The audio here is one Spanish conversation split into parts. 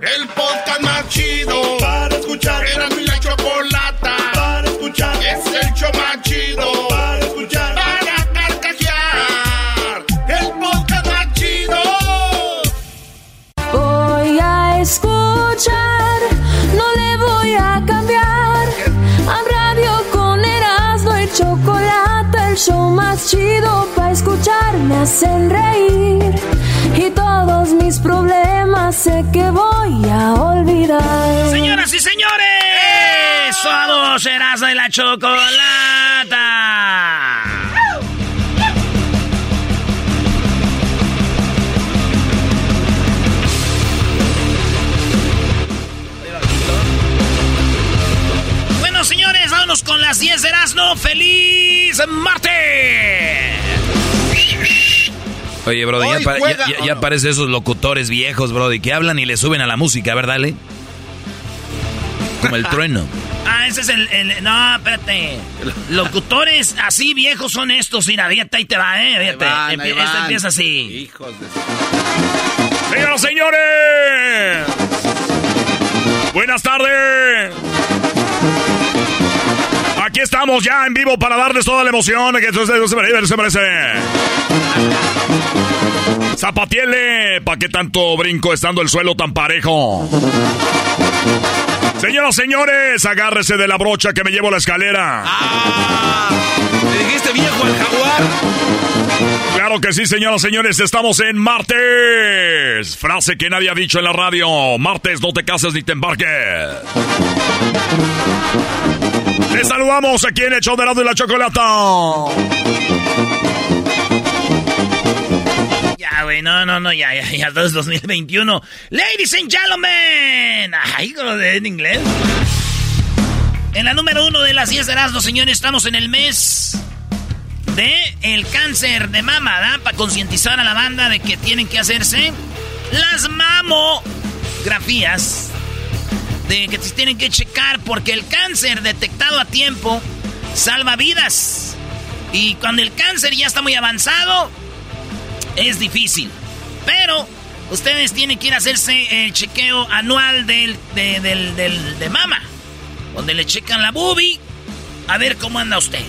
El podcast más chido para escuchar. Era mi la chocolata para escuchar. Es el show más chido para escuchar. Para carcajear. El podcast más chido. Voy a escuchar, no le voy a cambiar. A radio con Erasmo y chocolate, el show más chido para escuchar. Me hacen reír y todos mis problemas sé que voy a olvidar. Señoras y señores, somos Erasmo y la Chocolata. Bueno, señores, vámonos con las 10 de Erasmo. ¡Feliz martes! Oye, Brody, ya, pa- ya, ya- ya parece esos locutores viejos, Brody, que hablan y le suben a la música, ¿verdad, dale? Como el trueno. Ah, ese es el, el- No, espérate. Locutores así viejos son estos. Mira, fíjate, ahí te va, ¿eh? Fíjate. van, ahí Empie- Esto van. empieza así. Hijos de... Señoras, señores. Buenas tardes. Aquí estamos ya en vivo para darles toda la emoción que se merece. Se merece. Zapatiele, ¿pa' qué tanto brinco estando el suelo tan parejo? Señoras, señores, agárrese de la brocha que me llevo la escalera. ¡Ah! ¿Le dijiste viejo al jaguar? Claro que sí, señoras, señores, estamos en martes. Frase que nadie ha dicho en la radio. Martes, no te cases ni te embarques. Les saludamos aquí en el show de Erasmo y la Chocolata. Ya, güey, no, no, no, ya, ya, ya, es 2021. Ladies and gentlemen. Ay, como de en inglés. En la número uno de las 10 de Erasmo, señores, estamos en el mes de el cáncer de mama, ¿verdad? Para concientizar a la banda de que tienen que hacerse las mamografías. De que se tienen que checar porque el cáncer detectado a tiempo salva vidas. Y cuando el cáncer ya está muy avanzado, es difícil. Pero ustedes tienen que ir a hacerse el chequeo anual del, de, del- del- de mama. Donde le checan la boobie. A ver cómo anda usted.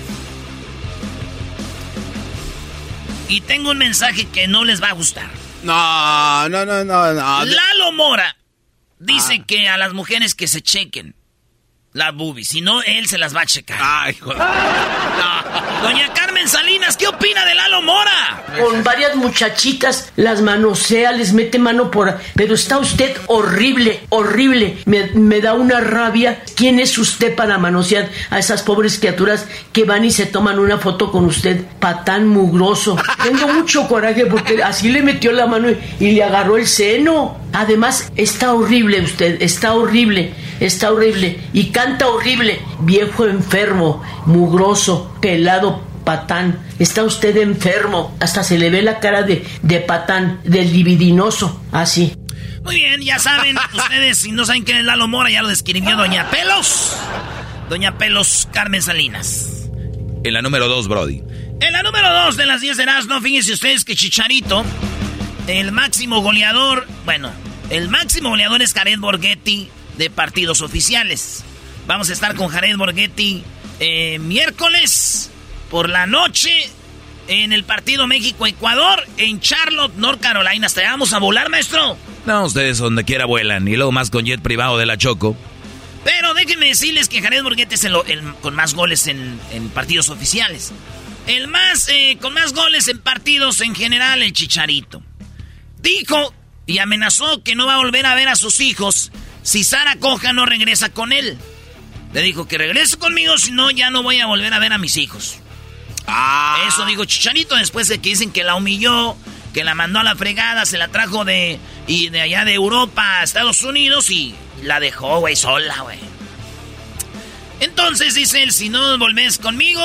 Y tengo un mensaje que no les va a gustar. No, no, no, no, no. Lalo Mora dice que a las mujeres que se chequen la boobie, si no, él se las va a checar. Ay, hijo de- Doña Carmen Salinas, ¿qué opina de Lalo Mora? Con varias muchachitas las manosea, les mete mano por... Pero está usted horrible, horrible. Me, me da una rabia. ¿Quién es usted para manosear a esas pobres criaturas que van y se toman una foto con usted? Patán mugroso. Tengo mucho coraje porque así le metió la mano y, y le agarró el seno. Además, está horrible usted, está horrible, está horrible. Y canta horrible. Viejo enfermo, mugroso, pelado, patán. Está usted enfermo. Hasta se le ve la cara de, de patán, del libidinoso. Así. Muy bien, ya saben, ustedes si no saben quién es Lalo Mora, ya lo describió Doña Pelos. Doña Pelos Carmen Salinas. En la número dos, Brody. En la número 2 de las 10 de no fíjense ustedes que Chicharito, el máximo goleador, bueno, el máximo goleador es Jared Borghetti de partidos oficiales. Vamos a estar con Jared Borghetti eh, miércoles por la noche en el partido México-Ecuador en Charlotte, North Carolina. ¿Hasta vamos a volar, maestro? No, ustedes donde quiera vuelan. Y luego más con jet privado de la Choco. Pero déjenme decirles que Jared Borghetti es el, con más goles en, partidos oficiales. El más, eh, con más goles en partidos en general, el Chicharito. Dijo y amenazó que no va a volver a ver a sus hijos si Sara Coja no regresa con él. Le dijo que regrese conmigo, si no, ya no voy a volver a ver a mis hijos. Ah. Eso dijo Chicharito después de que dicen que la humilló, que la mandó a la fregada, se la trajo de, y de allá de Europa a Estados Unidos y la dejó, güey, sola, güey. Entonces dice él, si no volvés conmigo,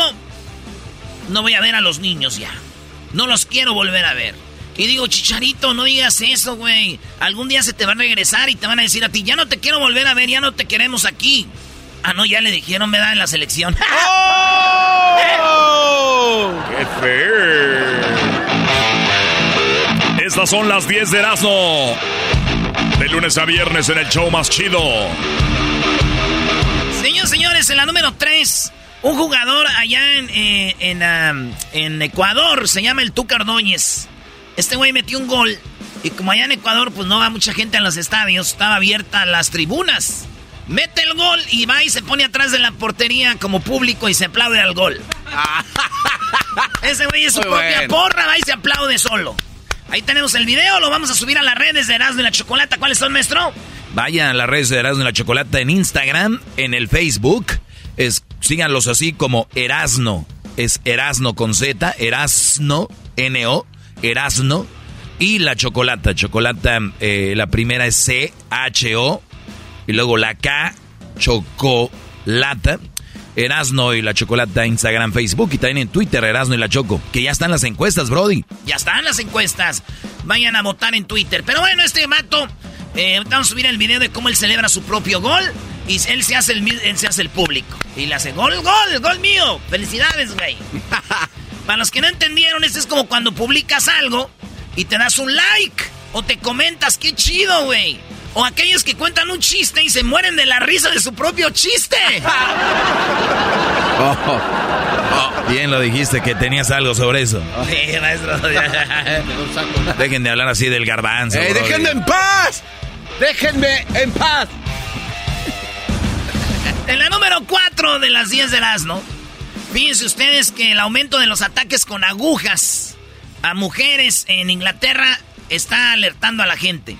no voy a ver a los niños ya. No los quiero volver a ver. Y digo, Chicharito, no digas eso, güey. Algún día se te van a regresar y te van a decir a ti, ya no te quiero volver a ver, ya no te queremos aquí. Ah, no, ya le dijeron, me da en la selección. ¡Oh! ¡Qué feo! Estas son las 10 de Erasmo. De lunes a viernes en el show más chido. Señores, señores, en la número 3, un jugador allá en, eh, en, en Ecuador se llama el Tuca Ordóñez. Este güey metió un gol. Y como allá en Ecuador, pues no va mucha gente a los estadios, estaba abierta las tribunas. Mete el gol y va y se pone atrás de la portería como público y se aplaude al gol. Ese güey es su propia porra, va y se aplaude solo. Ahí tenemos el video, lo vamos a subir a las redes de Erasmo y la Chocolata. ¿Cuáles son, maestro? Vayan a las redes de Erasmo y la Chocolata en Instagram, en el Facebook. Es, síganlos así como Erasno. Es Erasno con Z, Erasno, N-O, Erasno. Y la Chocolata. Chocolata, eh, la primera es C-H-O y luego la K, Chocolata. Erasno y la Chocolata, Instagram, Facebook y también en Twitter, Erasno y la Choco. Que ya están las encuestas, Brody. Ya están las encuestas. Vayan a votar en Twitter. Pero bueno, este mato, eh, vamos a subir el video de cómo él celebra su propio gol. Y él se hace el, él se hace el público. Y le hace gol, gol, gol mío. Felicidades, güey. Para los que no entendieron, este es como cuando publicas algo y te das un like. O te comentas, qué chido, güey. O aquellos que cuentan un chiste y se mueren de la risa de su propio chiste. Oh, oh, bien lo dijiste, que tenías algo sobre eso. Sí, maestro. Dejen de hablar así del garbanzo. ¡Déjenme en paz! ¡Déjenme en paz! En la número 4 de las 10 de asno, fíjense ustedes que el aumento de los ataques con agujas a mujeres en Inglaterra está alertando a la gente.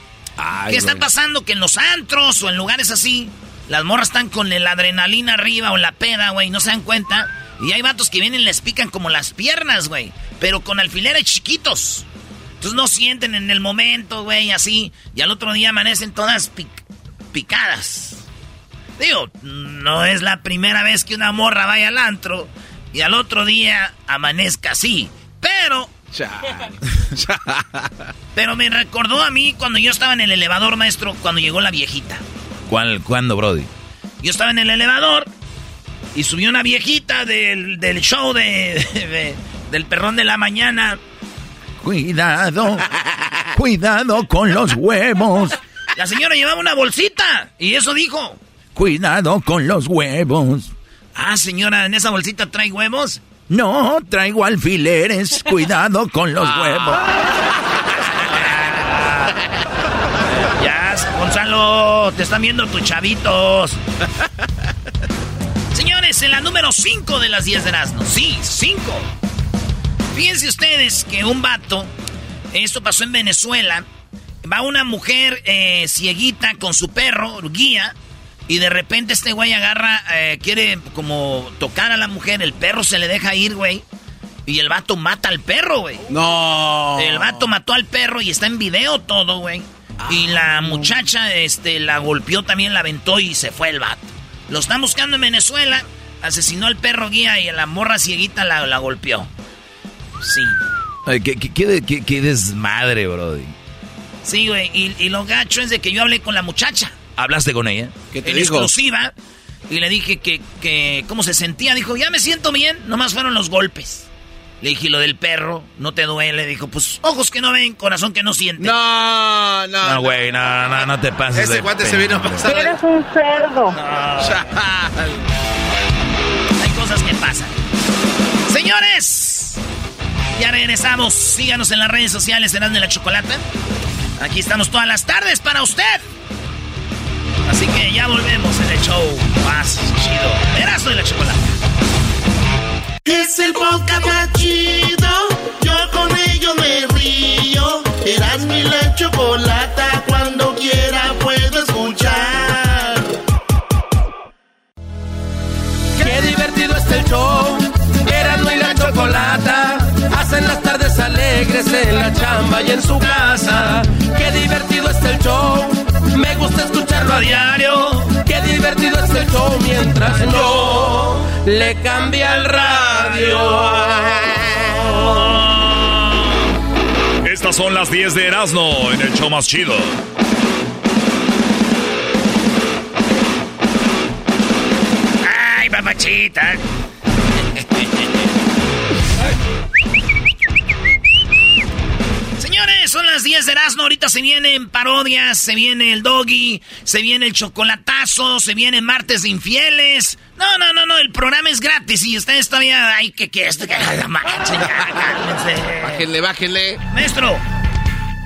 ¿Qué está pasando? Que en los antros o en lugares así, las morras están con la adrenalina arriba o la peda, güey, no se dan cuenta. Y hay vatos que vienen y les pican como las piernas, güey. Pero con alfileres chiquitos. Entonces no sienten en el momento, güey, así. Y al otro día amanecen todas picadas. Digo, no es la primera vez que una morra vaya al antro y al otro día amanezca así. Pero Pero me recordó a mí cuando yo estaba en el elevador, maestro, cuando llegó la viejita. ¿Cuál, ¿Cuándo, Brody? Yo estaba en el elevador y subió una viejita del, show de, del perrón de la mañana. Cuidado, cuidado con los huevos. La señora llevaba una bolsita y eso dijo. Cuidado con los huevos. Ah, señora, ¿en esa bolsita trae huevos? No, traigo alfileres. Cuidado con los ah. huevos. Ya, Gonzalo, te están viendo tus chavitos. Señores, en la número 5 de las 10 de Erasmo. Sí, 5. Fíjense ustedes que un vato, esto pasó en Venezuela, va una mujer eh, cieguita con su perro, guía, y de repente este güey agarra, eh, quiere como tocar a la mujer, el perro se le deja ir, güey. Y el vato mata al perro, güey. No. El vato mató al perro y está en video todo, güey. y la muchacha, este, la golpeó también, la aventó y se fue el vato. Lo están buscando en Venezuela. Asesinó al perro guía y la morra cieguita la, la golpeó. Sí. Ay, ¿qué, qué, qué, desmadre, brody. Sí, güey. Y, y lo gacho es de que yo hablé con la muchacha. ¿Hablaste con ella? ¿Qué te en exclusiva. Y le dije que, que cómo se sentía. Dijo, ya me siento bien, nomás fueron los golpes. Le dije, lo del perro, ¿no te duele? Dijo, pues ojos que no ven, corazón que no siente. No, no. No, güey, no, no, no te pases. Ese guante se vino a pasar. Eres un cerdo. Hay cosas que pasan. Señores, Ya regresamos. Síganos en las redes sociales, serán de la Chocolata. Aquí estamos todas las tardes para usted. Que ya volvemos en el show más chido. Erazo de la Chocolata. Es el podcast más chido. Yo con ello me río. Eras mi la chocolata. Cuando quiera puedo escuchar. Qué divertido está el show. Erasmo y la chocolata. Hacen las tardes alegres en la chamba y en su casa. Qué divertido está el show. Me gusta escucharlo a diario. Qué divertido está el show mientras yo le cambia el radio. Estas son las 10 de Erasmo en el show más chido. Ay, papachita. 10 de Erasmo. Ahorita se vienen parodias, se viene el doggy, se viene el chocolatazo, se viene martes de infieles. No, no, no, no, el programa es gratis y ustedes todavía. Ay, que que esto, que. Bájenle, bájenle. Maestro,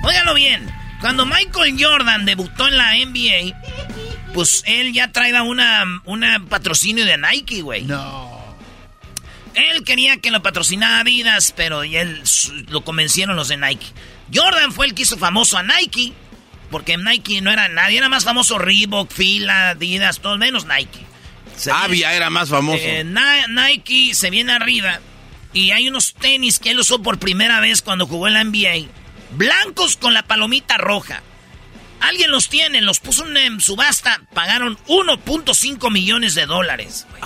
óigalo bien. Cuando Michael Jordan debutó en la NBA, pues él ya traía una, una patrocinio de Nike, güey. No. Él quería que lo patrocinara Adidas, pero y él lo convencieron los de Nike. Jordan fue el que hizo famoso a Nike, porque Nike no era nadie, era más famoso Reebok, Fila, Adidas, todo menos Nike. Se Avia era más famoso. eh, Nike se viene arriba y hay unos tenis que él usó por primera vez cuando jugó en la NBA. Blancos con la palomita roja. Alguien los tiene, los puso en- subasta, pagaron 1.5 millones de dólares. güey.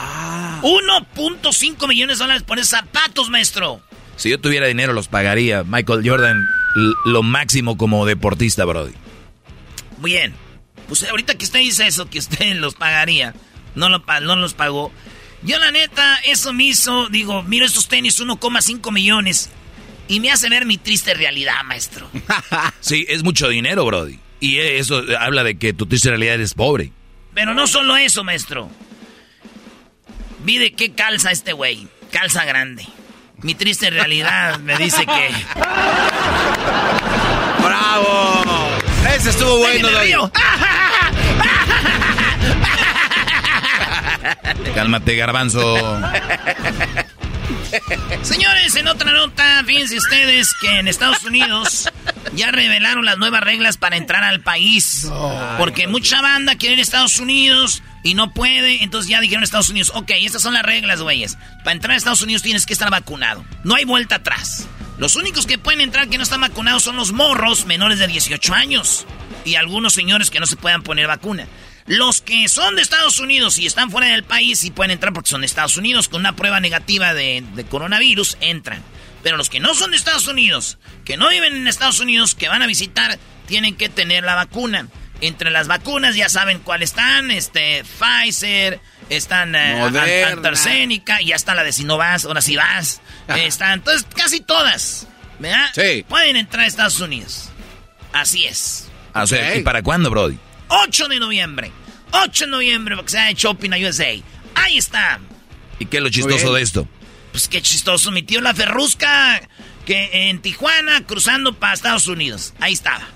1.5 millones de dólares por esos zapatos, maestro. Si yo tuviera dinero, los pagaría. Michael Jordan, lo máximo como deportista, Brody. Bien. Pues ahorita que usted dice eso, que usted los pagaría, no, lo, no los pagó. Yo la neta, eso me hizo, digo, miro estos tenis 1,5 millones y me hace ver mi triste realidad, maestro. Sí, es mucho dinero, Brody. Y eso habla de que tu triste realidad eres pobre. Pero no solo eso, maestro. Vi de qué calza este güey. Calza grande. Mi triste realidad me dice que... ¡Bravo! Ese estuvo bueno, ¡Ay, me Doggy. río! Cálmate, garbanzo. Señores, en otra nota, fíjense ustedes que en Estados Unidos ya revelaron las nuevas reglas para entrar al país. Porque mucha banda quiere ir a Estados Unidos y no puede, entonces ya dijeron a Estados Unidos, ok, estas son las reglas, güeyes. Para entrar a Estados Unidos tienes que estar vacunado. No hay vuelta atrás. Los únicos que pueden entrar que no están vacunados son los morros menores de 18 años y algunos señores que no se puedan poner vacuna. Los que son de Estados Unidos y están fuera del país y pueden entrar porque son de Estados Unidos con una prueba negativa de, de coronavirus, entran. Pero los que no son de Estados Unidos, que no viven en Estados Unidos, que van a visitar, tienen que tener la vacuna. Entre las vacunas ya saben cuáles están, este, Pfizer, están eh, Moderna. AstraZeneca, y ya está la de Sinovac, ahora sí vas. Ajá. están, entonces casi todas, ¿verdad? Sí. Pueden entrar a Estados Unidos. Así es. Ah, O sea, Ok. ¿y para cuándo, Brody? 8 de noviembre. 8 de noviembre, porque se de Shopping a USA. Ahí está. ¿Y qué es lo chistoso de esto? Pues qué chistoso, mi tío La Ferrusca, que en Tijuana, cruzando para Estados Unidos. Ahí estaba.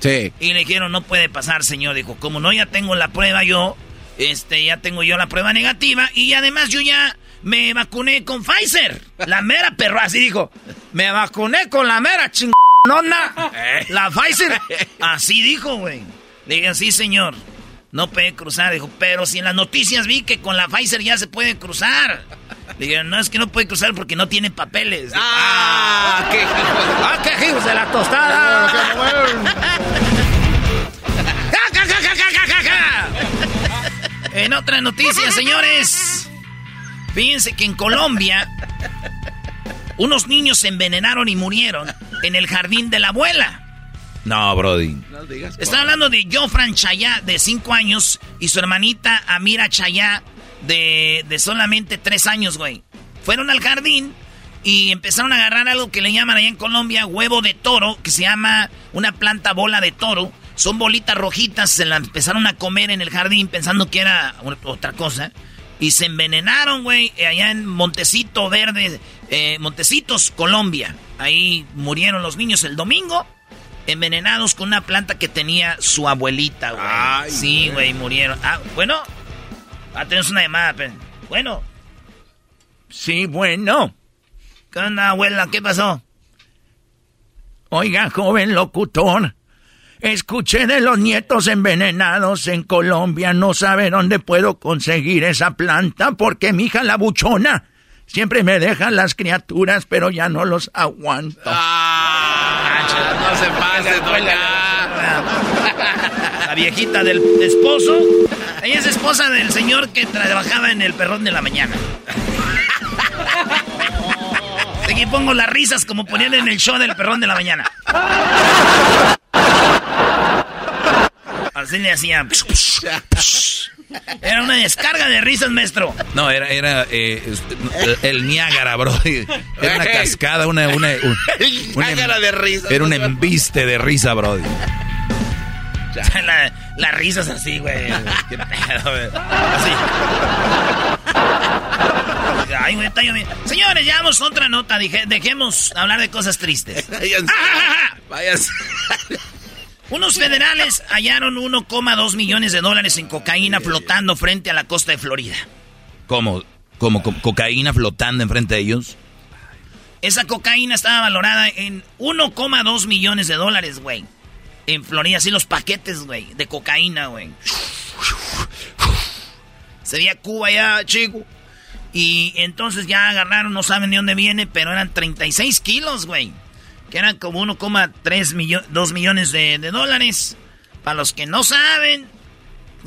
Sí. Y le dijeron, no puede pasar, señor. Dijo, como no, ya tengo la prueba yo, este, ya tengo yo la prueba negativa. Y además yo ya me vacuné con Pfizer. La mera perro, así dijo. Me vacuné con la mera chingonona. La Pfizer. Así dijo, güey. Dije, sí, señor. No puede cruzar. Dijo, pero si en las noticias vi que con la Pfizer ya se puede cruzar. Le dije, no, es que no puede cruzar porque no tiene papeles. Dijo, ¡Ah! ¡Qué hijo de- ¡Ah, qué hijos de la tostada! ¡Ja, ja, ja, ja, ja, ja, ja! En otra noticia, señores. Fíjense que en Colombia unos niños se envenenaron y murieron en el jardín de la abuela. No, Brody. Están hablando de Jofran Chayá, de 5 años, y su hermanita Amira Chayá, de, de solamente 3 años, güey. Fueron al jardín y empezaron a agarrar algo que le llaman allá en Colombia huevo de toro, que se llama una planta bola de toro. Son bolitas rojitas, se la empezaron a comer en el jardín pensando que era otra cosa. Y se envenenaron, güey, allá en Montecito Verde, eh, Montecitos, Colombia. Ahí murieron los niños el domingo, envenenados con una planta que tenía su abuelita, güey. Ay, sí, güey, murieron. Ah, bueno. Ah, tenemos una llamada, pero... Bueno. Sí, bueno. ¿Qué onda, abuela? ¿Qué pasó? Oiga, joven locutor. Escuché de los nietos envenenados en Colombia. No sabe dónde puedo conseguir esa planta porque mi hija la buchona siempre me deja las criaturas, pero ya no los aguanto. Ah, no se pase, doña. La viejita del esposo. Ella es esposa del señor que trabajaba en el perrón de la mañana. Aquí pongo las risas como ponían en el show del perrón de la mañana. Así le hacían. Era una descarga de risas, maestro. No, era, era eh, el Niágara, bro. Era una cascada, una... una un, Niágara de risas. Era un embiste de risa, bro. La, las risas así, güey. Qué pedo, güey. Así. Ay, güey, está lloviendo. Señores, ya vamos a otra nota. Dejemos hablar de cosas tristes. Váyanse. Unos federales hallaron 1,2 millones de dólares en cocaína flotando frente a la costa de Florida. ¿Cómo? ¿Cómo? co- ¿Cocaína flotando enfrente de ellos? Esa cocaína estaba valorada en 1,2 millones de dólares, güey. En Florida, así los paquetes, güey, de cocaína, güey. Se veía Cuba ya, chico. Y entonces ya agarraron, no saben de dónde viene, pero eran 36 kilos, güey. Que eran como 1,3 millones, 2 millones de, dólares. Para los que no saben,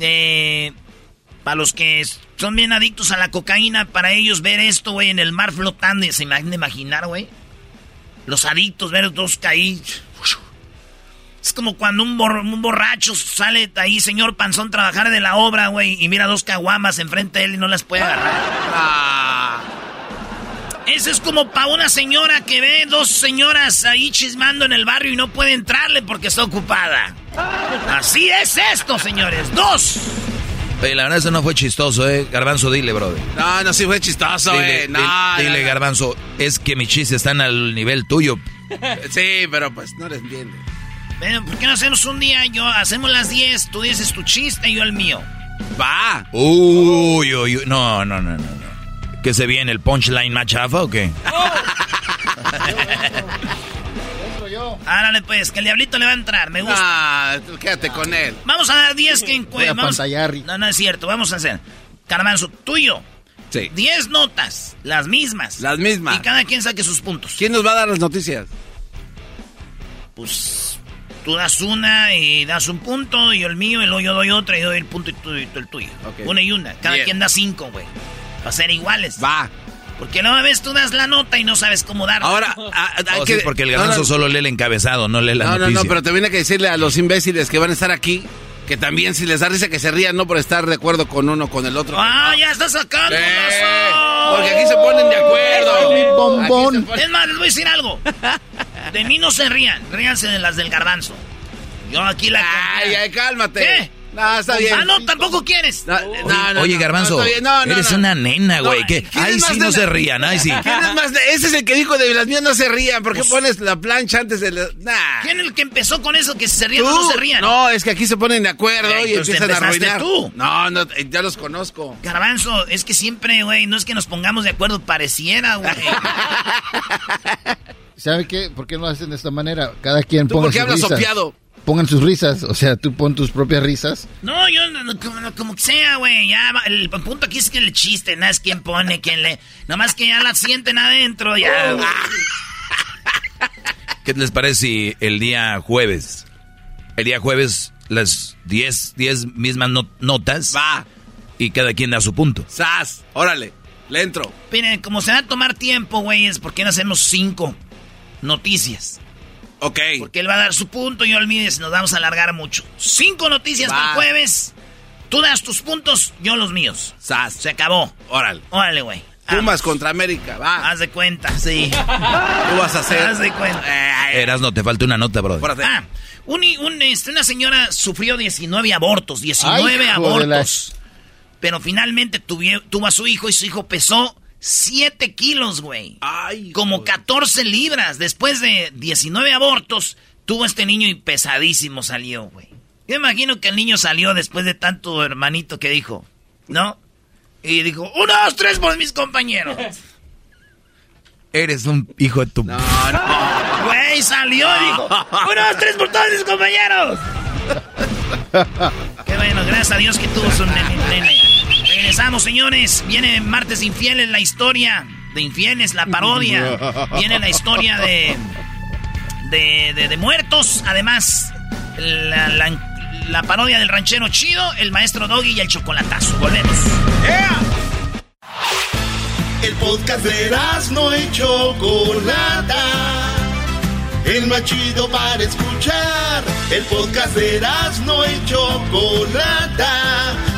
eh, para los que son bien adictos a la cocaína, para ellos ver esto, güey, en el mar flotando, se imaginan imaginar, güey. Los adictos, ver dos caí. Es como cuando un, bor- borracho sale ahí, señor Panzón, trabajar de la obra, güey, y mira dos caguamas enfrente de él y no las puede agarrar. Ah, Eso es como para una señora que ve dos señoras ahí chismando en el barrio y no puede entrarle porque está ocupada. Así es esto, señores. Dos. Oye, la verdad eso no fue chistoso, ¿eh? Garbanzo, dile, brother. no, no, sí fue chistoso, Dile, eh. No, dile, no, dile, no. Garbanzo, es que mis chistes están al nivel tuyo. Sí, pero pues no le entiende. Bueno, ¿por qué no hacemos un día? Yo hacemos las 10, tú dices tu chiste y yo el mío. Va. Uy, uy, uy. No, no, no, no, no. ¿Qué se viene? ¿El punchline más chafa o qué? Árale pues, que el diablito le va a entrar, me gusta. Ah, quédate con él. Vamos a dar 10 que Rick. No, no es cierto, vamos a hacer. Carmanzo, tuyo. Sí. 10 notas, las mismas. Las mismas. Y cada quien saque sus puntos. ¿Quién nos va a dar las noticias? Pues tú das una y das un punto, y yo el mío, y luego yo doy otra, y yo doy el punto y tú y tú el tuyo. Ok. Una y una. Cada Bien. quien da cinco, güey. Para ser iguales. Va. Porque no vez tú das la nota y no sabes cómo darla. Ahora, ah, hay Oh, que- sí, porque el no, garbanzo no, solo lee el encabezado, no lee la No, no, noticia. no, pero también hay que decirle a los imbéciles que van a estar aquí que también si les da risa que se rían, no por estar de acuerdo con uno o con el otro. ¡Ah, ya estás sacando! Razón! porque aquí se ponen de acuerdo. Ay, mi bombón. Ponen- Es más, les voy a decir algo. De mí no se rían, ríanse de las del garbanzo. Yo aquí la... Ay, ay, cálmate. ¿Qué? No, está bien. Ah, no, tampoco quieres. No, no, no, Oye, Garbanzo, no, está bien. No, no, eres no. una nena, güey. que ¿quién Ay, sí, no se rían. Ay, sí. ¿Quién es más de- Ese es el que dijo de las mías no se rían. ¿Por qué pones la plancha antes de la.? Nah. ¿Quién es el que empezó con eso? Que si se rían no se rían. No, es que aquí se ponen de acuerdo Eh, y empiezan a arruinar. tú. No, no, eh, ya los conozco. Garbanzo, es que siempre, güey, no es que nos pongamos de acuerdo, pareciera, güey. ¿Sabe qué? ¿Por qué no lo hacen de esta manera? Cada quien ¿Tú ponga por qué hablas sopeado? Pongan sus risas, o sea, tú pon tus propias risas. No, yo, no, no, como, no, como que sea, güey, ya, va- el punto aquí es que el chiste, nada es quien pone, quien le... Nomás que ya la sienten adentro, ya. güey. ¿Qué les parece si el día jueves, el día jueves, las 10, 10 mismas no- notas Va, y cada quien da su punto? sas, órale, le entro. Miren, como se va a tomar tiempo, güey, es porque no hacemos cinco noticias. Ok. Porque él va a dar su punto y yo el mío y nos vamos a alargar mucho. Cinco noticias para el jueves. Tú das tus puntos, yo los míos. Sas, Se acabó. órale. Órale, güey. Pumas contra América, va. Haz de cuenta, sí. Tú vas a hacer. Haz de cuenta. Eh, Eras, no te falta una nota, brother. Pórate. Ah, un, un, este, una señora sufrió 19 abortos, 19 Ay, hijo de la- abortos. Pero finalmente tuvi- tuvo a su hijo y su hijo pesó 7 kilos, güey. Como 14 libras. Después de 19 abortos, tuvo este niño y pesadísimo salió, güey. Yo imagino que el niño salió después de tanto hermanito que dijo, ¿no? Y dijo, uno, dos, tres por mis compañeros. Eres un hijo de tu... No, no. Güey, salió, dijo, uno, dos, tres por todos mis compañeros. Qué bueno, gracias a Dios que tuvo su nene. nene. Regresamos, señores. Viene Martes Infieles, la historia de Infieles, la parodia. Viene la historia de... De, de, muertos. Además, la, parodia del ranchero chido, el maestro Doggy y el chocolatazo. Volvemos. El podcast de no y Chocolata. El más chido para escuchar. El podcast de no y Chocolata.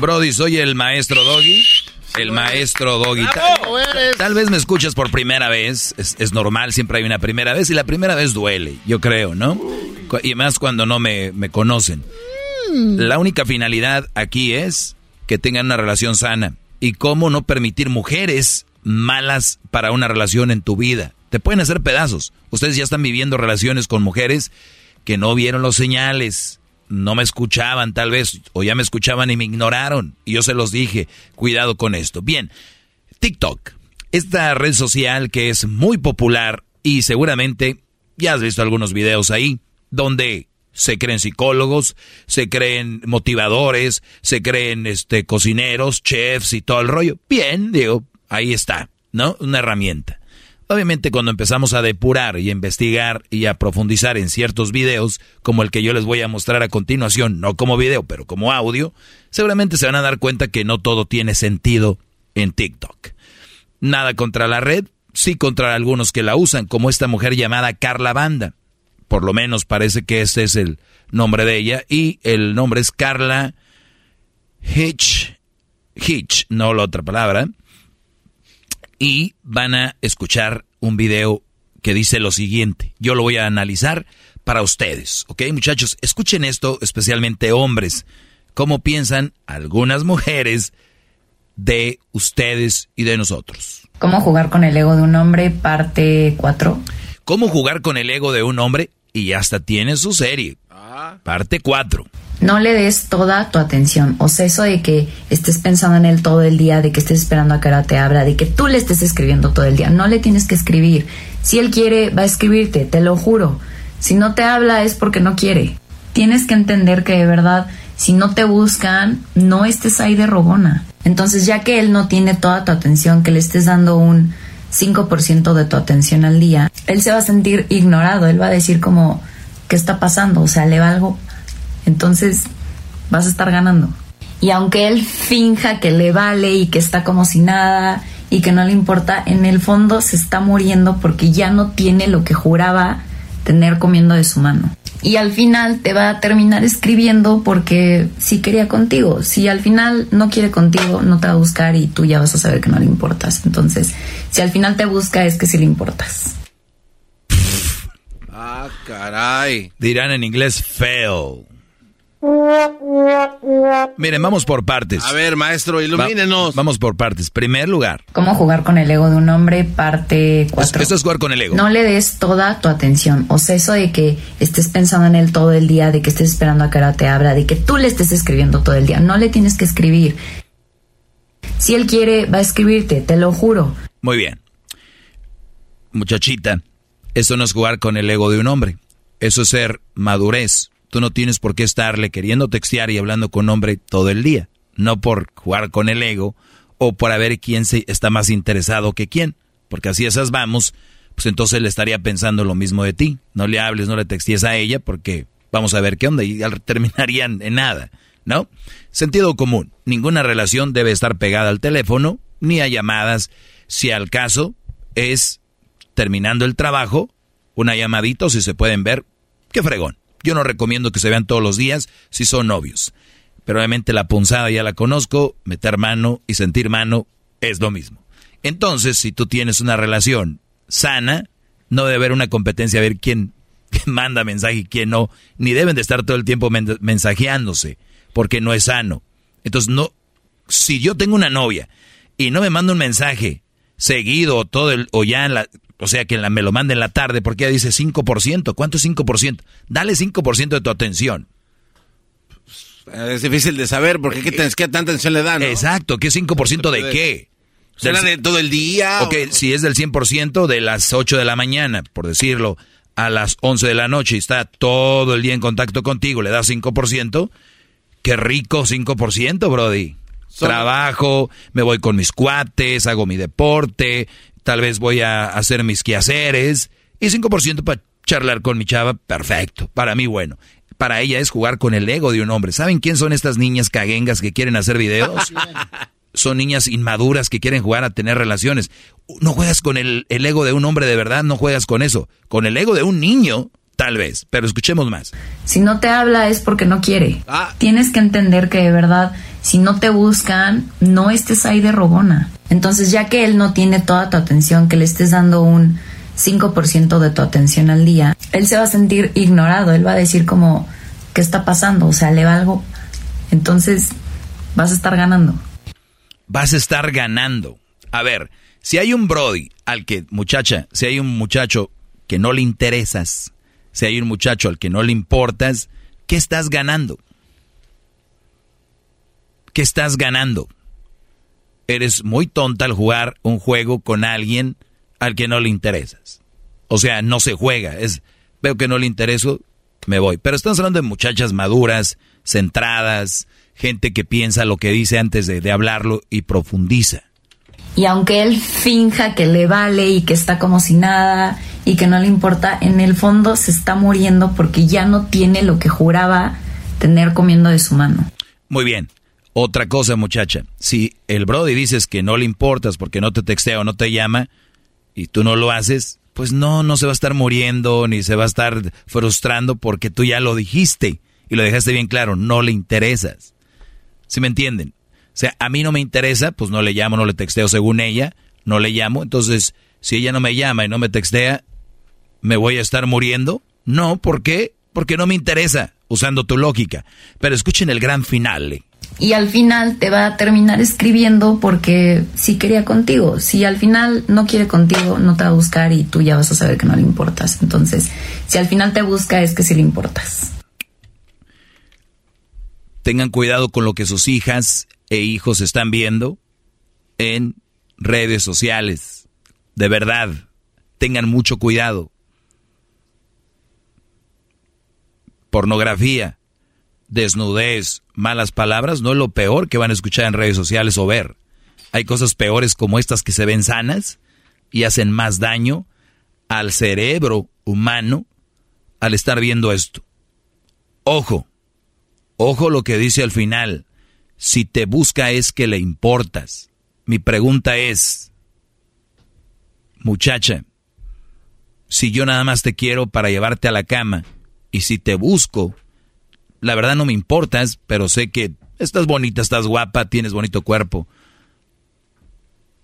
Brody, soy el maestro Doggy. El maestro Doggy. Tal, tal vez me escuchas por primera vez. Es, es, normal, siempre hay una primera vez. Y la primera vez duele, yo creo, ¿no? Y más cuando no me, me conocen. La única finalidad aquí es que tengan una relación sana. Y cómo no permitir mujeres malas para una relación en tu vida. Te pueden hacer pedazos. Ustedes ya están viviendo relaciones con mujeres que no vieron los señales no me escuchaban tal vez, o ya me escuchaban y me ignoraron. Y yo se los dije, cuidado con esto. Bien, TikTok, esta red social que es muy popular y seguramente ya has visto algunos videos ahí, donde se creen psicólogos, se creen motivadores, se creen este cocineros, chefs y todo el rollo. Bien, digo, ahí está, ¿no? Una herramienta. Obviamente cuando empezamos a depurar y a investigar y a profundizar en ciertos videos, como el que yo les voy a mostrar a continuación, no como video, pero como audio, seguramente se van a dar cuenta que no todo tiene sentido en TikTok. Nada contra la red, sí contra algunos que la usan, como esta mujer llamada Carla Banda. Por lo menos parece que ese es el nombre de ella, y el nombre es Carla Hitch, Hitch, no la otra palabra y van a escuchar un video que dice lo siguiente. Yo lo voy a analizar para ustedes, ¿ok? Muchachos, escuchen esto, especialmente hombres. ¿Cómo piensan algunas mujeres de ustedes y de nosotros? ¿Cómo jugar con el ego de un hombre? Parte 4. ¿Cómo jugar con el ego de un hombre? Y hasta tiene su serie. Parte 4 no le des toda tu atención. O sea, eso de que estés pensando en él todo el día, de que estés esperando a que ahora te abra, de que tú le estés escribiendo todo el día. No le tienes que escribir. Si él quiere, va a escribirte, te lo juro. Si no te habla es porque no quiere. Tienes que entender que de verdad, si no te buscan, no estés ahí de rogona. Entonces, ya que él no tiene toda tu atención, que le estés dando un 5% de tu atención al día, él se va a sentir ignorado. Él va a decir como, ¿qué está pasando? O sea, le va algo entonces vas a estar ganando. Y aunque él finja que le vale y que está como si nada y que no le importa, en el fondo se está muriendo porque ya no tiene lo que juraba tener comiendo de su mano. Y al final te va a terminar escribiendo porque sí quería contigo. Si al final no quiere contigo, no te va a buscar y tú ya vas a saber que no le importas. Entonces, si al final te busca es que sí le importas. Ah, caray. Dirán en inglés fail. Miren, vamos por partes. A ver, maestro, ilumínenos. Va, vamos por partes. Primer lugar. ¿Cómo jugar con el ego de un hombre? Parte 4. Esto es jugar con el ego. No le des toda tu atención. O sea, eso de que estés pensando en él todo el día, de que estés esperando a que ahora te abra, de que tú le estés escribiendo todo el día. No le tienes que escribir. Si él quiere, va a escribirte, te lo juro. Muy bien. Muchachita, eso no es jugar con el ego de un hombre. Eso es ser madurez Tú no tienes por qué estarle queriendo textear y hablando con un hombre todo el día. No por jugar con el ego o por ver quién se está más interesado que quién. Porque así esas vamos, pues entonces le estaría pensando lo mismo de ti. No le hables, no le texties a ella porque vamos a ver qué onda y terminarían en nada, ¿no? Sentido común. Ninguna relación debe estar pegada al teléfono ni a llamadas. Si al caso es terminando el trabajo, una llamadita si se pueden ver, qué fregón. Yo no recomiendo que se vean todos los días si son novios. Pero obviamente la punzada ya la conozco, meter mano y sentir mano es lo mismo. Entonces, si tú tienes una relación sana, no debe haber una competencia a ver quién, manda mensaje y quién no, ni deben de estar todo el tiempo mensajeándose, porque no es sano. Entonces, no, si yo tengo una novia y no me manda un mensaje seguido o todo el, o ya en la, o sea, que me lo mande en la tarde porque ella dice 5%. ¿Cuánto es 5%? Dale 5% de tu atención. Es difícil de saber porque qué, qué tanta atención le dan. Exacto, ¿qué 5% de qué? ¿Será de todo el día? Ok, si es del 100% de las 8 de la mañana, por decirlo, a las 11 de la noche y está todo el día en contacto contigo, le das 5%, qué rico 5%, Brody. Trabajo, me voy con mis cuates, hago mi deporte, tal vez voy a hacer mis quehaceres y 5% para charlar con mi chava, perfecto, para mí bueno. Para ella es jugar con el ego de un hombre. ¿Saben quién son estas niñas caguengas que quieren hacer videos? son niñas inmaduras que quieren jugar a tener relaciones. No juegas con el, el, ego de un hombre de verdad, no juegas con eso. Con el ego de un niño, tal vez. Pero escuchemos más. Si no te habla es porque no quiere. Ah. Tienes que entender que de verdad si no te buscan, no estés ahí de rogona. Entonces, ya que él no tiene toda tu atención, que le estés dando un 5% de tu atención al día, él se va a sentir ignorado, él va a decir como, ¿qué está pasando? O sea, le va algo. Entonces, vas a estar ganando. Vas a estar ganando. A ver, si hay un Brody al que, muchacha, si hay un muchacho que no le interesas, si hay un muchacho al que no le importas, ¿qué estás ganando? ¿Qué estás ganando? Eres muy tonta al jugar un juego con alguien al que no le interesas. O sea, no se juega, es veo que no le intereso, me voy. Pero estamos hablando de muchachas maduras, centradas, gente que piensa lo que dice antes de, de hablarlo y profundiza. Y aunque él finja que le vale y que está como si nada y que no le importa, en el fondo se está muriendo porque ya no tiene lo que juraba tener comiendo de su mano. Muy bien. Otra cosa, muchacha, si el Brody dices que no le importas porque no te textea o no te llama y tú no lo haces, pues no, no se va a estar muriendo ni se va a estar frustrando porque tú ya lo dijiste y lo dejaste bien claro, no le interesas. ¿Sí me entienden? O sea, a mí no me interesa, pues no le llamo, no le texteo según ella, no le llamo. Entonces, si ella no me llama y no me textea, ¿me voy a estar muriendo? No, ¿por qué? Porque no me interesa, usando tu lógica. Pero escuchen el gran final y al final te va a terminar escribiendo porque sí quería contigo. Si al final no quiere contigo, no te va a buscar y tú ya vas a saber que no le importas. Entonces, si al final te busca es que sí le importas. Tengan cuidado con lo que sus hijas e hijos están viendo en redes sociales. De verdad, tengan mucho cuidado. Pornografía desnudez, malas palabras, no es lo peor que van a escuchar en redes sociales o ver. Hay cosas peores como estas que se ven sanas y hacen más daño al cerebro humano al estar viendo esto. Ojo, ojo lo que dice al final. Si te busca es que le importas. Mi pregunta es, muchacha, si yo nada más te quiero para llevarte a la cama y si te busco la verdad no me importas, pero sé que estás bonita, estás guapa, tienes bonito cuerpo.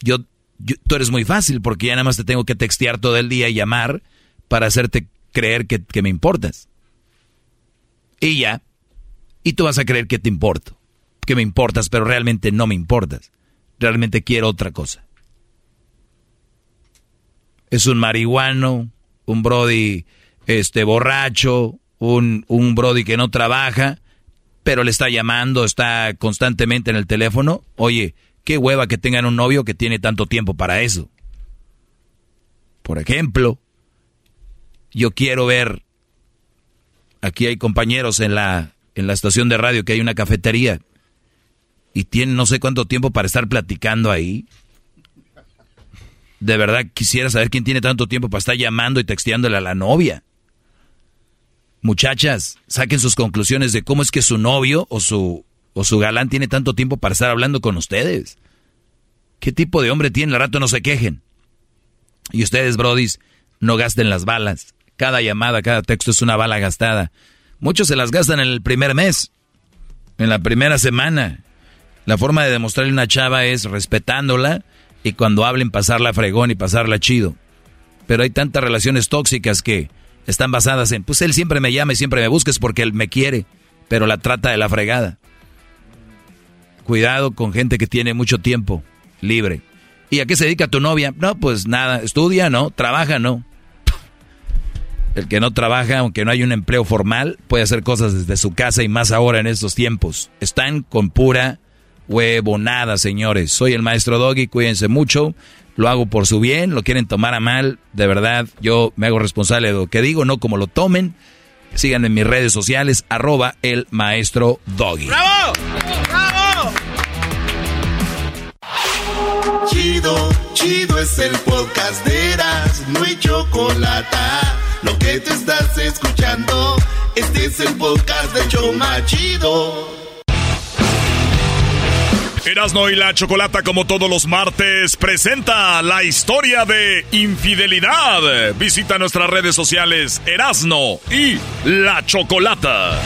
Yo, tú eres muy fácil porque ya nada más te tengo que textear todo el día y llamar para hacerte creer que, que me importas. Y ya, y tú vas a creer que te importo, que me importas, pero realmente no me importas. Realmente quiero otra cosa. Es un marihuano, un brody este borracho, un, un Brody que no trabaja, pero le está llamando, está constantemente en el teléfono. Oye, qué hueva que tengan un novio que tiene tanto tiempo para eso. Por ejemplo, yo quiero ver, aquí hay compañeros en la, en la estación de radio que hay una cafetería y tienen no sé cuánto tiempo para estar platicando ahí. De verdad quisiera saber quién tiene tanto tiempo para estar llamando y texteándole a la novia. Muchachas, saquen sus conclusiones de cómo es que su novio o su, o su galán tiene tanto tiempo para estar hablando con ustedes. ¿Qué tipo de hombre tiene? Al rato no se quejen. Y ustedes, brodis, no gasten las balas. Cada llamada, cada texto es una bala gastada. Muchos se las gastan en el primer mes, en la primera semana. La forma de demostrarle a una chava es respetándola y cuando hablen pasarla fregón y pasarla chido. Pero hay tantas relaciones tóxicas que están basadas en, pues él siempre me llama y siempre me busques porque él me quiere, pero la trata de la fregada. Cuidado con gente que tiene mucho tiempo libre. ¿Y a qué se dedica tu novia? No, pues nada, estudia, no, trabaja, no. El que no trabaja, aunque no hay un empleo formal, puede hacer cosas desde su casa y más ahora en estos tiempos. Están con pura huevonada, señores. Soy el maestro Doggy, cuídense mucho. Lo hago por su bien, lo quieren tomar a mal. De verdad, yo me hago responsable de lo que digo, no como lo tomen. Síganme en mis redes sociales, arroba el maestro Doggy. ¡Bravo! ¡Bravo! Chido, chido es el podcast de Eras, no hay chocolate. Lo que te estás escuchando, este es el podcast de Choma Chido. Erasno y la Chocolata, como todos los martes, presenta la historia de infidelidad. Visita nuestras redes sociales Erasno y la Chocolata.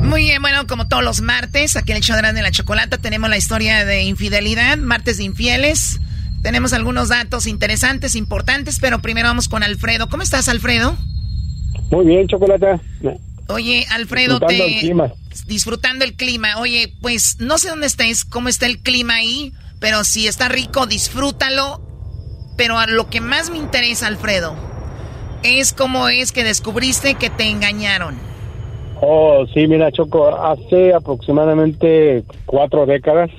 Muy bien, bueno, como todos los martes, aquí en el show de la Chocolata tenemos la historia de infidelidad, martes de infieles. Tenemos algunos datos interesantes, importantes, pero primero vamos con Alfredo. ¿Cómo estás, Alfredo? Muy bien, Chocolata. Oye, Alfredo, Disfrutando te... el clima. Disfrutando el clima. Oye, pues no sé dónde estés, cómo está el clima ahí, pero si está rico, disfrútalo. Pero a lo que más me interesa, Alfredo, es cómo es que descubriste que te engañaron. Oh, sí, mira, Choco, hace aproximadamente cuatro décadas.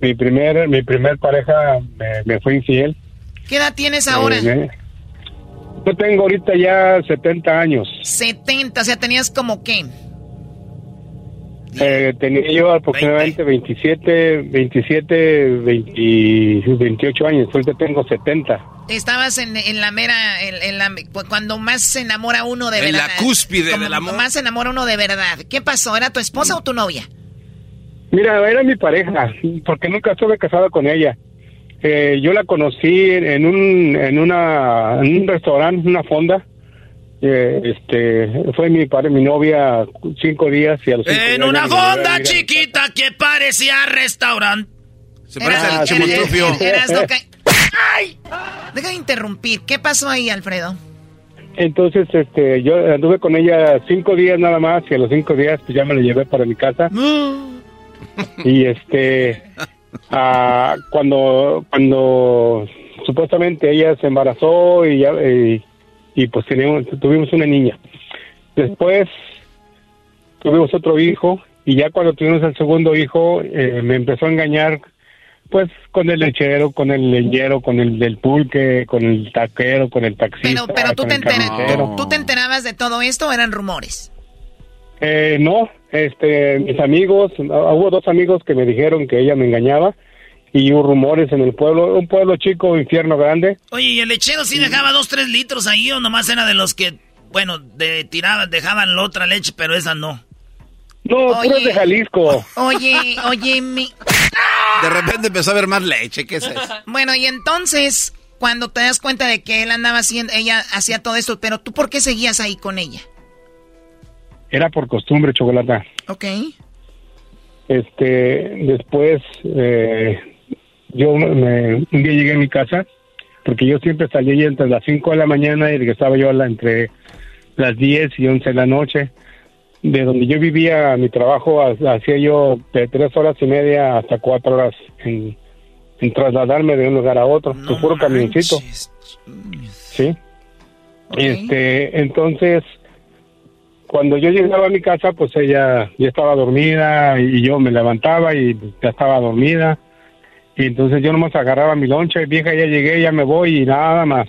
Mi primer, mi primer pareja me, me fue infiel. ¿Qué edad tienes ahora? Eh, yo tengo ahorita ya 70 años. 70, o sea, tenías como qué? Eh, tenía yo aproximadamente 27, 27, 20 28 años. Ahorita tengo 70. Estabas en, en la mera, en, en la, cuando más se enamora uno de En verdad. la cúspide del amor. Más se enamora uno de verdad. ¿Qué pasó? ¿Era tu esposa o tu novia? Mira, era mi pareja, porque nunca estuve casado con ella. Eh, yo la conocí en un, en una, en un restaurante, una fonda. Eh, este, fue mi padre, mi novia, cinco días y a los cinco En días una a fonda a- chiquita que parecía restaurante. Se parece al Chimotrufio. ¡Ay! Deja de interrumpir. ¿Qué pasó ahí, Alfredo? Entonces, este, yo anduve con ella cinco días nada más y a los cinco días pues ya me la llevé para mi casa. Y este, ah, cuando, cuando supuestamente ella se embarazó y ya, y, y, pues teníamos, tuvimos una niña. Después tuvimos otro hijo y ya cuando tuvimos el segundo hijo eh, me empezó a engañar pues con el lechero, con el leñero, con el del pulque, con el taquero, con el taxista. Pero, pero tú, te entera-. ¿tú te enterabas de todo esto o eran rumores? Eh, no, este, mis amigos, ah, hubo dos amigos que me dijeron que ella me engañaba y hubo rumores en el pueblo, un pueblo chico, infierno grande. Oye, ¿y el lechero sí dejaba dos, tres litros ahí o nomás era de los que, bueno, de, tiraban, dejaban la otra leche, pero esa no? No, Oye. puros de Jalisco. Oye, oye, mi... De repente empezó a ver más leche, ¿qué es eso? Bueno, y entonces, cuando te das cuenta de que él andaba haciendo, ella hacía todo esto, pero tú, ¿por qué seguías ahí con ella? Era por costumbre, chocolata. Ok. Este, después, eh, yo me, un día llegué a mi casa, porque yo siempre salía entre las 5 de la mañana y regresaba yo a la, entre las 10 y 11 de la noche. De donde yo vivía, mi trabajo ha- hacía yo de tres horas y media hasta cuatro horas en, en trasladarme de un lugar a otro, No tu puro camioncito. Sí. Este, entonces, cuando yo llegaba a mi casa, pues ella ya estaba dormida y yo me levantaba y ya estaba dormida. Y entonces yo nomás agarraba mi loncha y vieja, ya llegué, ya me voy y nada más.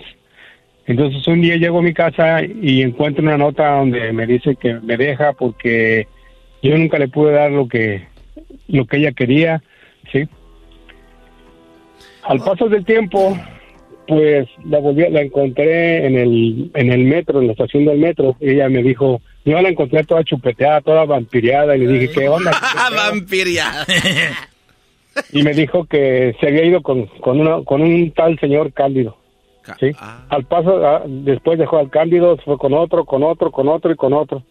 Entonces un día llego a mi casa y encuentro una nota donde me dice que me deja porque yo nunca le pude dar lo que lo que ella quería, ¿sí? Al paso del tiempo, pues la volví, la encontré en el, en el metro, en la estación del metro. Ella me dijo, yo la encontré toda chupeteada, toda vampiriada, y le dije, ¿qué onda? Vampiriada. y me dijo que se había ido con, con, una, con un tal señor Cándido. ¿sí? Al paso, ah, después dejó al Cándido, fue con otro, con otro, con otro y con otro.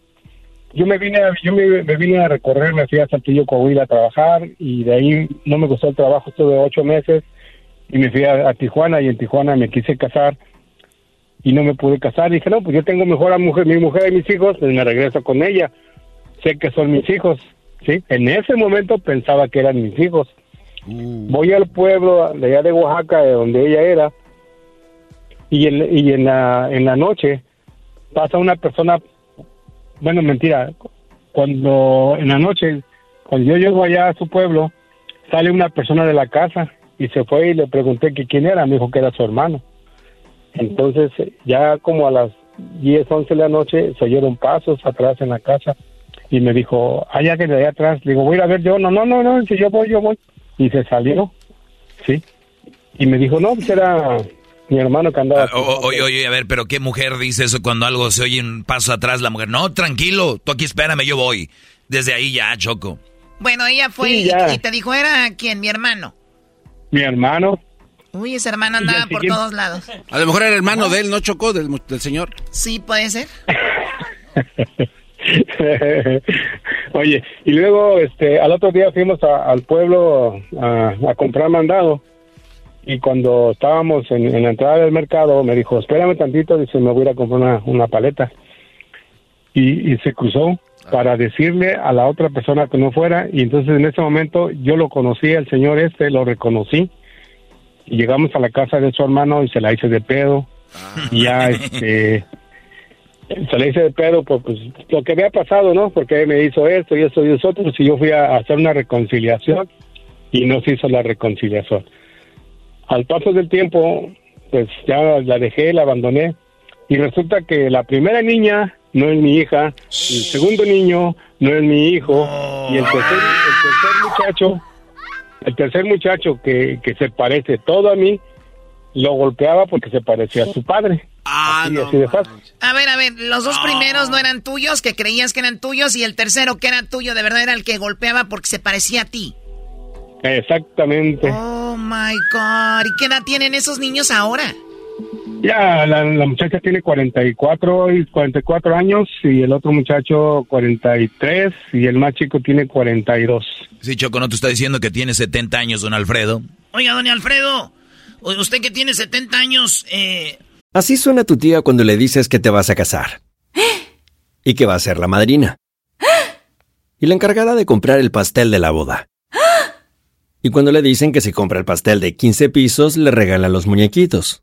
Yo me vine, a, yo me, me vine a recorrer, me fui a Saltillo, Coahuila a trabajar y de ahí no me gustó el trabajo, estuve ocho meses y me fui a, a Tijuana y en Tijuana me quise casar y no me pude casar. dije, no, pues yo tengo mejor a mujer, mi mujer y mis hijos, pues me regreso con ella. Sé que son mis hijos, ¿sí? En ese momento pensaba que eran mis hijos. Voy al pueblo de allá de Oaxaca, de donde ella era, y en, y en, la, en la noche pasa una persona, bueno, mentira, cuando en la noche, cuando yo llego allá a su pueblo, sale una persona de la casa y se fue y le pregunté que quién era, me dijo que era su hermano. Entonces, ya como a las 10, 11 de la noche, se oyeron pasos atrás en la casa y me dijo, allá que de allá atrás, le digo, voy a ir a ver yo, no, no, no, no, si yo voy, yo voy. Y se salió, sí. Y me dijo, no, pues era mi hermano que andaba. Ah, o- Oye, oye, a ver, pero ¿qué mujer dice eso cuando algo se oye un paso atrás? La mujer, no, tranquilo, tú aquí espérame, yo voy. Desde ahí ya, Choco. Bueno, ella fue Sí, y- y, te dijo, ¿era quién? Mi hermano. Mi hermano. Uy, ese hermano andaba por todos lados. A lo mejor era hermano de él, ¿no chocó? Del, del señor. Sí, puede ser. Oye, y luego este al otro día fuimos a- al pueblo a, a comprar mandado y cuando estábamos en, en la entrada del mercado me dijo, espérame tantito, dice, me voy a ir a comprar una, una paleta. Y, y se cruzó para decirle a la otra persona que no fuera y entonces en ese momento yo lo conocí, al señor este, lo reconocí y llegamos a la casa de su hermano y se la hice de pedo y ya este se le hice de pedo por pues, lo que había pasado, ¿no? Porque me hizo esto y esto y eso y yo fui a hacer una reconciliación y no se hizo la reconciliación. Al paso del tiempo, pues ya la dejé, la abandoné y resulta que la primera niña no es mi hija, el segundo niño no es mi hijo y el tercer, el tercer muchacho, el tercer muchacho que, que se parece todo a mí, lo golpeaba porque se parecía a su padre. Ah, Así, así de fácil. A ver, a ver, los dos primeros no eran tuyos, que creías que eran tuyos, y el tercero que era tuyo, de verdad era el que golpeaba porque se parecía a ti. Exactamente. Oh my God. ¿Y qué edad tienen esos niños ahora? Ya, la, la muchacha tiene 44 y 44 años y el otro muchacho 43 y el más chico tiene 42. Sí, Choco, no te está diciendo que tiene 70 años, don Alfredo. Oiga, don Alfredo, usted que tiene 70 años, eh, Así suena tu tía cuando le dices que te vas a casar. Y que va a ser la madrina. Y la encargada de comprar el pastel de la boda. Y cuando le dicen que si compra el pastel de 15 pisos, le regalan los muñequitos.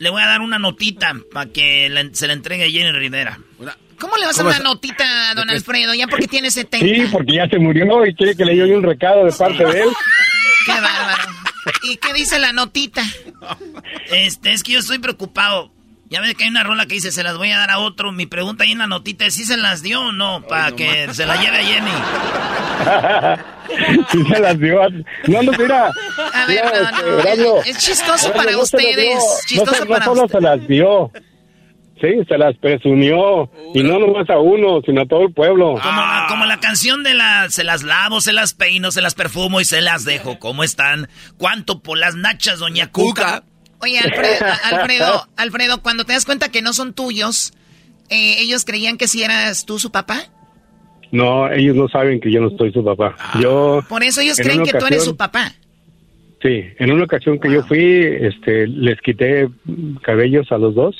Le voy a dar una notita para que se la entregue a Jenny Rivera. ¿Cómo le vas a ¿Cómo dar una notita a don Alfredo? Ya porque tiene 70. Sí, porque ya se murió y quiere que le lleve un recado de parte de él. Qué bárbaro. ¿Y qué dice la notita? Este, es que yo estoy preocupado. Ya ves que hay una rola que dice, se las voy a dar a otro. Mi pregunta ahí en la notita es, ¿sí se las dio o no? Para que se la lleve a Jenny. sí se las dio. No, no, mira. A ver, no, no, es, chistoso para ustedes. Chistoso no, solo se las dio. Sí, se las presumió. Y no nomás a uno, sino a todo el pueblo. Como, la, como la canción de la se las lavo, se las peino, se las perfumo y se las dejo. ¿Cómo están? ¿Cuánto por las nachas, doña Cuca? Oye, Alfredo, Alfredo, Alfredo, cuando te das cuenta que no son tuyos, eh, ¿ellos creían que si eras tú su papá? No, ellos no saben que yo no soy su papá. Yo. Por eso ellos creen que tú eres su papá. Sí, en una ocasión que yo fui, este, les quité cabellos a los dos.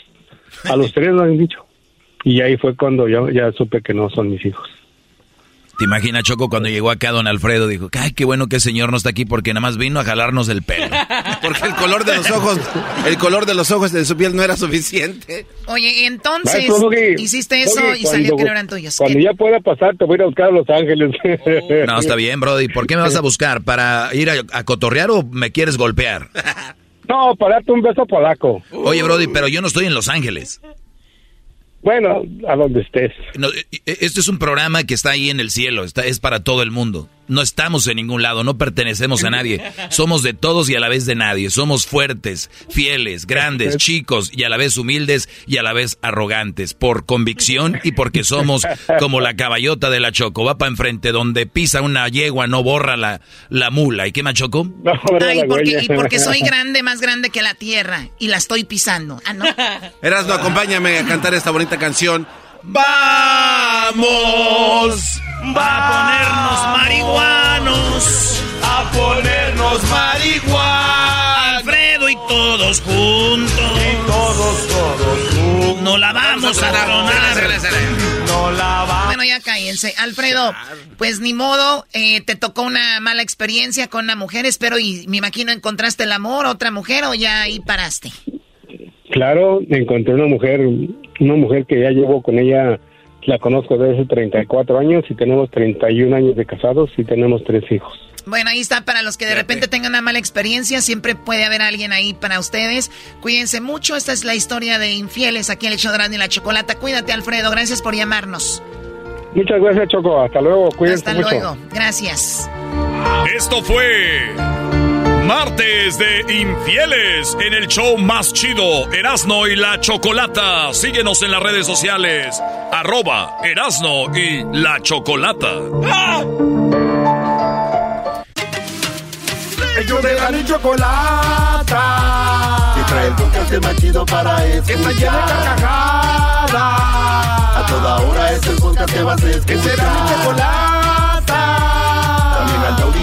A los tres lo han dicho. Y ahí fue cuando yo ya supe que no son mis hijos. ¿Te imaginas, Choco, cuando llegó acá don Alfredo? Dijo, ay, qué bueno que el señor no está aquí porque nada más vino a jalarnos el pelo. porque el color de los ojos, el color de los ojos de su piel no era suficiente. Oye, entonces, hiciste eso y salió que no eran tuyos. Cuando ya pueda pasar, te voy a ir a buscar a Los Ángeles. no, está bien, Brody. ¿Por qué me vas a buscar? ¿Para ir a, cotorrear o me quieres golpear? No, para darte un beso polaco. Oye, Brody, pero yo no estoy en Los Ángeles. Bueno, a donde estés. este es un programa que está ahí en el cielo, está, es para todo el mundo no estamos en ningún lado, no pertenecemos a nadie. Somos de todos y a la vez de nadie. Somos fuertes, fieles, grandes, chicos y a la vez humildes y a la vez arrogantes. Por convicción y porque somos como la caballota de la Choco. Va para enfrente, donde pisa una yegua, no borra la, la mula. ¿Y qué más, Choco? Ay, porque, y porque soy grande, más grande que la tierra y la estoy pisando. Ah, no. Erasmo, acompáñame a cantar esta bonita canción. ¡Vamos! Va a ponernos marihuanos. A ponernos marihuanos. Alfredo y todos juntos. Y todos, todos juntos. No la vamos a tronar. No la vamos. Bueno, ya cállense. Alfredo, pues ni modo, eh, te tocó una mala experiencia con una mujer, espero, y me imagino encontraste el amor, otra mujer, o ya ahí paraste. Claro, encontré una mujer, una mujer que ya llevo con ella la conozco desde hace 34 años y tenemos 31 años de casados y tenemos tres hijos. Bueno, ahí está para los que de repente tengan una mala experiencia, siempre puede haber alguien ahí para ustedes. Cuídense mucho, esta es la historia de infieles aquí en el show de y la chocolata. Cuídate, Alfredo, gracias por llamarnos. Muchas gracias, Choco. Hasta luego, cuídense Hasta luego, gracias. Esto fue martes de infieles en el show más chido, Erasno y la Chocolata. Síguenos en las redes sociales, arroba Erasno y la Chocolata. ¡Ah! Ellos de la chocolata. Que trae el podcast más chido para escuchar. Que está llena de carcajadas. A toda hora es el podcast que vas a escuchar. Que será mi chocolata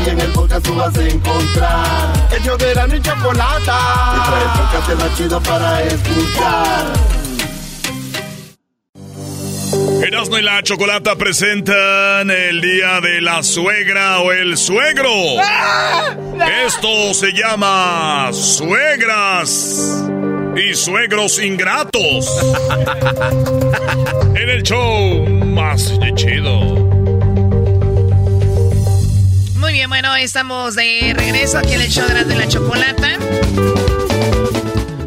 en el podcast tú vas a encontrar. El yo de la niña chocolata. Y trae el podcast más chido para escuchar. Erasmo y la Chocolata presentan el día de la suegra o el suegro. Esto se llama suegras y suegros ingratos. en el show más chido. Bien, bueno, estamos de regreso aquí en el show de la chocolata.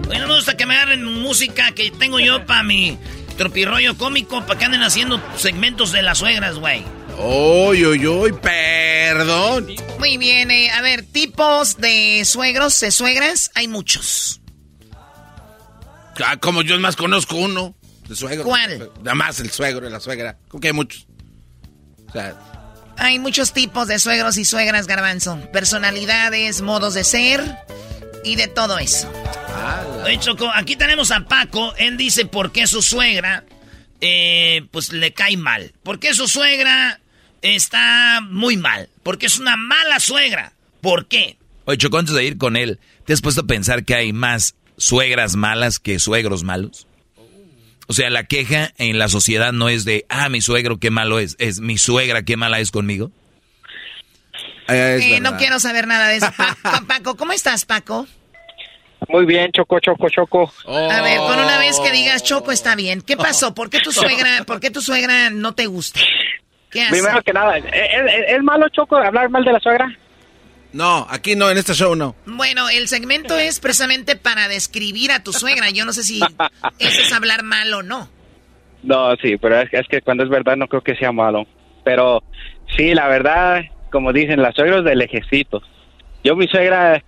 Bueno, me gusta que me agarren música que tengo yo para mi tropirroyo cómico, para que anden haciendo segmentos de las suegras, güey. Uy, uy, uy, perdón. Muy bien, eh, a ver, tipos de suegros, de suegras, hay muchos. Ah, como yo más conozco uno, de suegro. ¿Cuál? Nada más el suegro y la suegra. Como que hay muchos. O sea, hay muchos tipos de suegros y suegras, garbanzo. Personalidades, modos de ser y de todo eso. Oye, Choco, aquí tenemos a Paco. Él dice por qué su suegra, eh, pues le cae mal. ¿Por qué su suegra está muy mal? Porque es una mala suegra. ¿Por qué? Oye, Choco, antes de ir con él, ¿te has puesto a pensar que hay más suegras malas que suegros malos? O sea, la queja en la sociedad no es de, ah, mi suegro qué malo es, es mi suegra qué mala es conmigo. Eh, no quiero saber nada de eso. Paco, ¿cómo estás, Paco? Muy bien, Choco, Choco, Choco. A ver, con una vez que digas Choco está bien. ¿Qué pasó? ¿Por qué tu suegra, por qué tu suegra no te gusta? ¿Qué hace? Primero que nada, ¿es, malo, Choco, hablar mal de la suegra? No, aquí no, en este show no. Bueno, el segmento es precisamente para describir a tu suegra. Yo no sé si eso es hablar mal o no. No, sí, pero es, es que cuando es verdad no creo que sea malo. Pero sí, la verdad, como dicen, la suegra es del ejército. Yo mi suegra,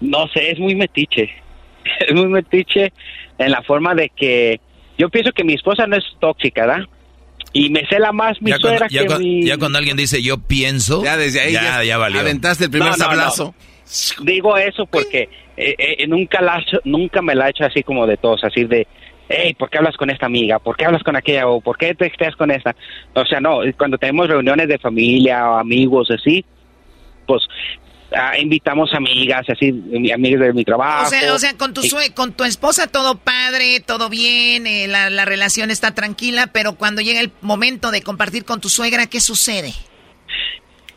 no sé, es muy metiche. Es muy metiche en la forma de que yo pienso que mi esposa no es tóxica, ¿verdad? Y me cela más mi Ya cuando, suegra ya que cu- mi... ya cuando alguien dice yo pienso, Ya desde ahí ya, ya ya valió. aventaste el primer No, no, sablazo. no. Digo eso porque eh, eh, nunca, la, ha hecho- nunca me la ha hecho así como de todos, así de, hey, ¿por qué hablas con esta amiga? ¿Por qué hablas con aquella? ¿O por qué texteas con esta? O sea, no, cuando tenemos reuniones de familia o amigos así, pues ah, invitamos amigas, así, mi- amigas de mi trabajo. O sea, o sea con, tu sue- con tu esposa todo padre, todo bien, eh, la, la relación está tranquila, pero cuando llega el momento de compartir con tu suegra, ¿qué sucede?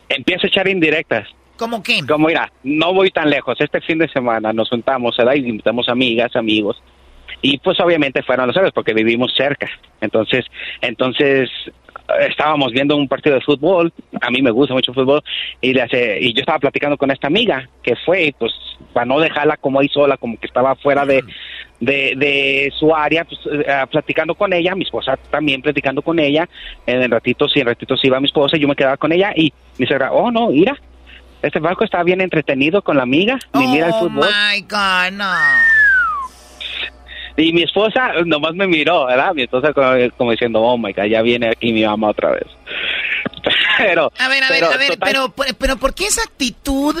Empiezo a echar indirectas. ¿Cómo qué? Como mira, no voy tan lejos. Este fin de semana nos juntamos, ¿verdad? Y invitamos amigas, amigos. Y pues obviamente fueron los héroes porque vivimos cerca. Entonces, entonces estábamos viendo un partido de fútbol. A mí me gusta mucho el fútbol. Y, le hace, y yo estaba platicando con esta amiga que fue, y, pues, para no dejarla como ahí sola, como que estaba fuera de, de, de su área, pues, eh, platicando con ella. Mi esposa también platicando con ella. En el ratito, sí, en ratito sí iba mi esposa. Yo me quedaba con ella y mi suegra, oh, no, mira. Este Vasco está bien entretenido con la amiga, ni mira el Oh fútbol. my God, no. Y mi esposa nomás me miró, ¿verdad? Mi esposa como, como diciendo, oh my God, ya viene aquí mi mamá otra vez. pero, A ver, a ver, pero, a ver, total- pero, pero, pero ¿por qué esa actitud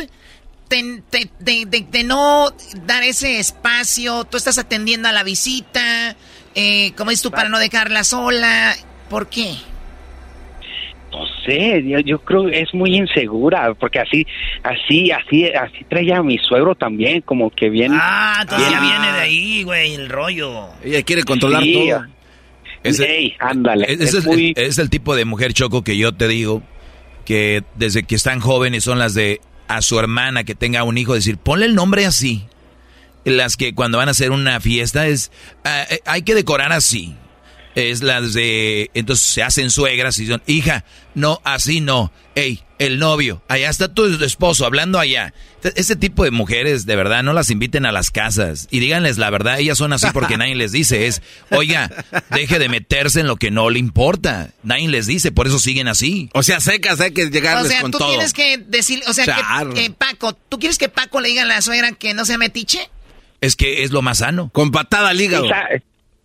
de, de- de- de- no dar ese espacio? Tú estás atendiendo a la visita, eh, como dices tú, para no dejarla sola. ¿Por qué? No sé, yo, yo creo que es muy insegura, porque así, así, así, así traía a mi suegro también, como que bien. Ah, entonces ya viene de ahí, güey, el rollo. Ella quiere controlar Sí, todo. Ese- Ey, ándale. Ese es es, muy- es el tipo de mujer choco que yo te digo que desde que están jóvenes son las de a su hermana que tenga un hijo decir ponle el nombre así. Las que cuando van a hacer una fiesta es ah, eh, hay que decorar así. Es las de entonces se hacen suegras y son hija no así no. Ey el novio allá está tu esposo hablando allá. Ese tipo de mujeres de verdad no las inviten a las casas y díganles la verdad ellas son así porque nadie les dice es oiga deje de meterse en lo que no le importa. Nadie les dice por eso siguen así. O sea, secas, hay que O llegarles sea, con tú todo. tienes que decir, o sea, que, que Paco, ¿tú quieres que Paco le diga a la suegra que no sea metiche? Es que es lo más sano. Con patada al hígado.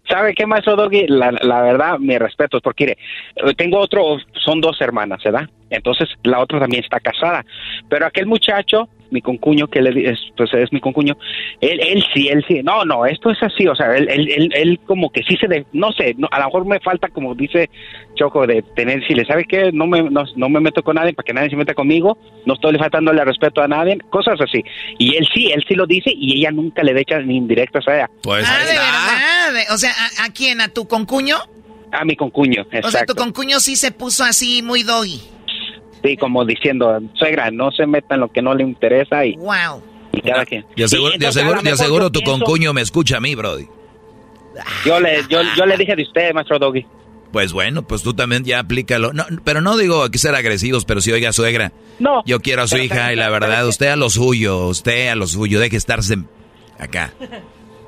¿Sabe qué, maestro Doggy? La, la verdad, mi respeto, porque mire, tengo otro, son dos hermanas, ¿verdad? Entonces, la otra también está casada. Pero aquel muchacho, mi concuño, que le, di- es, pues es mi concuño, él, él sí, él sí, no, no, esto es así, o sea, él, él, él, él como que sí se, de, no sé, no, a lo mejor me falta, como dice Choco, de tener, si le sabe qué, no me, no, no me meto con nadie para que nadie se meta conmigo, no estoy faltándole respeto a nadie, cosas así. Y él sí, él sí lo dice y ella nunca le echa ni indirectas a ella. Pues ah, de verdad. O sea, ¿a, a quién? ¿A tu concuño? A mi concuño, O sea, exacto. tu concuño sí se puso así muy doggy. Sí, como diciendo, suegra, no se meta en lo que no le interesa y, Wow. y cada quien. De aseguro, Y de entonces, a aseguro, aseguro yo tu pienso- concuño me escucha a mí, Brody. Yo le, yo, yo le dije de usted, maestro Doggy. Pues bueno, pues tú también ya aplícalo. No, pero no digo que ser agresivos, pero si oiga suegra. No. Yo quiero a su hija y la ¿sabe verdad, usted a lo suyo, usted a lo suyo, deje estarse acá.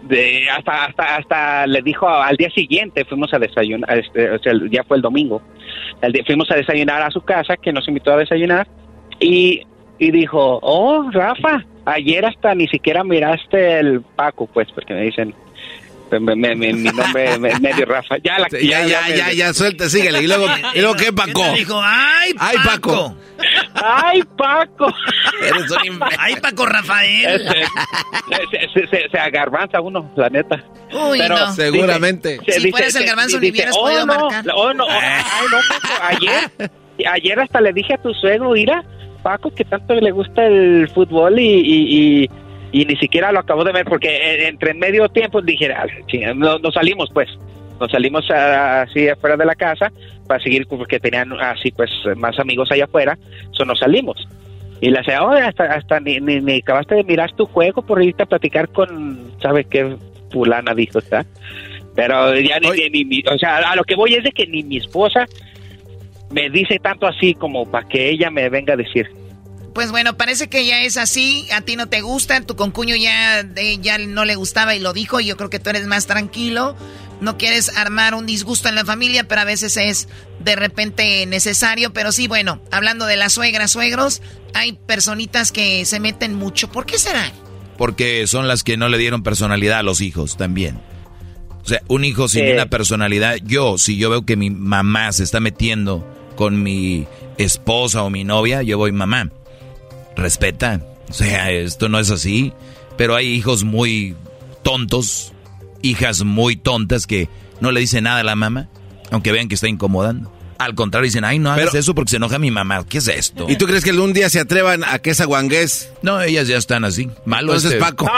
De, hasta, hasta, hasta le dijo al día siguiente, fuimos a desayunar, este, o sea, ya fue el domingo. El día- fuimos a desayunar a su casa, que nos invitó a desayunar, y, y dijo, oh, Rafa, ayer hasta ni siquiera miraste el Paco, pues, porque me dicen, me- me- me- mi nombre me- medio Rafa. Ya, la, Ya, ya, ya, ya, suelta, síguele. Y luego, y luego ¿qué, Paco? te dijo? ¡Ay, Paco! Ay, Paco. ¡Ay, Paco! Eres un. ¡Ay, Paco Rafael! se, se, se, se agarbanza uno, la neta. Uy, Pero no. Seguramente. dice- Si fueras el dice- garbanzo dice, ni hubieras oh, podido no, marcar. Oh, no, ay, no, Paco, ayer, ayer hasta le dije a tu suegro, mira, Paco, que tanto le gusta el fútbol y, y, y, y ni siquiera lo acabo de ver porque eh, entre en medio tiempo dije, ah, chinga, no- nos salimos pues, nos salimos ah, así afuera de la casa para seguir porque tenían así pues más amigos allá afuera, so nos salimos. Y le decía, oye, hasta, hasta ni, ni, ni acabaste de mirar tu juego por irte a platicar con, ¿sabes qué? Fulana dijo, ¿está? Pero ya ni, ni- ni- ni- o sea, a lo que voy es de que ni mi esposa me dice tanto así como para que ella me venga a decir. Pues bueno, parece que ya es así, a ti no te gusta, tu concuño ya, eh, ya no le gustaba y lo dijo, y yo creo que tú eres más tranquilo, no quieres armar un disgusto en la familia, pero a veces es de repente necesario, pero sí, bueno, hablando de las suegras, suegros, hay personitas que se meten mucho, ¿por qué será? Porque son las que no le dieron personalidad a los hijos también. O sea, un hijo sin una personalidad, yo, si yo veo que mi mamá se está metiendo con mi esposa o mi novia, yo voy mamá respeta. O sea, esto no es así. Pero hay hijos muy tontos, hijas muy tontas que no le dicen nada a la mamá, aunque vean que está incomodando. Al contrario, dicen, ay, no hagas eso porque se enoja mi mamá. ¿Qué es esto? ¿Y tú crees que un día se atrevan a que esa guangués? No, ellas ya están así. Malo Entonces, este- Paco.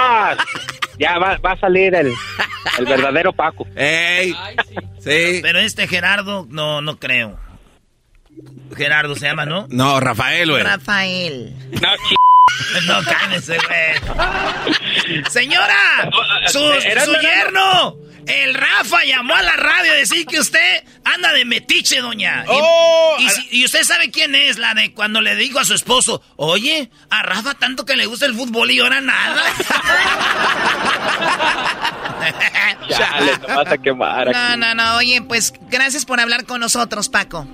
ya va, va a salir el, el verdadero Paco. ¡Ey! Sí. Pero este Gerardo, no, no creo. Gerardo se llama, ¿no? No, Rafael, güey. Rafael. No, No, cálmese, güey. Señora, su, su yerno, el Rafa llamó a la radio a decir que usted anda de metiche, doña. Y- Oh, y, si- y usted sabe quién es, la de cuando le dijo a su esposo, oye, a Rafa tanto que le gusta el fútbol y ahora nada. Chale, no vas a quemar aquí. No, no, no, oye, pues gracias por hablar con nosotros, Paco.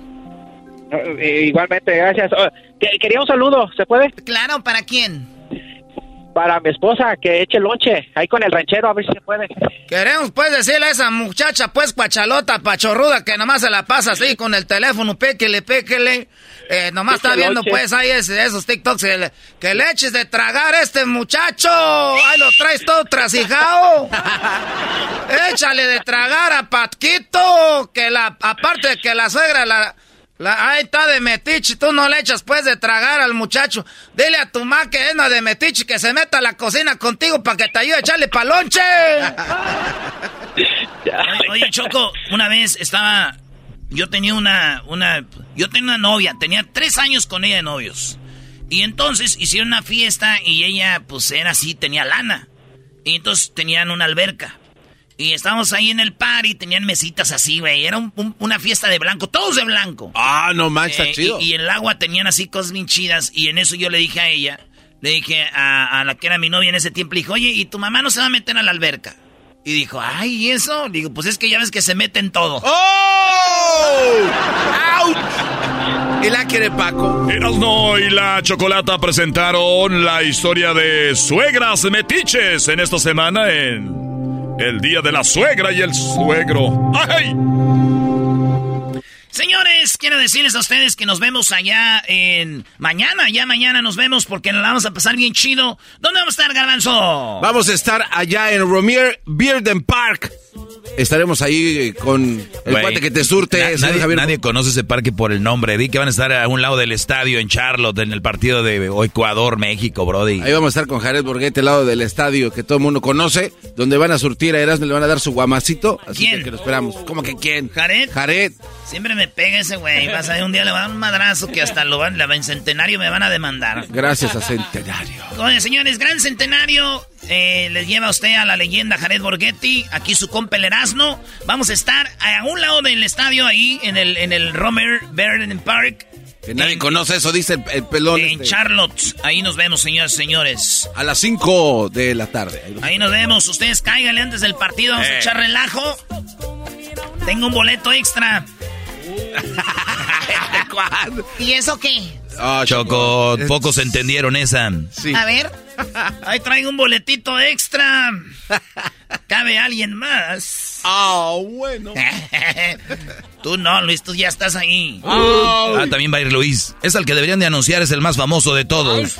Eh, igualmente, gracias. Oh, que- quería un saludo, ¿se puede? Claro, ¿para quién? Para mi esposa, que eche lonche, ahí con el ranchero, a ver si se puede. Queremos pues decirle a esa muchacha pues cuachalota, pachorruda, que nomás se la pasa así con el teléfono, péquele, péquele. Eh, nomás está viendo lonche. pues ahí esos TikToks que le, que le eches de tragar a este muchacho. Ahí lo traes todo trasijao. Échale de tragar a Patquito, que la, aparte de que la suegra la, la, ahí está de metiche, tú no le echas pues de tragar al muchacho. Dile a tu ma que es una de metiche que se meta a la cocina contigo para que te ayude a echarle palonche. Oye, oye, Choco, una vez estaba. Yo tenía una, una. Yo tenía una novia, tenía tres años con ella de novios. Y entonces hicieron una fiesta y ella, pues era así, tenía lana. Y entonces tenían una alberca. Y estábamos ahí en el party, tenían mesitas así, güey. Era un- un- una fiesta de blanco, todos de blanco. Ah, no manches, está Eh, chido. Y, y en el agua tenían así cosas bien chidas. Y en eso yo le dije a ella, le dije a, a la que era mi novia en ese tiempo, le dije, oye, ¿y tu mamá no se va a meter a la alberca? Y dijo, ay, ¿y eso? Le digo, pues es que ya ves que se mete en todo. ¡Oh! ¡Auch! Y la quiere Paco. Erasno y la Chocolata presentaron la historia de suegras metiches en esta semana en el Día de la Suegra y el Suegro. ¡Ay! Señores, quiero decirles a ustedes que nos vemos allá en mañana, ya mañana nos vemos porque nos la vamos a pasar bien chido. ¿Dónde vamos a estar, Garbanzo? Vamos a estar allá en Romier Bearden Park. Estaremos ahí con el cuate que te surte. na- nadie, Javier. nadie conoce ese parque por el nombre. Vi que van a estar a un lado del estadio en Charlotte, en el partido de Ecuador, México, Brody. Ahí vamos a estar con Jared Borghetti, al lado del estadio que todo el mundo conoce, donde van a surtir a Erasmo, le van a dar su guamacito. Así ¿Quién? que, que lo esperamos. ¿Cómo que quién? ¿Jared? Jared. Siempre me pega ese güey. Vas a ver, un día le va a dar un madrazo que hasta lo van, la en centenario me van a demandar. Gracias a Centenario. Oye, señores, gran centenario. Eh, les lleva a usted a la leyenda Jared Borghetti. Aquí su compa el Erasmo. Vamos a estar a un lado del estadio ahí, en el, en el Romer Verden Park. Que nadie conoce eso, dice el, el pelón. En este. Charlotte. Ahí nos vemos, señores y señores. A las 5 de la tarde. Ahí nos vemos. Ustedes cáiganle antes del partido. Vamos a Eh. echar relajo. Tengo un boleto extra. ¿Y eso qué? Ah, Choco, pocos entendieron esa. A ver. Ahí traigo un boletito extra. ¿Cabe alguien más? Ah, bueno. tú no, Luis, tú ya estás ahí. Ah, también va a ir Luis. Es el que deberían de anunciar, es el más famoso de todos.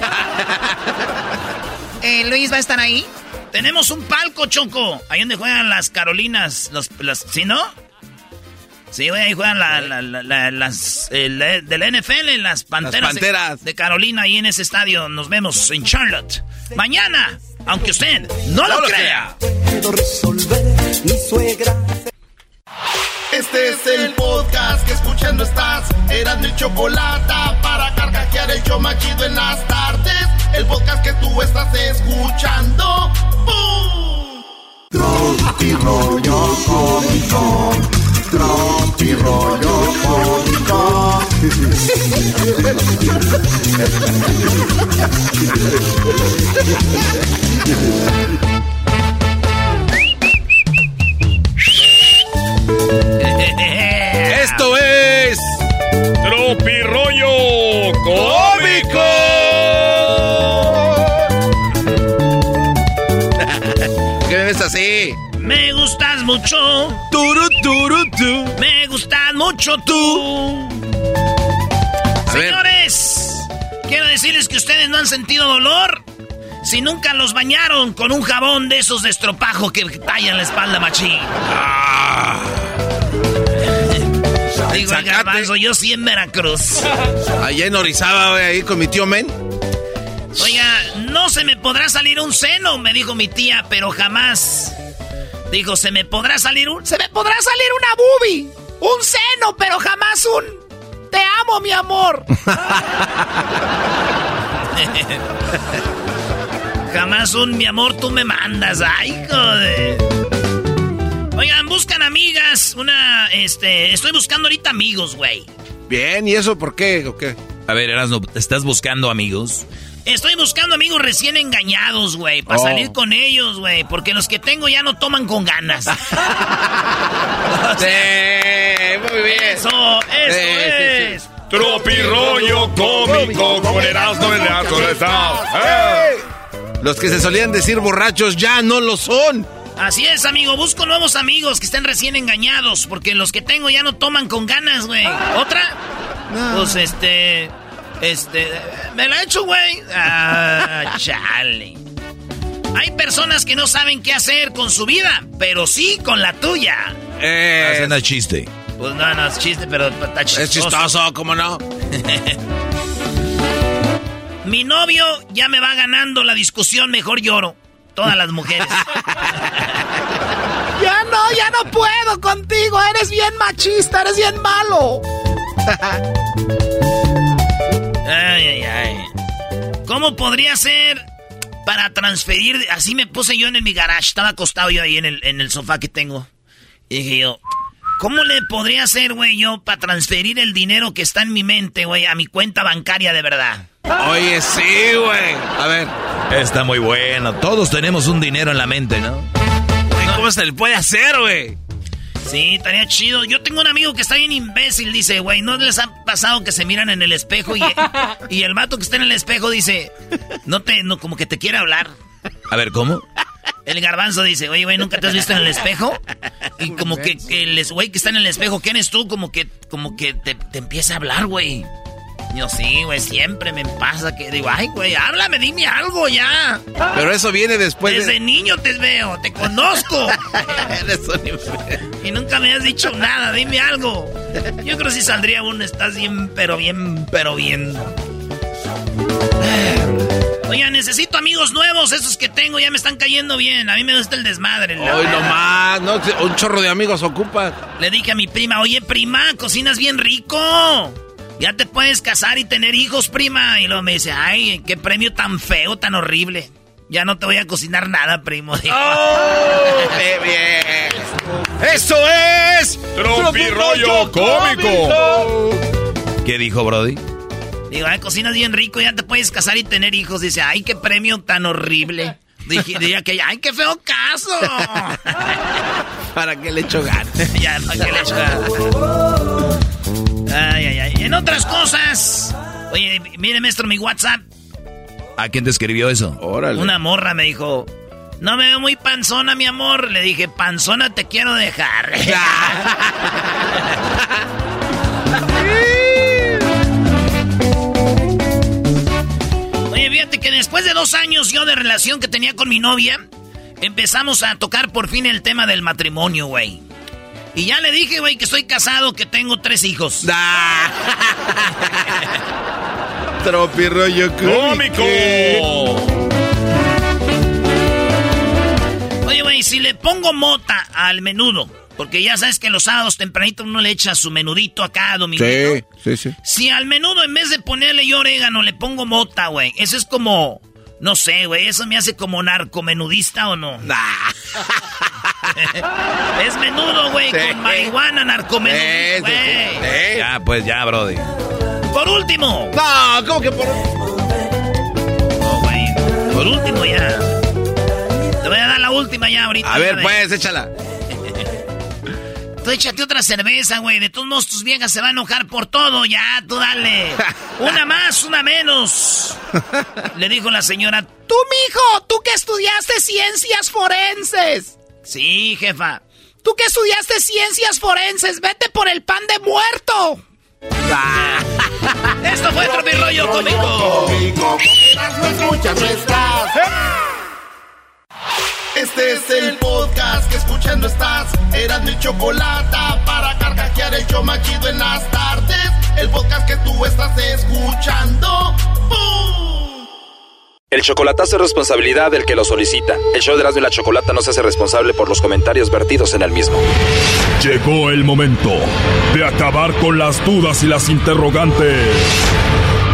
Eh, Luis va a estar ahí. Tenemos un palco, Choco. Ahí donde juegan las Carolinas. Los, las, ¿Sí, no? Sí, güey, ahí juegan la- la- la- la- las eh, la- de la NFL, las Panteras, de- Panteras. De, Carolina, ahí en ese estadio. Nos vemos en Charlotte. Mañana, aunque usted no, lo, crea. Este es el podcast que escuchando estás. Eran mi chocolate para carcajear el show machido en las tardes. El podcast que tú estás escuchando. ¡Bum! Tropi rollo cómico. Tropi rollo cómico. Esto es. Tropirollo Cómico. ¿Qué me ves así? Me gustas mucho. Turu, turu, tu. Me gustas mucho tú. Señores, quiero decirles que ustedes no han sentido dolor si nunca los bañaron con un jabón de esos de estropajo que tallan la espalda machín. Ah. Digo, el garbanzo, yo sí en Veracruz. Allá en Orizaba, güey, ahí con mi tío Men. Oiga, no se me podrá salir un seno, me dijo mi tía, pero jamás. Dijo, se me podrá salir un... Se me podrá salir una boobie. Un seno, pero jamás un... Te amo, mi amor. jamás un mi amor, tú me mandas. Ay, joder. Oigan, buscan amigas. Una, este... Estoy buscando ahorita amigos, güey. Bien, ¿y eso por qué? ¿O qué? A ver, Erasno, ¿estás buscando amigos? Estoy buscando amigos recién engañados, güey, para Oh. salir con ellos, güey, porque los que tengo ya no toman con ganas. Sí, muy bien. Eso, eso Sí, sí, sí. es. Tropirollo Cómico con Erasmo. ¡Eh! Los que se solían decir borrachos ya no lo son. Así es, amigo, busco nuevos amigos que estén recién engañados, porque los que tengo ya no toman con ganas, güey. ¿Otra? Pues este... Este... Me la he hecho, güey. Ah, chale. Hay personas que no saben qué hacer con su vida, pero sí con la tuya. Eh, Haciendo chiste. Pues no, no es chiste, pero está chistoso. es chistoso, ¿cómo no? Mi novio ya me va ganando la discusión, mejor lloro. Todas las mujeres. ya no, ya no puedo contigo. Eres bien machista, eres bien malo. Ay, ay. ¿Cómo podría ser para transferir? Así me puse yo en mi garage. Estaba acostado yo ahí en el, en el sofá que tengo. Y dije yo, ¿cómo le podría hacer, güey, yo para transferir el dinero que está en mi mente, güey, a mi cuenta bancaria de verdad? Oye, sí, güey. A ver. Está muy bueno. Todos tenemos un dinero en la mente, ¿no? ¿Cómo se le puede hacer, güey? Sí, estaría chido. Yo tengo un amigo que está bien imbécil, dice, güey, ¿no les ha pasado que se miran en el espejo y, y el vato que está en el espejo dice, no te, no, como que te quiere hablar? A ver, ¿cómo? El garbanzo dice, oye, güey, ¿nunca te has visto en el espejo? Y como que, que el es- güey que está en el espejo, ¿quién es tú? Como que, como que te, te empieza a hablar, güey. Yo sí, güey, siempre me pasa que digo, ay, güey, háblame, dime algo ya. Pero eso viene después Desde de... niño te veo, te conozco. Eres un infeliz. Y nunca me has dicho nada, dime algo. Yo creo que si saldría uno, estás bien, pero bien, pero bien. Oiga, necesito amigos nuevos, esos que tengo ya me están cayendo bien. A mí me gusta el desmadre. Hoy verdad. nomás, no, un chorro de amigos ocupa. Le dije a mi prima, oye prima, cocinas bien rico. Ya te puedes casar y tener hijos, prima. Y luego me dice, ay, qué premio tan feo, tan horrible. Ya no te voy a cocinar nada, primo. Dijo. ¡Qué bien! ¡Eso es! Tropirollo Cómico. ¿Qué dijo Brody? Digo, ay, cocinas bien rico, ya te puedes casar y tener hijos. Dice, ay, qué premio tan horrible. Dije, diría que, ay, qué feo caso. ¿Para qué le echo ganas? ya, para que le echo ganas. Ay, ay, ay. En otras cosas. Oye, mire, maestro, mi WhatsApp. ¿A quién te escribió eso? Órale. Una morra me dijo, no me veo muy panzona, mi amor. Le dije, panzona te quiero dejar. Oye, fíjate que después de dos años yo de relación que tenía con mi novia, empezamos a tocar por fin el tema del matrimonio, güey. Y ya le dije, güey, que estoy casado, que tengo tres hijos. Tropirollo Cómico. Oye, güey, si le pongo mota al menudo, porque ya sabes que los sábados tempranito uno le echa su menudito acá, dominguito. Sí, sí, sí. Si al menudo en vez de ponerle yo orégano le pongo mota, güey, eso es como, no sé, güey, eso me hace como narcomenudista o no. es menudo, güey, con marihuana, narcomenudo, güey. Ya, pues ya, brody. Por último. No, ¿cómo que por No, güey. Por último ya. Te voy a dar la última ya ahorita. A ver, pues, échala. Tú échate otra cerveza, güey. De todos modos, tus viejas se van a enojar por todo. Ya, tú dale. Una más, una menos. Le dijo la señora, tú, mijo, tú que estudiaste ciencias forenses. Sí, jefa. Tú que estudiaste ciencias forenses, vete por el pan de muerto. Esto fue Tropirollo Cómico. No escuchas, no estás. Este es el podcast que escuchando estás. Eran mi chocolate para carcajear el show machido en las tardes. El podcast que tú estás escuchando. ¡Bum! El chocolatazo es responsabilidad del que lo solicita. El show de Erasmo y la Chocolata no se hace responsable por los comentarios vertidos en el mismo. Llegó el momento de acabar con las dudas y las interrogantes.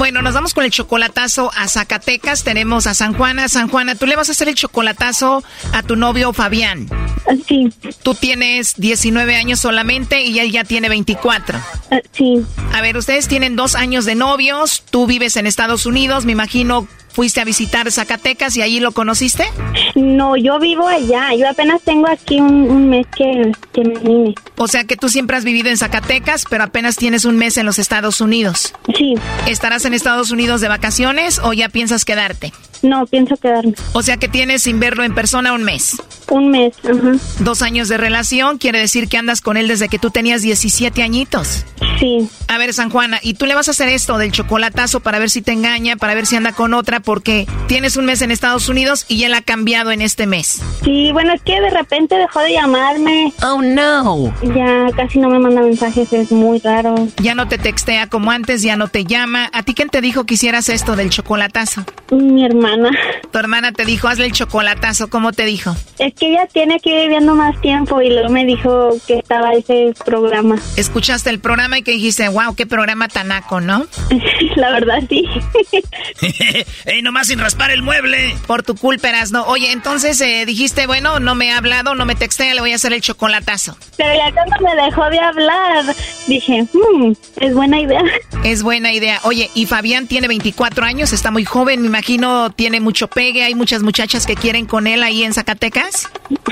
Bueno, nos vamos con el chocolatazo a Zacatecas. Tenemos a San Juana. San Juana, tú le vas a hacer el chocolatazo a tu novio Fabián. Sí. Tú tienes 19 años solamente y él ya tiene 24. Sí. A ver, ustedes tienen dos años de novios. Tú vives en Estados Unidos. Me imagino fuiste a visitar Zacatecas y allí lo conociste. No, yo vivo allá. Yo apenas tengo aquí un, un mes que, que me vine. O sea que tú siempre has vivido en Zacatecas, pero apenas tienes un mes en los Estados Unidos. Sí. ¿Estarás en Estados Unidos de vacaciones o ya piensas quedarte? No, pienso quedarme. O sea que tienes sin verlo en persona un mes. Un mes, ajá. Dos años de relación quiere decir que andas con él desde que tú tenías 17 añitos. Sí. A ver, San Juana, ¿y tú le vas a hacer esto del chocolatazo para ver si te engaña, para ver si anda con otra? Porque tienes un mes en Estados Unidos y él ha cambiado en este mes. Sí, bueno, es que de repente dejó de llamarme. Oh, no. Ya casi no me manda mensajes, es muy raro. Ya no te textea como antes, ya no te llama. ¿A ti quién te dijo que hicieras esto del chocolatazo? Mi hermana. Tu hermana te dijo, hazle el chocolatazo. ¿Cómo te dijo? Es que ella tiene aquí viviendo más tiempo y luego me dijo que estaba ese programa. Escuchaste el programa y que dijiste, wow, qué programa tanaco, ¿no? La verdad, sí. ¡Ey, nomás sin raspar el mueble! Por tu culpa, no. Oye, entonces eh, dijiste, bueno, no me ha hablado, no me textea, le voy a hacer el chocolatazo. Pero ya cuando me dejó de hablar, dije, hmm, es buena idea. Es buena idea. Oye, y Fabián tiene 24 años, está muy joven, me imagino tiene mucho pegue, hay muchas muchachas que quieren con él ahí en Zacatecas.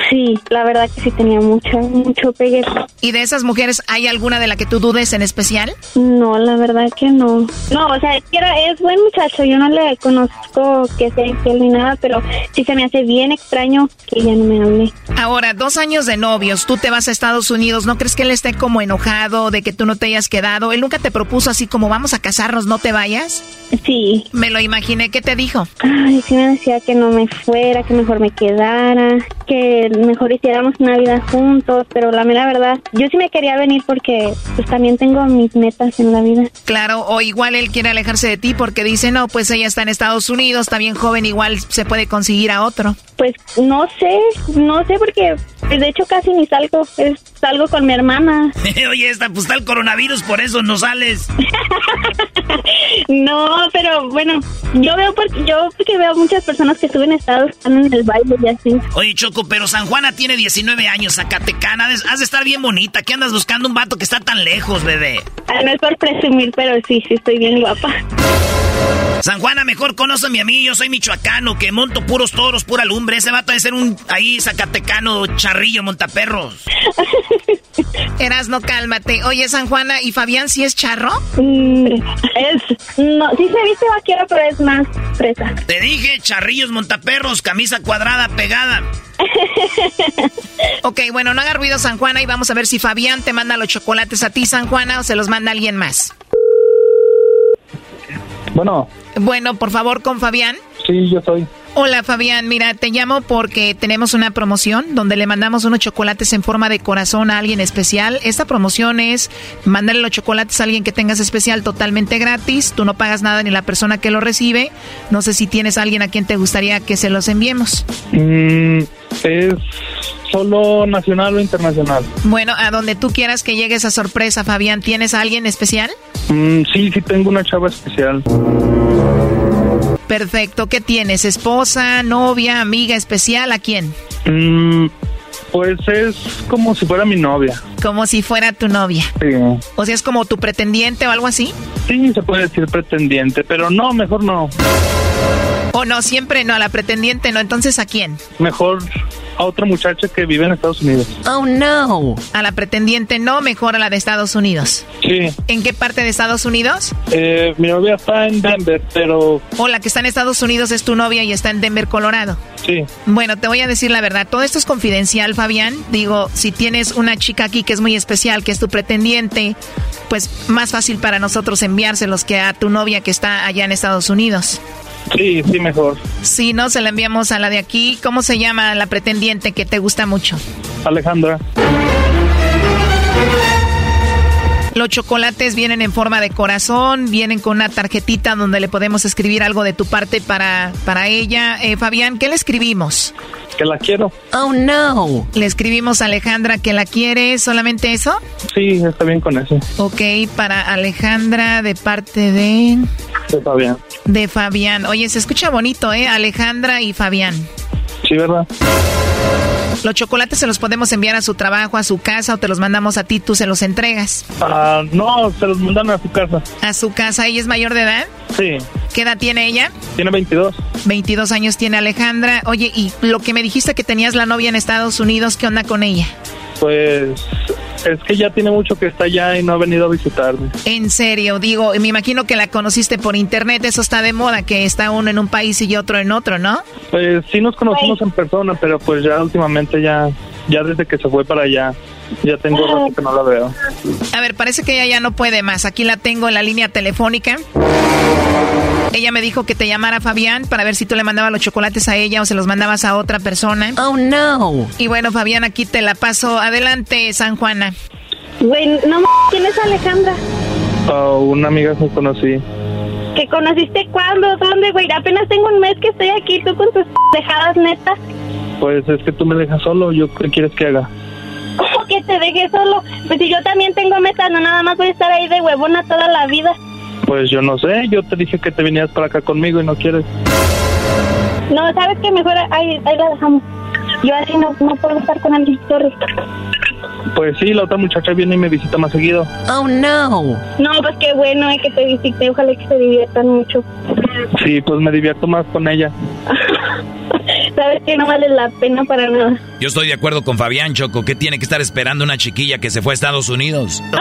Sí, la verdad que sí tenía mucho, mucho pegue. ¿Y de esas mujeres hay alguna de la que tú dudes en especial? No, la verdad que no. No, o sea, es, buen muchacho, yo no le conozco que sea infiel ni nada, pero sí se me hace bien extraño que ya no me hable. Ahora, dos años de novios, tú te vas a Estados Unidos, ¿no crees que él esté como enojado de que tú no te hayas quedado? ¿Él nunca te propuso así como vamos a casarnos, no te vayas? Sí. Me lo imaginé, ¿qué te dijo? Ay, sí me decía que no me fuera, que mejor me quedara, que mejor hiciéramos una vida juntos, pero la mera verdad, yo sí me quería venir porque pues también tengo mis metas en la vida. Claro, o igual él quiere alejarse de ti porque dice, no, pues ella está en Estados Unidos, está bien joven, igual se puede conseguir a otro. Pues no sé, no sé porque pues, de hecho casi ni salgo, es- salgo con mi hermana. Oye, esta, pues está el coronavirus, por eso no sales. No, pero bueno, yo veo porque yo porque veo muchas personas que suben estados están en el baile y así. Oye, Choco, pero San Juana tiene 19 años, Zacatecana. Has de estar bien bonita. ¿Qué andas buscando un vato que está tan lejos, bebé? Ah, No es por presumir, pero sí, sí estoy bien guapa. San Juana, mejor conóceme a mí. Yo soy michoacano, que monto puros toros, pura lumbre. Ese vato debe ser un ahí zacatecano, charrillo, montaperros. Eras, no cálmate. Oye, San Juana, ¿y Fabián sí es charro? Mm, es, no, sí se viste vaquero, pero es más fresa. Te dije, charrillos, montaperros, camisa cuadrada, pegada. Ok, bueno, no haga ruido, San Juana, y vamos a ver si Fabián te manda los chocolates a ti, San Juana, o se los manda alguien más. Bueno, Bueno, por favor, con Fabián. sí, yo soy. Hola Fabián, mira, te llamo porque tenemos una promoción donde le mandamos unos chocolates en forma de corazón a alguien especial. Esta promoción es mandarle los chocolates a alguien que tengas especial totalmente gratis. Tú no pagas nada ni la persona que lo recibe. No sé si tienes a alguien a quien te gustaría que se los enviemos. Mm, es solo nacional o internacional. Bueno, a donde tú quieras que llegue esa sorpresa, Fabián, ¿tienes a alguien especial? Mm, sí, sí tengo una chava especial. Perfecto, ¿qué tienes? ¿Esposa, novia, amiga especial? ¿A quién? Mm, pues es como si fuera mi novia. Como si fuera tu novia. Sí. O sea, es como tu pretendiente o algo así. Sí, se puede decir pretendiente, pero no, mejor no. O no, siempre no, a la pretendiente no. Entonces, ¿a quién? Mejor a otra muchacha que vive en Estados Unidos. Oh, no. A la pretendiente no, mejor a la de Estados Unidos. Sí. ¿En qué parte de Estados Unidos? Eh, mi novia está en Denver, pero... O la que está en Estados Unidos es tu novia y está en Denver, Colorado. Sí. Bueno, te voy a decir la verdad. Todo esto es confidencial, Fabián. Digo, si tienes una chica aquí que es muy especial, que es tu pretendiente, pues más fácil para nosotros enviárselos que a tu novia que está allá en Estados Unidos. Sí, sí, mejor. Si no, se la enviamos a la de aquí. ¿Cómo se llama la pretendiente que te gusta mucho? Alejandra. Los chocolates vienen en forma de corazón, vienen con una tarjetita donde le podemos escribir algo de tu parte para, para ella. Eh, Fabián, ¿qué le escribimos? Que la quiero. Oh, no. Le escribimos a Alejandra que la quiere, ¿solamente eso? Sí, está bien con eso. Ok, para Alejandra de parte de... De Fabián. De Fabián. Oye, se escucha bonito, ¿eh? Alejandra y Fabián. Sí, ¿verdad? Los chocolates se los podemos enviar a su trabajo, a su casa o te los mandamos a ti, tú se los entregas. Ah, no, se los mandan a su casa. ¿A su casa? ¿Ella es mayor de edad? Sí. ¿Qué edad tiene ella? Tiene 22. 22 años tiene Alejandra. Oye, y lo que me dijiste que tenías la novia en Estados Unidos, ¿qué onda con ella? Pues es que ya tiene mucho que está allá y no ha venido a visitarme. En serio, digo, me imagino que la conociste por internet, eso está de moda, que está uno en un país y otro en otro, ¿no? Pues sí nos conocimos en persona, pero pues ya últimamente ya, ya desde que se fue para allá, ya tengo rato que no la veo. A ver, parece que ella ya no puede más. Aquí la tengo en la línea telefónica. Ella me dijo que te llamara Fabián para ver si tú le mandabas los chocolates a ella o se los mandabas a otra persona. Oh, no. Y bueno, Fabián, aquí te la paso. Adelante, San Juana. Güey, no m- ¿quién es Alejandra? A una amiga que conocí. ¿Que conociste cuándo? ¿Dónde, güey? Apenas tengo un mes que estoy aquí, tú con tus dejadas netas. Pues es que tú me dejas solo, ¿yo qué quieres que haga? ¿Cómo que te dejé solo? Pues si yo también tengo metas, no nada más voy a estar ahí de huevona toda la vida. Pues yo no sé, yo te dije que te vinieras para acá conmigo y no quieres. No, ¿sabes qué? Mejor ahí, ahí la dejamos. Yo así no, no puedo estar con alguien, sorry. Pues sí, la otra muchacha viene y me visita más seguido. Oh, no. No, pues qué bueno eh, que te visite, ojalá que se diviertan mucho. Sí, pues me divierto más con ella. Sabes que no vale la pena para nada. Yo estoy de acuerdo con Fabián Choco. ¿Qué tiene que estar esperando una chiquilla que se fue a Estados Unidos?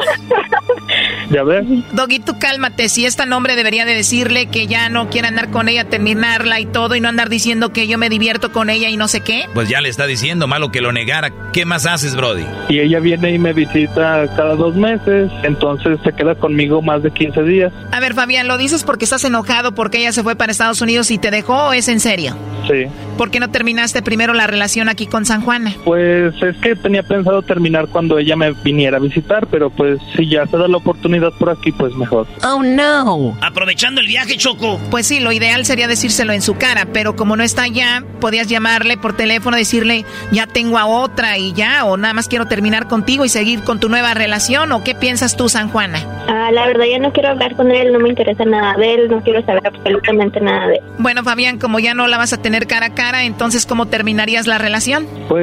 Ya ves. Doggy, tú cálmate. Si esta nombre debería de decirle que ya no quiere andar con ella, terminarla y todo, y no andar diciendo que yo me divierto con ella y no sé qué. Pues ya le está diciendo, malo que lo negara. ¿Qué más haces, Brody? Y ella viene y me visita cada dos meses, entonces se queda conmigo más de 15 días. A ver, Fabián, ¿lo dices porque estás enojado porque ella se fue para Estados Unidos y te dejó o es en serio? Sí. ¿Por qué no terminaste primero la relación aquí con San Pues es que tenía pensado terminar cuando ella me viniera a visitar, pero pues si ya se da la oportunidad por aquí, pues mejor. Oh, no. Aprovechando el viaje, Choco. Pues sí, lo ideal sería decírselo en su cara, pero como no está allá, podías llamarle por teléfono, decirle, ya tengo a otra y ya, o nada más quiero terminar contigo y seguir con tu nueva relación, o qué piensas tú, San Juana? Ah, la verdad, ya no quiero hablar con él, no me interesa nada de él, no quiero saber absolutamente nada de él. Bueno, Fabián, como ya no la vas a tener cara a cara, entonces, ¿cómo terminarías la relación? Pues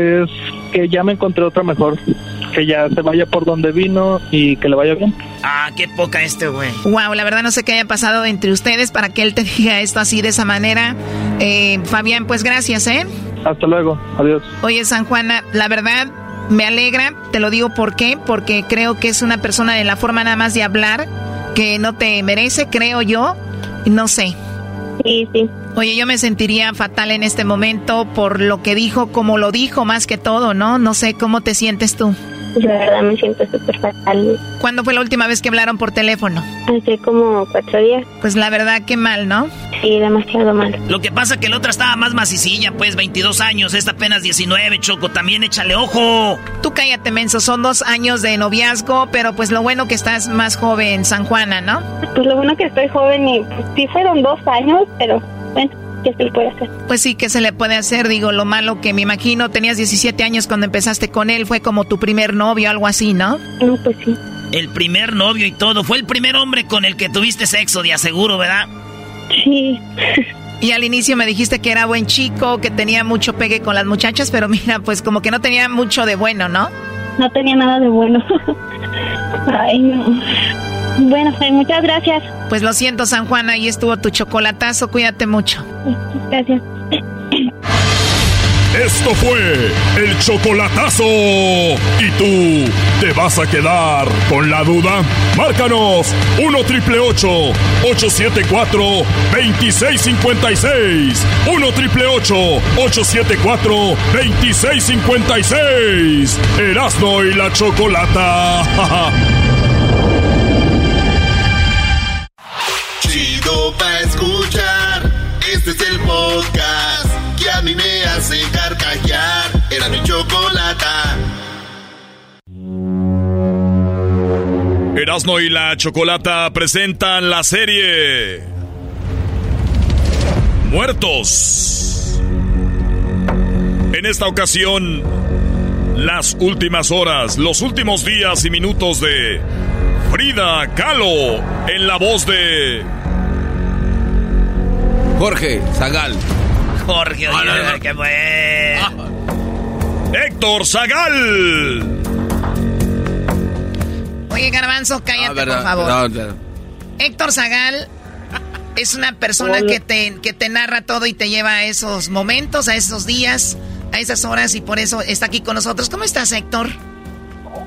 que ya me encontré otra mejor. Que ya se vaya por donde vino y que le vaya bien. Ah, qué poca este, güey. Wow, la verdad no sé qué haya pasado entre ustedes para que él te diga esto así de esa manera. Eh, Fabián, pues gracias, ¿eh? Hasta luego, adiós. Oye, San Juana, la verdad me alegra, te lo digo por qué, porque creo que es una persona de la forma nada más de hablar que no te merece, creo yo, no sé. Sí, sí. Oye, yo me sentiría fatal en este momento por lo que dijo, como lo dijo más que todo, ¿no? No sé cómo te sientes tú. La verdad me siento súper fatal. ¿Cuándo fue la última vez que hablaron por teléfono? Hace como cuatro días. Pues la verdad, qué mal, ¿no? Sí, demasiado mal. Lo que pasa que la otra estaba más macicilla, pues 22 años, esta apenas 19, Choco, también échale ojo. Tú cállate, menso, son dos años de noviazgo, pero pues lo bueno que estás más joven, San Juana, ¿no? Pues lo bueno que estoy joven y pues, sí fueron dos años, pero bueno, ¿qué se le puede hacer? Pues sí, ¿qué se le puede hacer? Digo, lo malo que me imagino, tenías 17 años cuando empezaste con él, fue como tu primer novio, algo así, ¿no? No, pues sí. El primer novio y todo. Fue el primer hombre con el que tuviste sexo, de aseguro, ¿verdad? Sí. Y al inicio me dijiste que era buen chico, que tenía mucho pegue con las muchachas, pero mira, pues como que no tenía mucho de bueno, ¿no? No tenía nada de bueno. Ay, no. Bueno, pues, muchas gracias. Pues lo siento, San Juan, ahí estuvo tu chocolatazo, cuídate mucho. Gracias. Esto fue el chocolatazo. ¿Y tú te vas a quedar con la duda? Márcanos 1 triple 874 2656. 1 triple 874 2656. Erasno y la chocolata. Chido pa' escuchar. Este es el podcast que a mí me hace carcajear. Era mi chocolata. Erasno y la chocolata presentan la serie Muertos. En esta ocasión, las últimas horas, los últimos días y minutos de Frida Kahlo en la voz de Jorge Zagal. Jorge, oye, Ah, no, no. qué fue. Héctor Zagal. Oye, Garbanzo, cállate, Ah, verdad, por favor. Héctor Zagal es una persona Hola. que te, que te narra todo y te lleva a esos momentos, a esos días, a esas horas y por eso está aquí con nosotros. ¿Cómo estás, Héctor?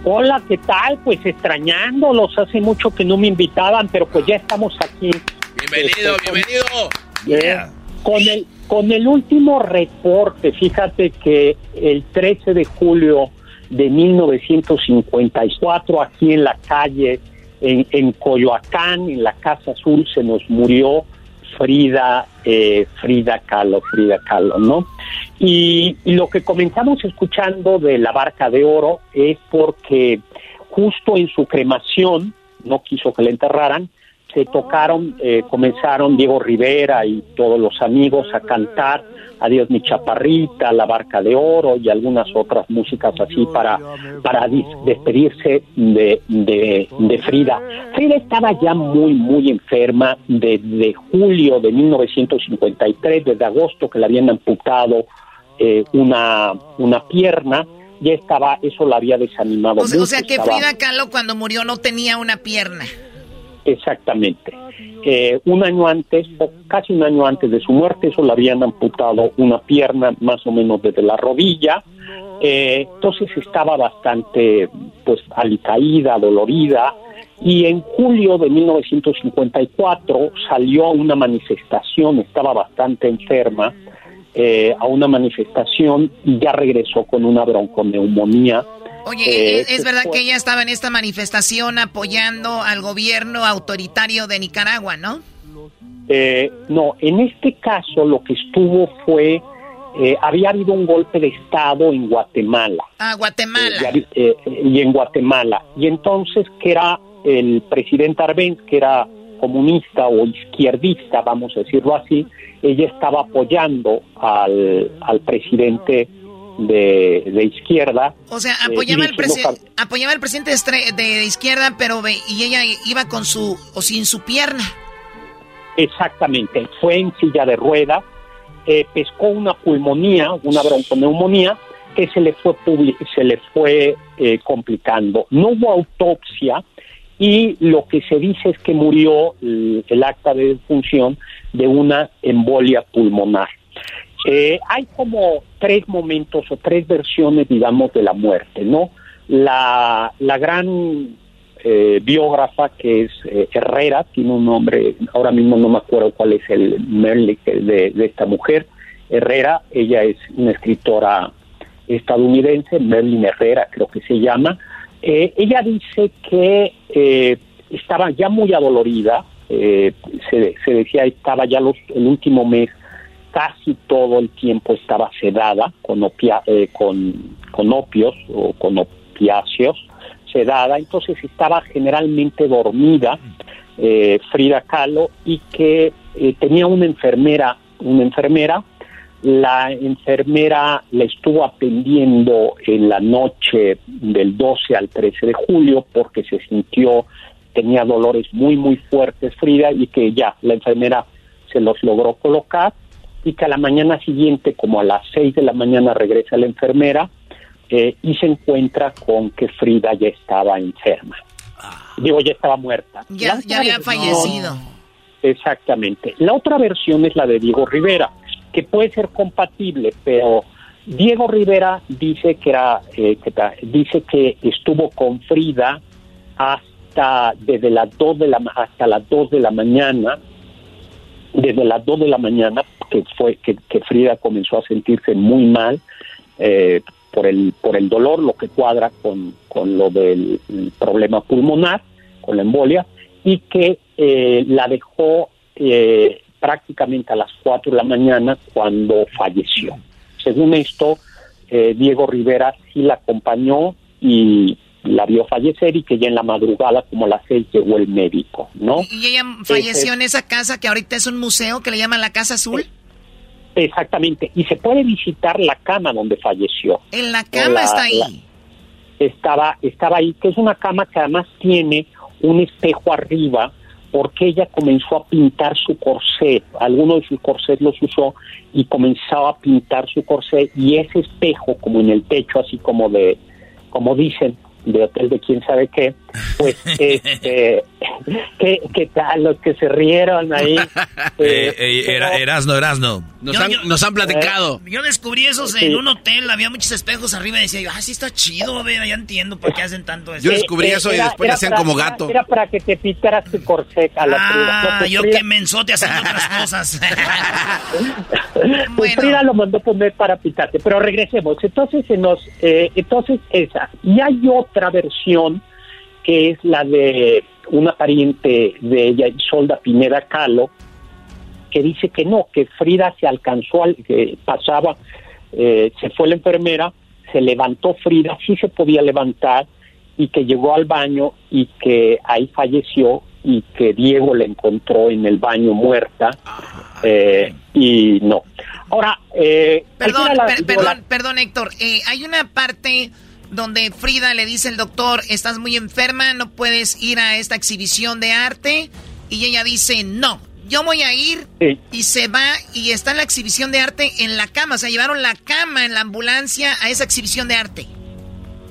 Hola, ¿qué tal? Pues extrañándolos, hace mucho que no me invitaban, pero pues ya estamos aquí. Bienvenido, Este, con- bienvenido. Eh, Con el, con el último reporte, fíjate que el 13 de julio de 1954, aquí en la calle, en, en Coyoacán, en la Casa Azul, se nos murió Frida, eh, Frida Kahlo, Frida Kahlo, ¿no? Y, y lo que comenzamos escuchando de la barca de oro es porque justo en su cremación, no quiso que la enterraran, se tocaron, eh, comenzaron Diego Rivera y todos los amigos a cantar Adiós mi chaparrita, La Barca de Oro y algunas otras músicas así para, para despedirse de, de, de Frida. Frida estaba ya muy, muy enferma desde julio de 1953, desde agosto que le habían amputado eh, una, una pierna, ya estaba, eso la había desanimado. O sea, o sea que estaba- Frida Kahlo cuando murió no tenía una pierna. Exactamente. Eh, un año antes, o casi un año antes de su muerte, eso le habían amputado una pierna más o menos desde la rodilla. Eh, entonces estaba bastante, pues, alicaída, dolorida. Y en julio de 1954 salió a una manifestación, estaba bastante enferma, eh, a una manifestación y ya regresó con una bronconeumonía. Oye, Eh, ¿es, es que verdad que ella estaba en esta manifestación apoyando al gobierno autoritario de Nicaragua, ¿no? Eh, no, en este caso lo que estuvo fue, eh, había habido un golpe de Estado en Guatemala. Ah, Guatemala. Eh, eh, y en Guatemala. Y entonces que era el presidente Arbenz, que era comunista o izquierdista, vamos a decirlo así, ella estaba apoyando al, al presidente de, de izquierda. O sea, eh, apoyaba, al, dirigiendo presi- apoyaba al presidente de, izquierda, pero ve- y ella iba con su o sin su pierna. Exactamente, fue en silla de ruedas, eh, pescó una pulmonía, una bronconeumonía, que se le fue, se le fue eh, complicando. No hubo autopsia y lo que se dice es que murió el, el acta de defunción de una embolia pulmonar. Eh, hay como tres momentos o tres versiones, digamos, de la muerte, ¿no? La, la gran eh, biógrafa que es eh, Herrera, tiene un nombre, ahora mismo no me acuerdo cuál es el Merle de, esta mujer, Herrera, ella es una escritora estadounidense, Merlin Herrera creo que se llama, Eh, ella dice que eh, estaba ya muy adolorida, se, se decía estaba ya los, el último mes casi todo el tiempo estaba sedada con, opia, eh, con, con opios o con opiáceos, sedada, entonces estaba generalmente dormida eh, Frida Kahlo y que eh, tenía una enfermera, una enfermera, la enfermera le estuvo atendiendo en la noche del 12 al 13 de julio porque se sintió, tenía dolores muy, muy fuertes Frida y que ya la enfermera se los logró colocar y que a la mañana siguiente, como a las 6 de la mañana, regresa la enfermera eh, y se encuentra con que Frida ya estaba enferma. Digo, ya estaba muerta. Ya, había fallecido. Exactamente. La otra versión es la de Diego Rivera, que puede ser compatible, pero Diego Rivera dice que era, eh, que dice que estuvo con Frida hasta desde las dos de la ma- hasta las 2 de la mañana, desde las 2 de la mañana que fue que, que Frida comenzó a sentirse muy mal eh, por el por el dolor, lo que cuadra con, con lo del el problema pulmonar, con la embolia, y que eh, la dejó eh, prácticamente a las 4 de la mañana cuando falleció. Según esto, eh, Diego Rivera sí la acompañó y la vio fallecer y que ya en la madrugada, como a las 6, llegó el médico, ¿no? Y ella falleció Ese- en esa casa que ahorita es un museo que le llaman la Casa Azul. Exactamente, y se puede visitar la cama donde falleció. En la cama La- está ahí. la- estaba, estaba ahí, que es una cama que además tiene un espejo arriba, porque ella comenzó a pintar su corsé, alguno de sus corsés los usó y comenzaba a pintar su corsé y ese espejo como en el techo, así como de, como dicen, de hotel de quién sabe qué, pues este, ¿qué, qué tal los que se rieron ahí? Eh, eh, era, Erasno, Erasno. Nos, han, nos han platicado. Yo descubrí esos Sí. en un hotel, había muchos espejos arriba y decía yo, ah, sí está chido, a ver, ya entiendo por qué hacen tanto eso. Yo descubrí eso y después le hacían para- como era- gato. Era para que te pintaras tu corsé a la. Ah, Porque yo que mensote haciendo otras cosas. Pues Frida lo mandó poner para pintarte, pero regresemos. Entonces se nos, eh, entonces esa. Y hay otra versión que es la de una pariente de ella, Solda Pineda Calo, que dice que no, que Frida se alcanzó, al, que pasaba, eh, se fue la enfermera, se levantó Frida, sí se podía levantar y que llegó al baño y que ahí falleció y que Diego la encontró en el baño muerta eh, y no. Ahora, eh, Perdón, la- per- perdón, la- perdón, Héctor. Eh, hay una parte donde Frida le dice al doctor, estás muy enferma, no puedes ir a esta exhibición de arte. Y ella dice, no, yo voy a ir. Sí. Y se va y está en la exhibición de arte en la cama. O sea, llevaron la cama en la ambulancia a esa exhibición de arte.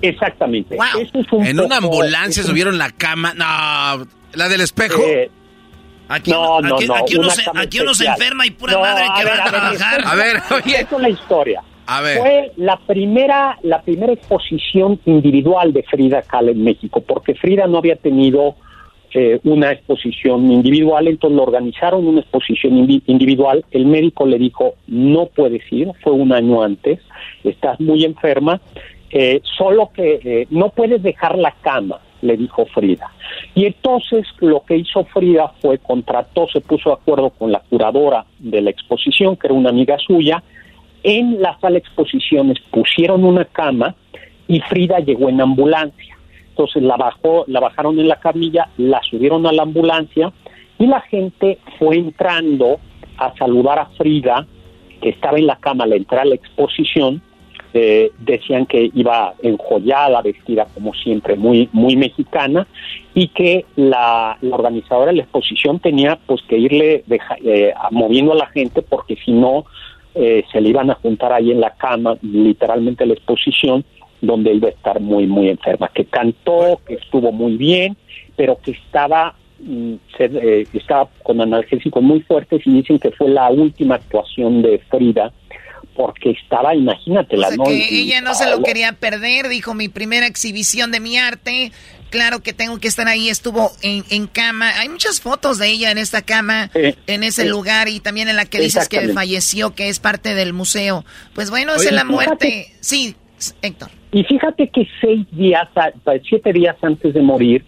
Exactamente. Wow. Eso es un En una ambulancia es un- subieron la cama. No, la del espejo. Eh, Aquí, no, uno, no, aquí- no, aquí uno se, aquí uno se enferma y pura No, madre que a ver, va a, a ver, trabajar. A ver, oye. Esa es la historia. Fue la primera, la primera exposición individual de Frida Kahlo en México, porque Frida no había tenido eh, una exposición individual, entonces lo organizaron una exposición indi- individual. El médico le dijo, no puedes ir, fue un año antes, estás muy enferma, eh, solo que eh, no puedes dejar la cama, le dijo Frida. Y entonces lo que hizo Frida fue contrató, se puso de acuerdo con la curadora de la exposición, que era una amiga suya, en la sala de exposiciones pusieron una cama y Frida llegó en ambulancia. Entonces la bajó, la bajaron en la camilla, la subieron a la ambulancia y la gente fue entrando a saludar a Frida, que estaba en la cama al entrar a la exposición. Eh, decían que iba enjollada, vestida como siempre, muy, muy mexicana, y que la, organizadora de la exposición tenía pues que irle deja- eh, moviendo a la gente porque si no eh, se le iban a juntar ahí en la cama, literalmente la exposición, donde iba a estar muy, muy enferma, que cantó, que estuvo muy bien, pero que estaba, mm, se- eh, estaba con analgésicos muy fuertes y dicen que fue la última actuación de Frida, porque estaba, imagínate, O la sea no que Y- ella no se lo quería perder, dijo mi primera exhibición de mi arte. Claro que tengo que estar ahí, estuvo en, en cama. Hay muchas fotos de ella en esta cama, en ese lugar y también en la que dices que falleció, que es parte del museo. Pues bueno, Oye, es la fíjate- muerte. Sí, Héctor. Y fíjate que seis días, a- siete días antes de morir,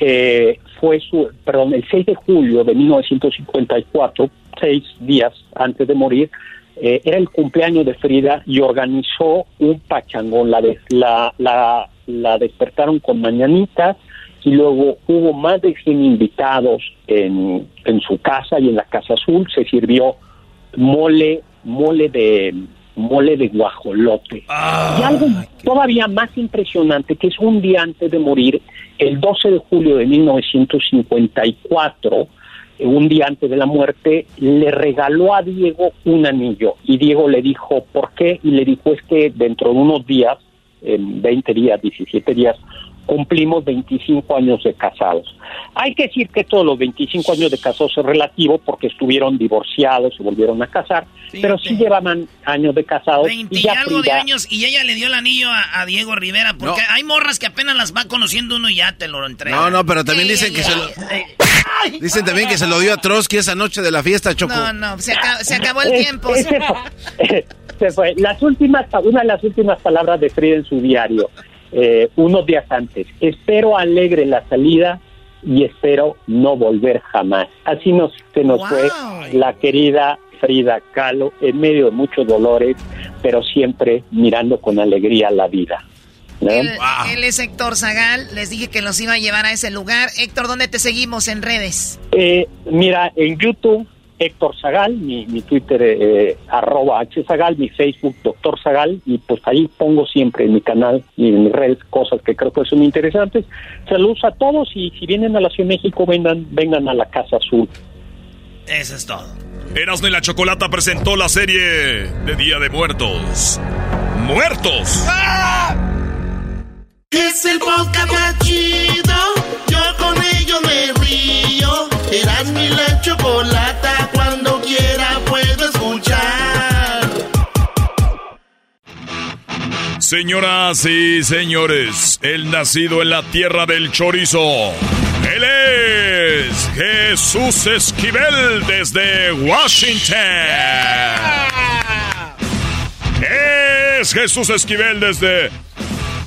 eh, fue su, perdón, el 6 de julio de 1954, seis días antes de morir, eh, era el cumpleaños de Frida y organizó un pachangón. La, de- la, la, la despertaron con mañanitas y luego hubo más de 100 invitados en, en su casa y en la Casa Azul. Se sirvió mole, mole de mole de guajolote. y algo todavía más impresionante, que es un día antes de morir, el 12 de julio de 1954, eh, un día antes de la muerte, le regaló a Diego un anillo. Y Diego le dijo, ¿por qué? Y le dijo, es que dentro de unos días, en 20 días, 17 días, cumplimos 25 años de casados. Hay que decir que todos los 25 años de casados es relativo porque estuvieron divorciados, se volvieron a casar, pero sí llevaban años de casados. 20 y y ya algo de Frida- años y ella le dio el anillo a, a Diego Rivera porque hay morras que apenas las va conociendo uno y ya te lo entrega. No, no, pero también dicen que se lo... Dicen también que se lo dio a Trotsky esa noche de la fiesta, Choco. No, no, se, acabó, se acabó el tiempo. se fue. Las últimas, una de las últimas palabras de Frida en su diario, eh, unos días antes. Espero alegre la salida y espero no volver jamás. Así nos, se nos fue la querida Frida Kahlo en medio de muchos dolores, pero siempre mirando con alegría la vida. ¿no? Él, él es Héctor Zagal. Les dije que los iba a llevar a ese lugar. Héctor, ¿dónde te seguimos en redes? Eh, mira, en YouTube, Héctor Zagal, mi, mi Twitter, eh, arroba H Zagal, mi Facebook, Doctor Zagal, y pues ahí pongo siempre en mi canal y en mis redes cosas que creo que son interesantes. Saludos a todos y si vienen a la Ciudad de México, vengan, vengan a la Casa Azul. Eso es todo. Erasmo y la Chocolata presentó la serie de Día de Muertos. ¡Muertos! Es el podcast más chido. Yo con ello me río. Eras mi la chocolata. Cuando quiera puedo escuchar. Señoras y señores, el nacido en la tierra del chorizo. Él es Jesús Esquivel desde Washington. Es Jesús Esquivel desde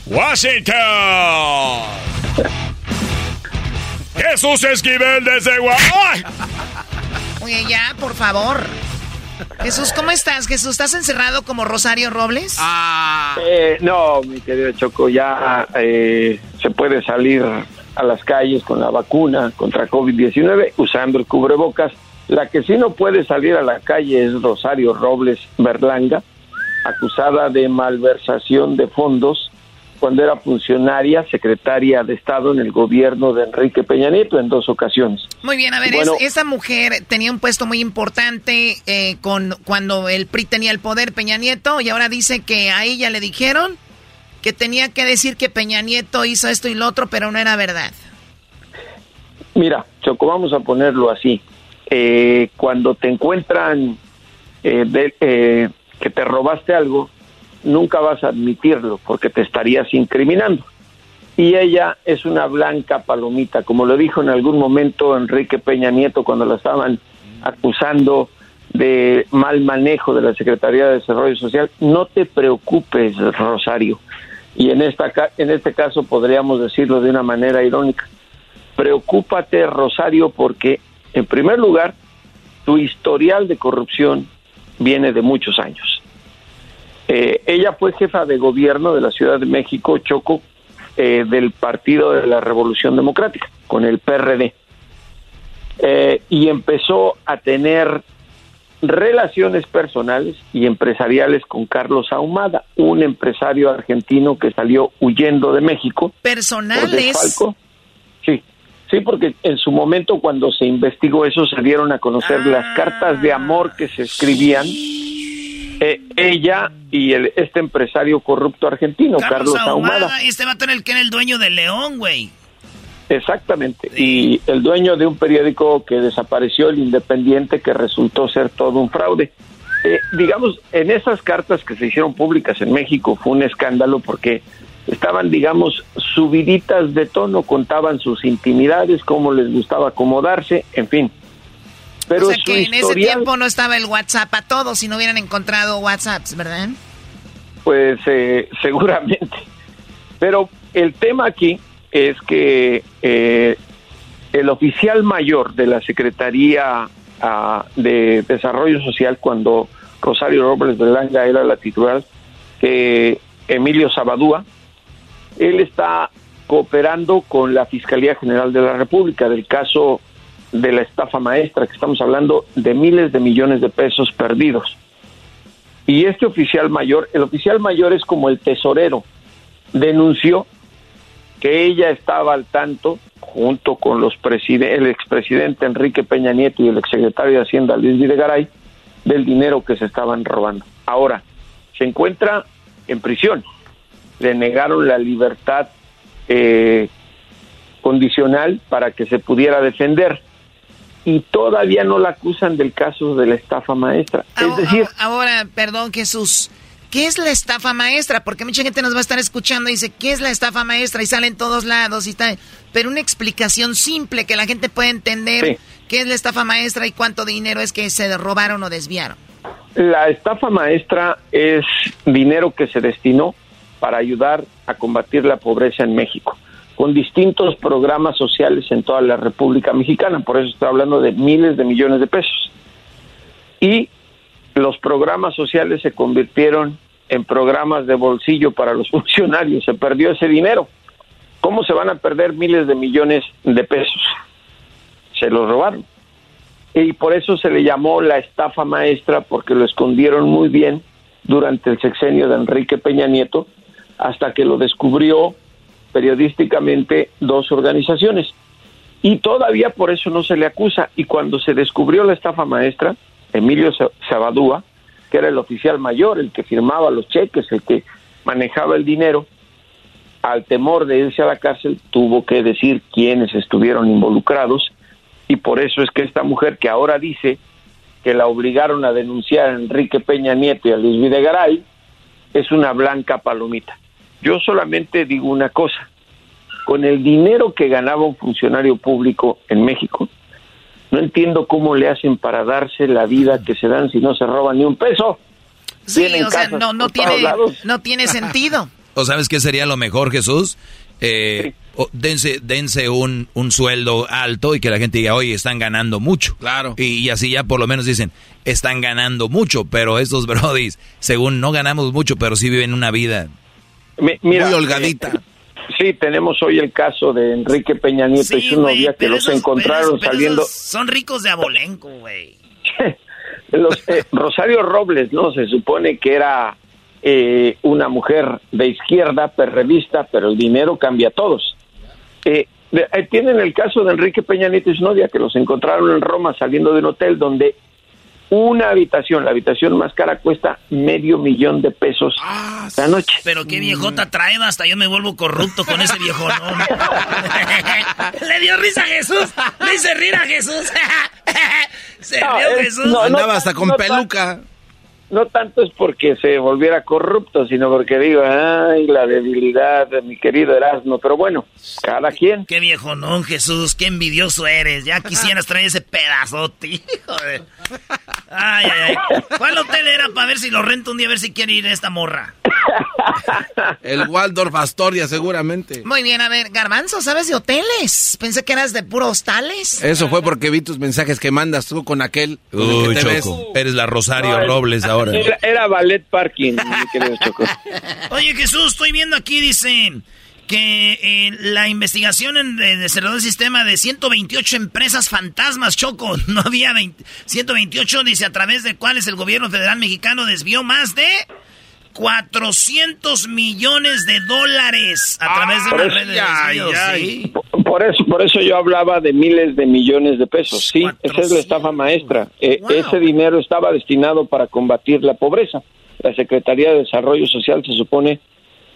Washington. Jesús Esquivel desde Washington. Oye, ya, por favor. Jesús, ¿cómo estás? Jesús, ¿estás encerrado como Rosario Robles? Eh, no, mi querido Choco, ya eh, se puede salir a las calles con la vacuna contra COVID-19 usando el cubrebocas. La que sí no puede salir a la calle es Rosario Robles Berlanga, acusada de malversación de fondos cuando era funcionaria, secretaria de Estado en el gobierno de Enrique Peña Nieto en dos ocasiones. Muy bien, a ver, Bueno. es- esa mujer tenía un puesto muy importante eh, con cuando el PRI tenía el poder, Peña Nieto, y ahora dice que a ella le dijeron que tenía que decir que Peña Nieto hizo esto y lo otro, pero no era verdad. Mira, Choco, vamos a ponerlo así. Eh, cuando te encuentran eh, de- eh, que te robaste algo, nunca vas a admitirlo porque te estarías incriminando. Y ella es una blanca palomita, como lo dijo en algún momento Enrique Peña Nieto cuando la estaban acusando de mal manejo de la Secretaría de Desarrollo Social. No te preocupes, Rosario. Y en, esta, en este caso podríamos decirlo de una manera irónica preocúpate, Rosario, porque, en primer lugar, tu historial de corrupción viene de muchos años. Eh, ella fue jefa de gobierno de la Ciudad de México, Choco, eh, del Partido de la Revolución Democrática, con el PRD. Eh, y empezó a tener relaciones personales y empresariales con Carlos Ahumada, un empresario argentino que salió huyendo de México Personales. Sí, sí, porque en su momento cuando se investigó eso se dieron a conocer las cartas de amor que se escribían eh, ella y el, este empresario corrupto argentino, Carlos, Ahumada. Ahumada, este va a tener el que era el dueño del León, güey. Exactamente. Y el dueño de un periódico que desapareció, el Independiente, que resultó ser todo un fraude. Eh, digamos, en esas cartas que se hicieron públicas en México fue un escándalo porque estaban, digamos, subiditas de tono, contaban sus intimidades, cómo les gustaba acomodarse, en fin. Pero o sea que en ese tiempo no estaba el WhatsApp a todos si no hubieran encontrado WhatsApps, ¿verdad? pues eh, seguramente. Pero el tema aquí es que eh, el oficial mayor de la Secretaría ah, de Desarrollo Social, cuando Rosario Robles de Langa era la titular, que Emilio Sabadúa, él está cooperando con la Fiscalía General de la República del caso de la estafa maestra, que estamos hablando de miles de millones de pesos perdidos. Y este oficial mayor, el oficial mayor es como el tesorero, denunció que ella estaba al tanto, junto con los el expresidente Enrique Peña Nieto y el exsecretario de Hacienda Luis Videgaray, del dinero que se estaban robando. Ahora, se encuentra en prisión. Le negaron la libertad eh, condicional para que se pudiera defender y todavía no la acusan del caso de la estafa maestra. es decir, ahora, perdón, Jesús, ¿qué es la estafa maestra? Porque mucha gente nos va a estar escuchando y dice, ¿qué es la estafa maestra? Y sale en todos lados y tal. Pero una explicación simple que la gente pueda entender qué es la estafa maestra y cuánto dinero es que se robaron o desviaron. La estafa maestra es dinero que se destinó para ayudar a combatir la pobreza en México con distintos programas sociales en toda la República Mexicana, por eso estoy hablando de miles de millones de pesos. Y los programas sociales se convirtieron en programas de bolsillo para los funcionarios, se perdió ese dinero. ¿Cómo se van a perder miles de millones de pesos? Se los robaron. Y por eso se le llamó la estafa maestra, porque lo escondieron muy bien durante el sexenio de Enrique Peña Nieto, hasta que lo descubrió periodísticamente dos organizaciones. Y todavía por eso no se le acusa. Y cuando se descubrió la estafa maestra, Emilio Sabadúa, que era el oficial mayor, el que firmaba los cheques, el que manejaba el dinero, al temor de irse a la cárcel, tuvo que decir quiénes estuvieron involucrados. Y por eso es que esta mujer que ahora dice que la obligaron a denunciar a Enrique Peña Nieto y a Luis Videgaray, es una blanca palomita. Yo solamente digo una cosa, con el dinero que ganaba un funcionario público en México, no entiendo cómo le hacen para darse la vida que se dan si no se roban ni un peso. Sí, o sea, no, no, tiene, no tiene sentido. ¿O sabes qué sería lo mejor, Jesús? Eh, dense, dense un, un, sueldo alto y que la gente diga, oye, están ganando mucho. Claro. Y, así ya por lo menos dicen, están ganando mucho, pero estos brodis, según no ganamos mucho, pero sí viven una vida mira, muy holgadita. Eh, sí, tenemos hoy el caso de Enrique Peña Nieto y su novia que los encontraron saliendo. son ricos de abolenco, güey. Eh, Rosario Robles, ¿no? Se supone que era eh, una mujer de izquierda, perrevista, pero el dinero cambia a todos. tienen el caso de Enrique Peña Nieto y su novia, que los encontraron en Roma saliendo de un hotel donde una habitación, la habitación más cara cuesta medio millón de pesos ah, la noche. Pero qué viejota trae, hasta yo me vuelvo corrupto con ese viejo, ¿no? Le dio risa a Jesús, le hice rir a Jesús. Se rió Jesús. Andaba hasta con peluca no tanto es porque se volviera corrupto, sino porque digo, ay, la debilidad de mi querido Erasmo, pero bueno, cada quien. Qué viejo no, Jesús, qué envidioso eres, ya quisieras traer ese pedazote, hijo de... Ay, ay, ay. ¿Cuál hotel era para ver si lo rento un día, a ver si quiere ir esta morra? El Waldorf Astoria, seguramente. Muy bien, a ver, Garbanzo, ¿sabes de hoteles? Pensé que eras de puros hostales. Eso fue porque vi tus mensajes que mandas tú con aquel. Uy, Choco, eres la Rosario Robles ahora. Era, ballet parking, Oye, Jesús, estoy viendo aquí, dice que eh, la investigación en, de, cerró el sistema de 128 empresas fantasmas, Choco, no había 128, dice, a través de cuales el gobierno federal mexicano desvió más de 400 millones de dólares a través de una red de Por eso, por eso yo hablaba de miles de millones de pesos. Sí, esa es la estafa maestra. Eh, ese dinero estaba destinado para combatir la pobreza. La Secretaría de Desarrollo Social se supone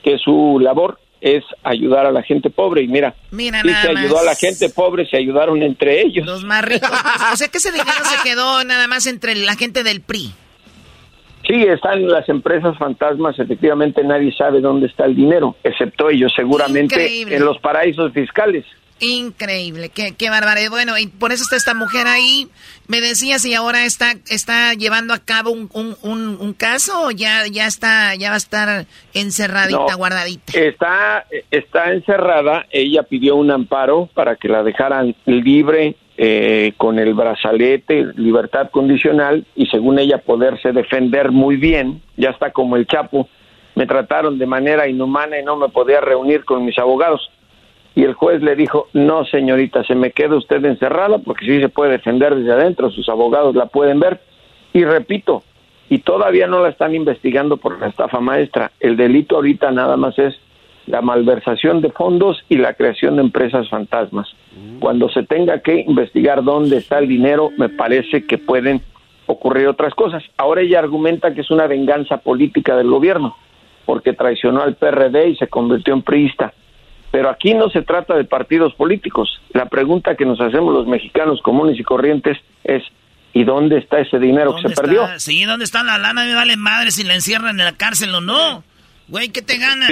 que su labor es ayudar a la gente pobre y mira, mira se ayudó a la gente pobre, se ayudaron entre ellos. Los más ricos. o sea que ese dinero se quedó nada más entre la gente del PRI. Sí, están las empresas fantasmas, efectivamente nadie sabe dónde está el dinero, excepto ellos, seguramente en los paraísos fiscales. Increíble, qué, qué barbaridad. Bueno, y por eso está esta mujer ahí. Me decías, y ahora está, está llevando a cabo un, un, un, caso o ya, ya está, ya va a estar encerradita, guardadita. Está, está encerrada. Ella pidió un amparo para que la dejaran libre eh, con el brazalete, libertad condicional, y según ella poderse defender muy bien. Ya está como el Chapo. Me trataron de manera inhumana y no me podía reunir con mis abogados y el juez le dijo, no señorita, se me queda usted encerrada porque sí se puede defender desde adentro, sus abogados la pueden ver. Y repito, y todavía no la están investigando por la estafa maestra, el delito ahorita nada más es la malversación de fondos y la creación de empresas fantasmas. Cuando se tenga que investigar dónde está el dinero, me parece que pueden ocurrir otras cosas. Ahora ella argumenta que es una venganza política del gobierno, porque traicionó al PRD y se convirtió en priista pero aquí no se trata de partidos políticos. La pregunta que nos hacemos los mexicanos comunes y corrientes es, ¿y dónde está ese dinero que se perdió? Sí, ¿dónde está la lana? Me vale madre si la encierran en la cárcel o no. Güey, ¿qué te ganas?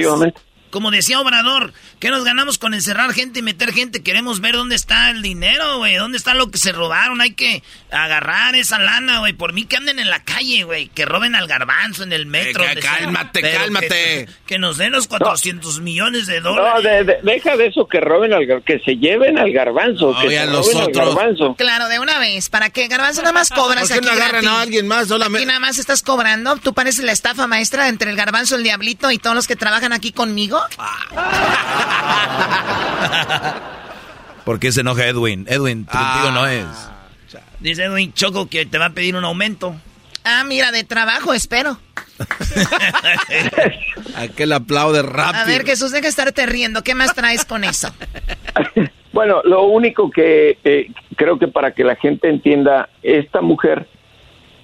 Como decía Obrador, ¿qué nos ganamos con encerrar gente y meter gente? Queremos ver dónde está el dinero, güey. ¿Dónde está lo que se robaron? Hay que agarrar esa lana, güey. Por mí que anden en la calle, güey. Que roben al garbanzo en el metro. cálmate, cálmate. Que, nos den los 400 millones de dólares. No, deja de eso que roben al que se lleven al garbanzo. que se los roben al garbanzo. Claro, de una vez. ¿Para qué? Garbanzo nada más cobras ¿Por qué no agarran a alguien más solamente? Aquí nada más estás cobrando. Tú pareces la estafa maestra entre el garbanzo, el diablito y todos los que trabajan aquí conmigo. ¿Por qué se enoja Edwin? Edwin, contigo no es. Dice Edwin Choco que te va a pedir un aumento. Ah, mira, de trabajo, espero. Aquel aplaude rápido. A ver, Jesús, deja de estarte riendo. ¿Qué más traes con eso? bueno, lo único que eh, creo que para que la gente entienda, esta mujer,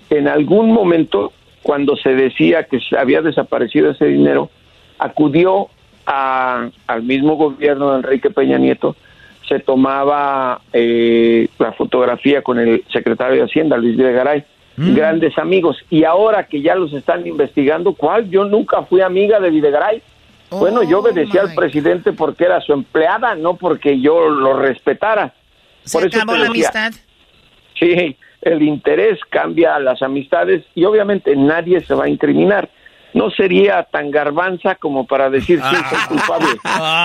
en algún momento, cuando se decía que había desaparecido ese dinero, acudió a, al mismo gobierno de Enrique Peña Nieto, se tomaba eh, la fotografía con el secretario de Hacienda, Luis Videgaray, mm. grandes amigos. Y ahora que ya los están investigando, ¿cuál? Yo nunca fui amiga de Videgaray. bueno, yo oh, obedecía al presidente porque era su empleada, no porque yo lo respetara. ¿Se acabó la amistad? Sí, el interés cambia las amistades y obviamente nadie se va a incriminar no sería tan garbanza como para decir sí, soy culpable.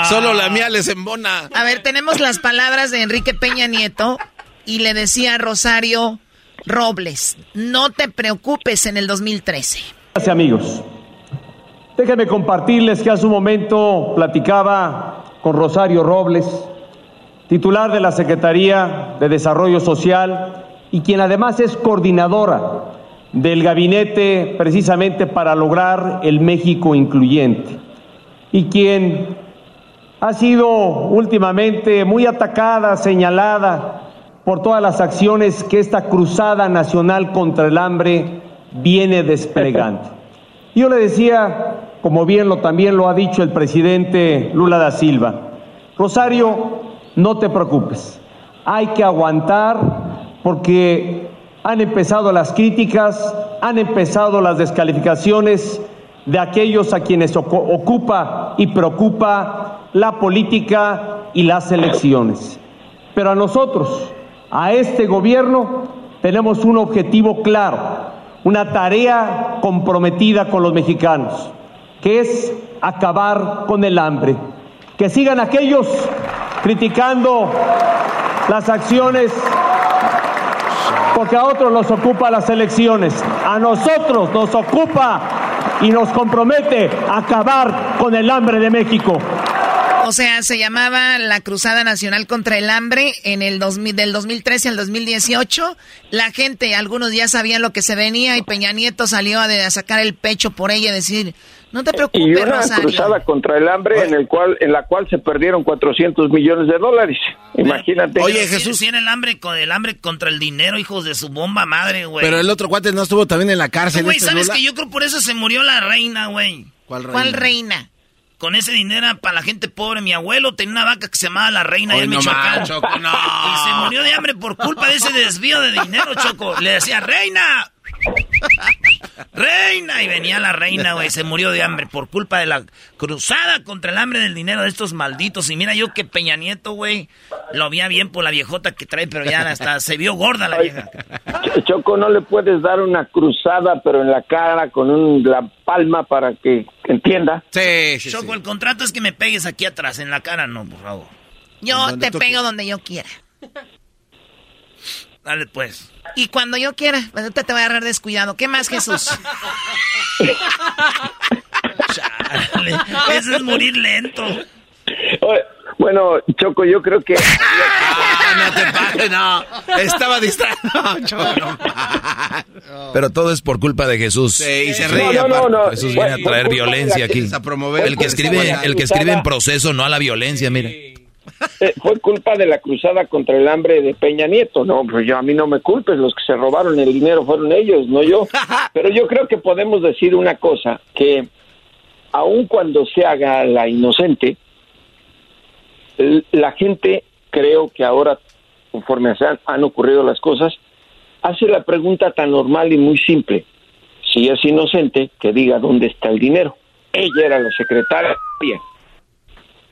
Solo la mía les embona. A ver, tenemos las palabras de Enrique Peña Nieto y le decía a Rosario Robles, no te preocupes en el 2013. Gracias amigos. Déjenme compartirles que hace un momento platicaba con Rosario Robles, titular de la Secretaría de Desarrollo Social y quien además es coordinadora del gabinete precisamente para lograr el México incluyente y quien ha sido últimamente muy atacada, señalada por todas las acciones que esta cruzada nacional contra el hambre viene desplegando. Yo le decía, como bien lo también lo ha dicho el presidente Lula da Silva, Rosario, no te preocupes, hay que aguantar porque han empezado las críticas, han empezado las descalificaciones de aquellos a quienes ocupa y preocupa la política y las elecciones. Pero a nosotros, a este gobierno, tenemos un objetivo claro, una tarea comprometida con los mexicanos, que es acabar con el hambre. Que sigan aquellos criticando las acciones porque a otros nos ocupa las elecciones, a nosotros nos ocupa y nos compromete a acabar con el hambre de México. O sea, se llamaba la Cruzada Nacional contra el Hambre en el 2000, del 2013 al 2018. La gente, algunos ya sabían lo que se venía y Peña Nieto salió a, a sacar el pecho por ella y decir, no te preocupes, y una cruzada contra el hambre en el cual en la cual se perdieron 400 millones de dólares. Imagínate. Oye, Jesús tiene el hambre con el hambre contra el dinero, hijos de su bomba madre, güey. Pero el otro cuate no estuvo también en la cárcel. Güey, ¿sabes que yo creo por eso se murió la reina, güey? ¿Cuál reina? ¿Cuál reina? Con ese dinero para la gente pobre. Mi abuelo tenía una vaca que se llamaba La Reina y Michoacán. Choco, no. Y se murió de hambre por culpa de ese desvío de dinero, Choco. Le decía, Reina, reina. Y venía la reina, güey, se murió de hambre por culpa de la cruzada contra el hambre del dinero de estos malditos. Y mira yo que Peña Nieto, güey, lo veía bien por la viejota que trae, pero ya hasta se vio gorda la vieja. Choco, no le puedes dar una cruzada, pero en la cara con un, la palma para que entienda. Sí, Choco, el contrato es que me pegues aquí atrás, en la cara no, por favor. Yo te pego donde yo quiera. Dale pues. Y cuando yo quiera, pues, ahorita te voy a agarrar descuidado. ¿Qué más, Jesús? Chale, Eso es morir lento. Bueno, Choco, yo creo que... Ah, no te pases, no. Estaba distraído. Choco. Pero todo es por culpa de Jesús. Sí, y se No, ríe. no, no, no. Jesús viene a traer violencia aquí. a promover El que escribe, el que escribe en proceso, no a la violencia, mire. Eh, fue culpa de la cruzada contra el hambre de Peña Nieto. No, pues yo a mí no me culpes, los que se robaron el dinero fueron ellos, no yo. Pero yo creo que podemos decir una cosa, que aun cuando se haga la inocente, la gente creo que ahora, conforme han ocurrido las cosas, hace la pregunta tan normal y muy simple. Si es inocente, que diga dónde está el dinero. Ella era la secretaria.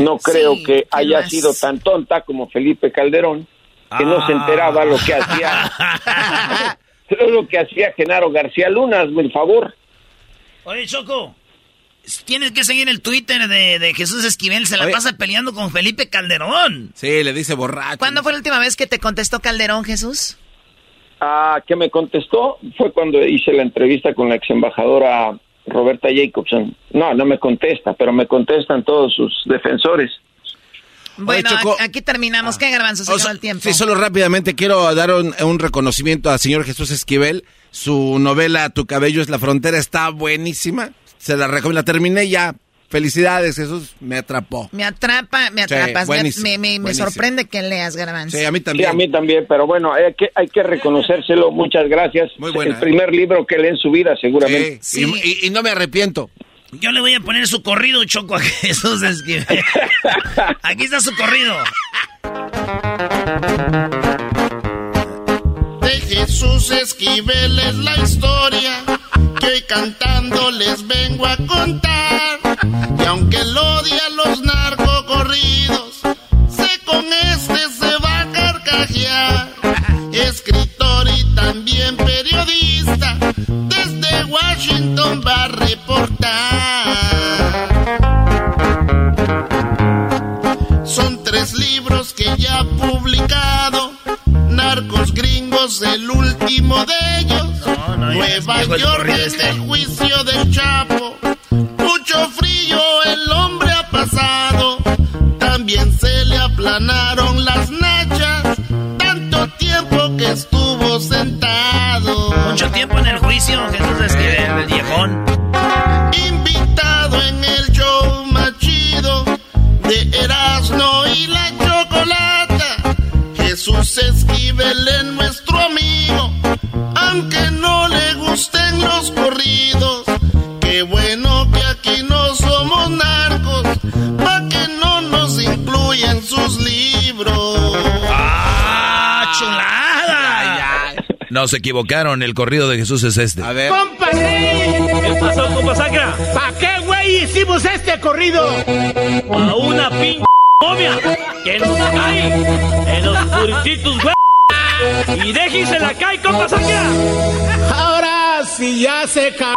No creo Sí, que ¿qué haya más? sido tan tonta como Felipe Calderón, que no se enteraba lo que hacía lo que hacía Genaro García Luna, hazme el favor. Oye, Choco, tienes que seguir el Twitter de, de Jesús Esquivel. Se la Oye. pasa peleando con Felipe Calderón. Sí, le dice borracho. ¿Cuándo fue la última vez que te contestó Calderón, Jesús? Ah, que me contestó fue cuando hice la entrevista con la ex embajadora Roberta Jacobson. No, no me contesta, pero me contestan todos sus defensores. Bueno, aquí terminamos. ¿Qué garbanzo se O sea, el tiempo? Sí, solo rápidamente quiero dar un, un reconocimiento al señor Jesús Esquivel. Su novela Tu cabello es la frontera está buenísima. Se la recomiendo. La terminé ya. Felicidades, Jesús. Me atrapó. Me atrapa, me Sí, atrapas. Me- buenísimo, me, me- me buenísimo. sorprende que leas, garbanzo. Sí, a mí Sí, también. a mí también, pero bueno, hay que, hay que reconocérselo. Muchas gracias. Muy buena, el ¿eh? primer libro que lee en su vida, seguramente. Sí, Y, y- y no me arrepiento. Yo le voy a poner su corrido, Choco, a Jesús Esquivel. Aquí está su corrido. De Jesús Esquivel es la historia que hoy cantando les vengo a contar. Y aunque él odia los narcocorridos, sé con este se va a carcajear. Escritor y también periodista, desde Washington va a reportar. Son tres libros que ya ha publicado. Narcos gringos, el último de ellos. no, Nueva York en el juicio del Chapo. También se le aplanaron las nachas. Tanto tiempo que estuvo sentado. Mucho tiempo en el juicio, Jesús Esquivel, el viejón. Invitado en el show más chido de Erasmo y la Chocolata. Jesús Esquivel es nuestro amigo, aunque no le gusten los corridos. Qué bueno que incluyan sus libros. ¡Ah, chulada! No se equivocaron, el corrido de Jesús es este. A ver. ¿Qué pasó, compa Sacra? ¿Para qué, güey, hicimos este corrido? A una pin momia que nos cae en los purititos, güey. Y déjese la cae, compa Sacra. Ahora sí ya se ca...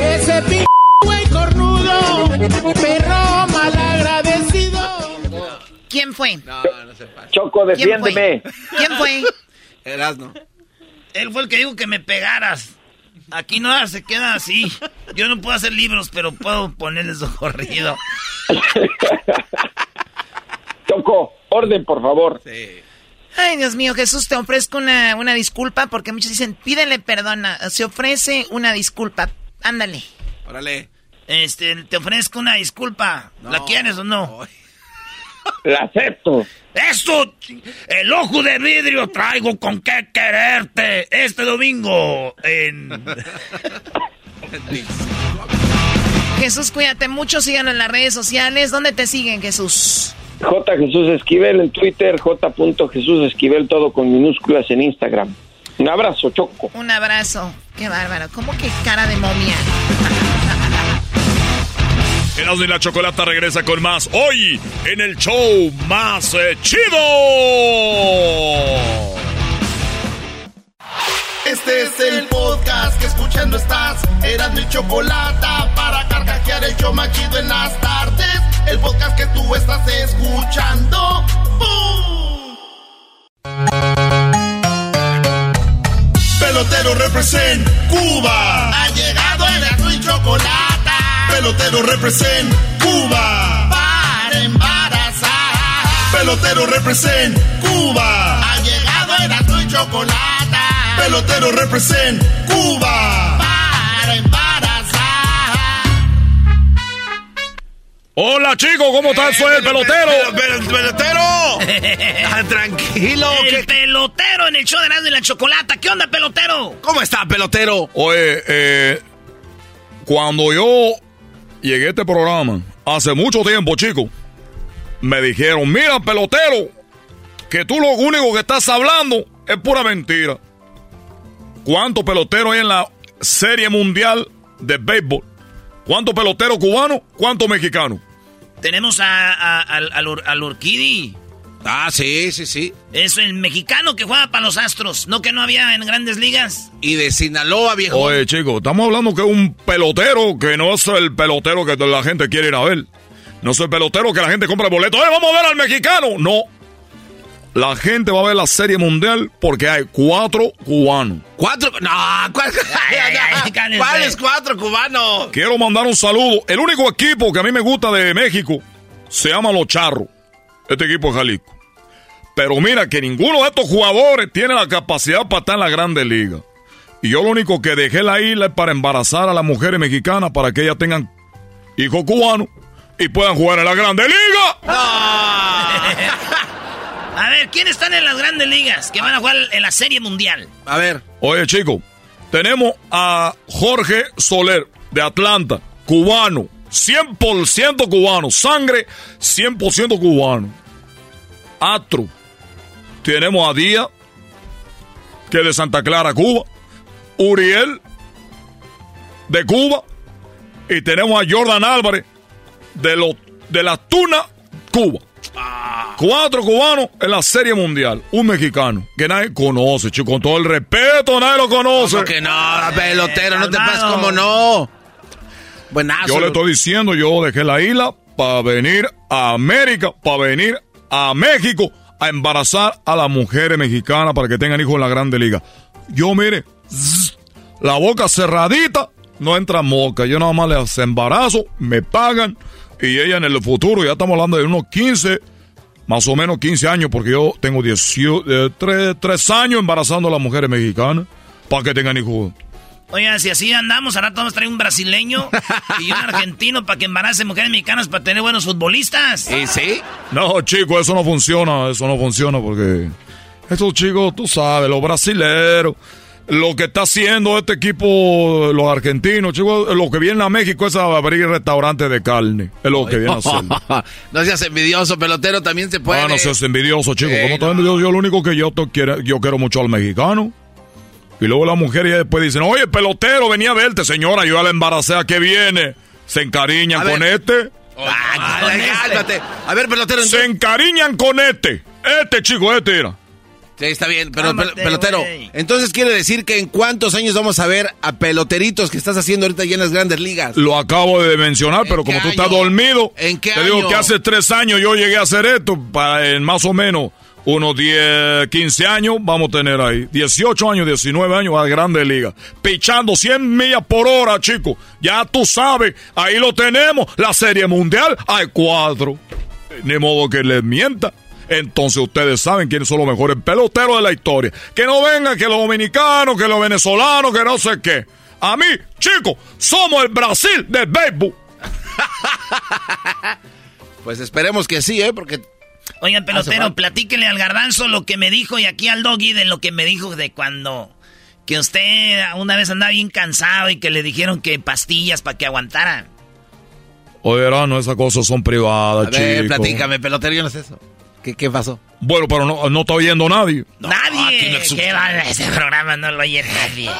Ese p güey cornudo, perro malagradecido. ¿Quién fue? Choco, ¿Quién fue? defiéndeme. ¿Quién fue? Erasno. Él fue el que dijo que me pegaras. Aquí no se queda así. Yo no puedo hacer libros, pero puedo ponerles su corrido. Choco, orden, por favor. Ay, Dios mío, Jesús, te ofrezco una, una disculpa porque muchos dicen, pídele perdón. Se ofrece una disculpa. Ándale. Órale. Este, te ofrezco una disculpa. ¿La quieres o no? La acepto. Esto, el ojo de vidrio traigo con qué quererte este domingo en... Jesús, cuídate mucho, síganlo en las redes sociales. ¿Dónde te siguen, Jesús? J. Jesús Esquivel en Twitter, J. Jesús Esquivel, todo con minúsculas en Instagram. Un abrazo, Choco. Un abrazo. Qué bárbaro. ¿Cómo que cara de momia? Erasmo y la Chocolata regresa con más hoy en el show más eh, chido. Este es el podcast que escuchando estás. Eran mi chocolata para carcajear el show más chido en las tardes. El podcast que tú estás escuchando. ¡Bum! Pelotero represent Cuba. Ha llegado el y chocolata. Pelotero represent Cuba. Para embarazar. Pelotero represent Cuba. Ha llegado el y chocolata. Pelotero represent Cuba. Para embarazar. Hola chicos, ¿cómo están? Soy el pelotero. pelotero. Ah, tranquilo. El pelotero en el show de Erasmo y la Chocolata. ¿Qué onda, pelotero? ¿Cómo está, pelotero? Oye, eh, cuando yo llegué a este programa, hace mucho tiempo, chicos, me dijeron, mira, pelotero, que tú lo único que estás hablando es pura mentira. ¿Cuántos peloteros hay en la Serie Mundial de Béisbol? ¿Cuántos peloteros cubanos? ¿Cuántos mexicanos? Tenemos a, al, al. Ah, sí, sí, sí. Es el mexicano que juega para los Astros. No que no había en grandes ligas. Y de Sinaloa, viejo. Oye, chicos, estamos hablando que es un pelotero que no es el pelotero que la gente quiere ir a ver. No es el pelotero que la gente compra boleto. ¡Eh, vamos a ver al mexicano! No. La gente va a ver la Serie Mundial porque hay cuatro cubanos. ¿Cuatro? No, ¿cuál- ¿cuáles cuatro cubanos? Quiero mandar un saludo. El único equipo que a mí me gusta de México se llama Los Charros. Este equipo es Jalisco. Pero mira que ninguno de estos jugadores tiene la capacidad para estar en la Grande Liga. Y yo lo único que dejé la isla es para embarazar a las mujeres mexicanas para que ellas tengan hijos cubanos y puedan jugar en la Grande Liga. A ver, ¿quiénes están en las grandes ligas que van a jugar en la Serie Mundial? A ver. Oye, chicos, tenemos a Jorge Soler de Atlanta, cubano, 100% cubano, sangre 100% cubano. Astro, tenemos a Díaz, que es de Santa Clara, Cuba, Uriel, de Cuba, y tenemos a Jordan Álvarez, de, los de la Tuna, Cuba. Cuatro cubanos en la Serie Mundial. Un mexicano que nadie conoce, chico. Con todo el respeto, nadie lo conoce. ¿Cómo que no, pelotero? No te pases como no. Yo le estoy diciendo, yo dejé la isla para venir a América, para venir a México a embarazar a las mujeres mexicanas para que tengan hijos en la Grande Liga. Yo, mire, la boca cerradita, no entra moca. Yo nada más les embarazo, me pagan y ella en el futuro, ya estamos hablando de unos 15, más o menos 15 años, porque yo tengo 3, años embarazando a las mujeres mexicanas para que tengan hijos. Oigan, si así andamos, ahora vamos a traer un brasileño y un argentino para que embarace mujeres mexicanas para tener buenos futbolistas. ¿Y sí? No, chicos, eso no funciona, eso no funciona porque estos chicos, tú sabes, los brasileros, lo que está haciendo este equipo, los argentinos, chicos, lo que viene a México es a abrir restaurantes de carne, es lo que viene a hacer. no seas envidioso, pelotero, también se puede. Ah, no seas envidioso, chicos. Eh, ¿Cómo estás envidioso? Yo lo único que yo, to- quiero, yo quiero mucho al mexicano. Y luego la mujer y después dicen, oye, pelotero, venía a verte, señora, yo ya la embaracé, ¿a qué viene? Se encariñan A ver. con este. Ah, cálmate. A ver, pelotero. Se encariñan con este. Este chico, este era. Sí, está bien, pero pelotero, entonces quiere decir que en cuántos años vamos a ver a peloteritos que estás haciendo ahorita ya en las grandes ligas. Lo acabo de mencionar, pero como tú estás dormido, ¿En qué te digo que hace tres años yo llegué a hacer esto, para en más o menos unos 10, 15 años vamos a tener ahí. 18 años, 19 años a Grandes Ligas. Pichando 100 millas por hora, chicos. Ya tú sabes, ahí lo tenemos. La Serie Mundial, hay cuatro. Ni modo que les mienta. Entonces ustedes saben quiénes son los mejores peloteros de la historia. Que no vengan que los dominicanos, que los venezolanos, que no sé qué. A mí, chicos, somos el Brasil del béisbol. Pues esperemos que sí, ¿eh? Porque... Oigan, Hace pelotero, platíquele al garbanzo lo que me dijo y aquí al doggy de lo que me dijo de cuando... Que usted una vez andaba bien cansado y que le dijeron que pastillas para que aguantara. Oye, no, esas cosas son privadas, A ver, platícame, pelotero, yo no sé eso. ¿Qué, qué pasó? Bueno, pero no, no está oyendo nadie. nadie. ¿Qué va? Ese programa no lo oye nadie.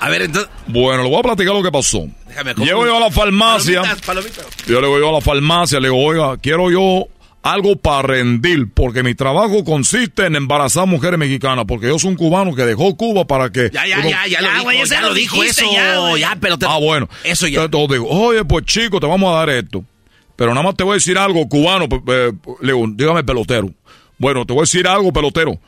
A ver, entonces... Bueno, le voy a platicar lo que pasó. Déjame Llego yo a la farmacia. Palomitas, palomitas. Yo le voy yo a la farmacia, le digo, oiga, quiero yo algo para rendir, porque mi trabajo consiste en embarazar mujeres mexicanas, porque yo soy un cubano que dejó Cuba para que... Ya, ya, uno- ya, ya lo dijo, güey, ese ya lo lo dijo eso. ya. Ya, pelotero. Ah, bueno. Eso ya. Entonces digo, oye, pues chico, te vamos a dar esto. Pero nada más te voy a decir algo, cubano. pe- Le digo, dígame, pelotero. Bueno, te voy a decir algo, pelotero.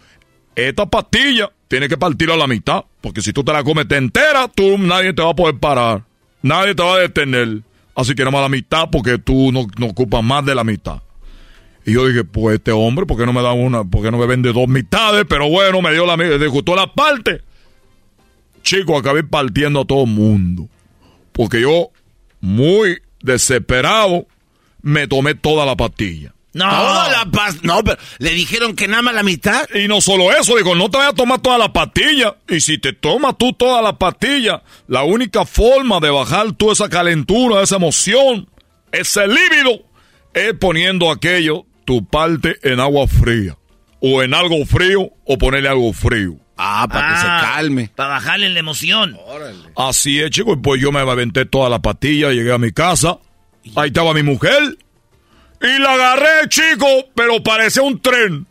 Esta pastilla tiene que partir a la mitad. Porque si tú te la comes te entera, tú nadie te va a poder parar. Nadie te va a detener. Así que nada más la mitad porque tú no, no ocupas más de la mitad. Y yo dije, pues este hombre, ¿por qué no me da una? ¿Por qué no me vende dos mitades? Pero bueno, me dio la me gustó la parte. Chico, acabé partiendo a todo el mundo. Porque yo, muy desesperado, me tomé toda la pastilla. No. Toda la paz. No, pero le dijeron que nada más la mitad. Y no solo eso, digo, no te vayas a tomar toda la pastilla. Y si te tomas tú toda la pastilla, la única forma de bajar toda esa calentura, esa emoción, ese líbido, es poniendo aquello, tu parte en agua fría. O en algo frío, o ponerle algo frío. Ah, para que se calme. Para bajarle la emoción. Así es, chicos, pues yo me aventé toda la pastilla, llegué a mi casa, ahí estaba mi mujer, y la agarré, chico, pero parecía un tren.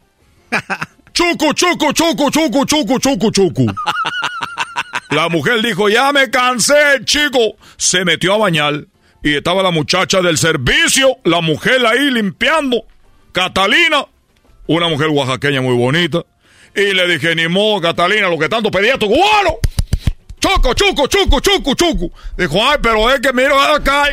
Chucu, chucu, chucu, chucu, chucu, chucu, chucu. La mujer dijo, ya me cansé, chico. Se metió a bañar y estaba la muchacha del servicio, la mujer ahí limpiando. Catalina, una mujer oaxaqueña muy bonita. Y le dije, ni modo, Catalina, lo que tanto pedía tu cubano. Choco, chuco, chuco, chuco, chuco. Dijo, ay, pero es que mira acá.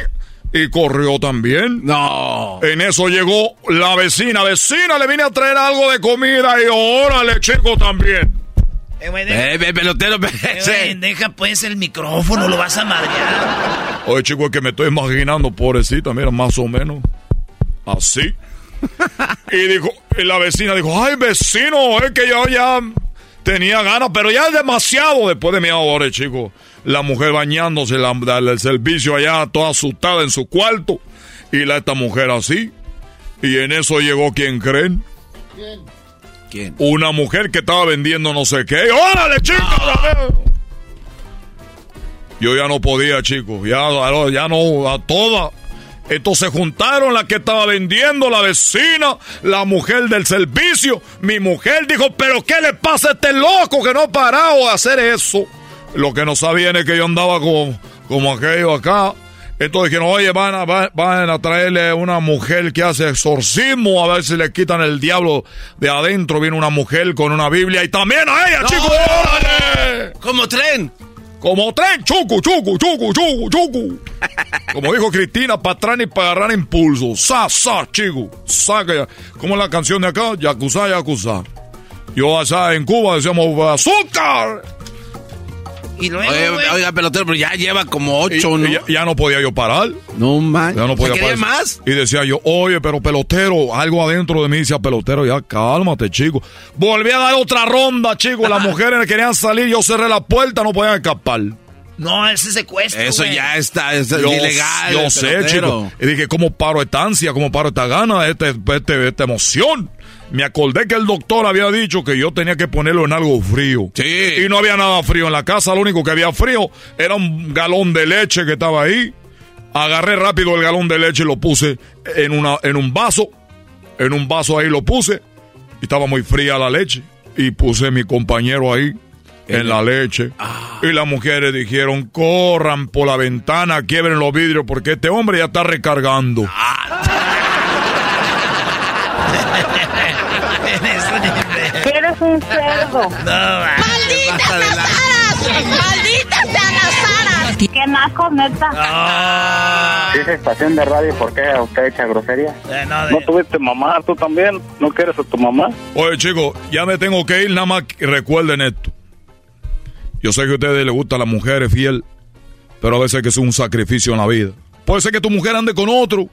Y corrió también. No. En eso llegó la vecina. Vecina, le vine a traer algo de comida y órale, chico, también. Eh, güey, deja, Eh, ve, pelotero, eh, güey, deja pues el micrófono, lo vas a madrear. Oye, chico, es que me estoy imaginando, pobrecita, mira, más o menos. Así. y dijo, y la vecina dijo, ay, vecino, es que yo ya tenía ganas, pero ya es demasiado después de mi hora, chico. La mujer bañándose, la, el servicio allá, toda asustada en su cuarto. Y la esta mujer así. Y en eso llegó, ¿quién creen? ¿Quién? Una mujer que estaba vendiendo no sé qué. ¡Órale, chicos! Yo ya no podía, chicos. Ya, ya no, a todas. Entonces juntaron la que estaba vendiendo, la vecina, la mujer del servicio. Mi mujer dijo, pero ¿qué le pasa a este loco que no ha parado de hacer eso? Lo que no sabían es que yo andaba como, como aquello acá. Entonces dijeron, oye, van a, van, a traerle una mujer que hace exorcismo, a ver si le quitan el diablo de adentro. Viene una mujer con una Biblia y también a ella, No, chicos. no, órale. Como tren. Como tren, chucu, chucu, chucu, chucu, chucu. Como dijo Cristina, para atrás y para agarrar impulso. Sa, sa, chico. Saca. ¿Cómo es la canción de acá? Yakuza, yakuza. Yo allá en Cuba decíamos azúcar. Y luego, oiga, pelotero, pero ya lleva como ocho, y ¿no? ya, ya no podía yo parar. No, man. Ya no podía ¿Se quería parar. más? Y decía yo, oye, pero pelotero, algo adentro de mí decía pelotero, ya cálmate, chico. Volví a dar otra ronda, chico. Las mujeres querían salir, yo cerré la puerta, no podían escapar. no, ese secuestro, Eso ya está, es Yo, ilegal. yo sé, chico. Y dije, ¿cómo paro esta ansia? ¿Cómo paro esta gana? Este, este, esta emoción. Me acordé que el doctor había dicho que yo tenía que ponerlo en algo frío. Sí. Y no había nada frío en la casa. Lo único que había frío era un galón de leche que estaba ahí. Agarré rápido el galón de leche y lo puse en, una, en un vaso. En un vaso ahí lo puse. Y estaba muy fría la leche. y puse mi compañero ahí en la leche. Ah. Y las mujeres dijeron, corran por la ventana, quiebren los vidrios porque este hombre ya está recargando. Eres un cerdo. ¡Malditas aras! ¡Malditas aras! ¡Qué naco, neta! Ah. Esa estación de radio, ¿por qué usted echa grosería? ¿No tuviste mamá? ¿Tú también? ¿No quieres a tu mamá? Oye, chicos, ya me tengo que ir, nada más que recuerden esto. Yo sé que a ustedes les gusta la mujer es fiel, pero a veces que es un sacrificio en la vida. Puede ser que tu mujer ande con otro,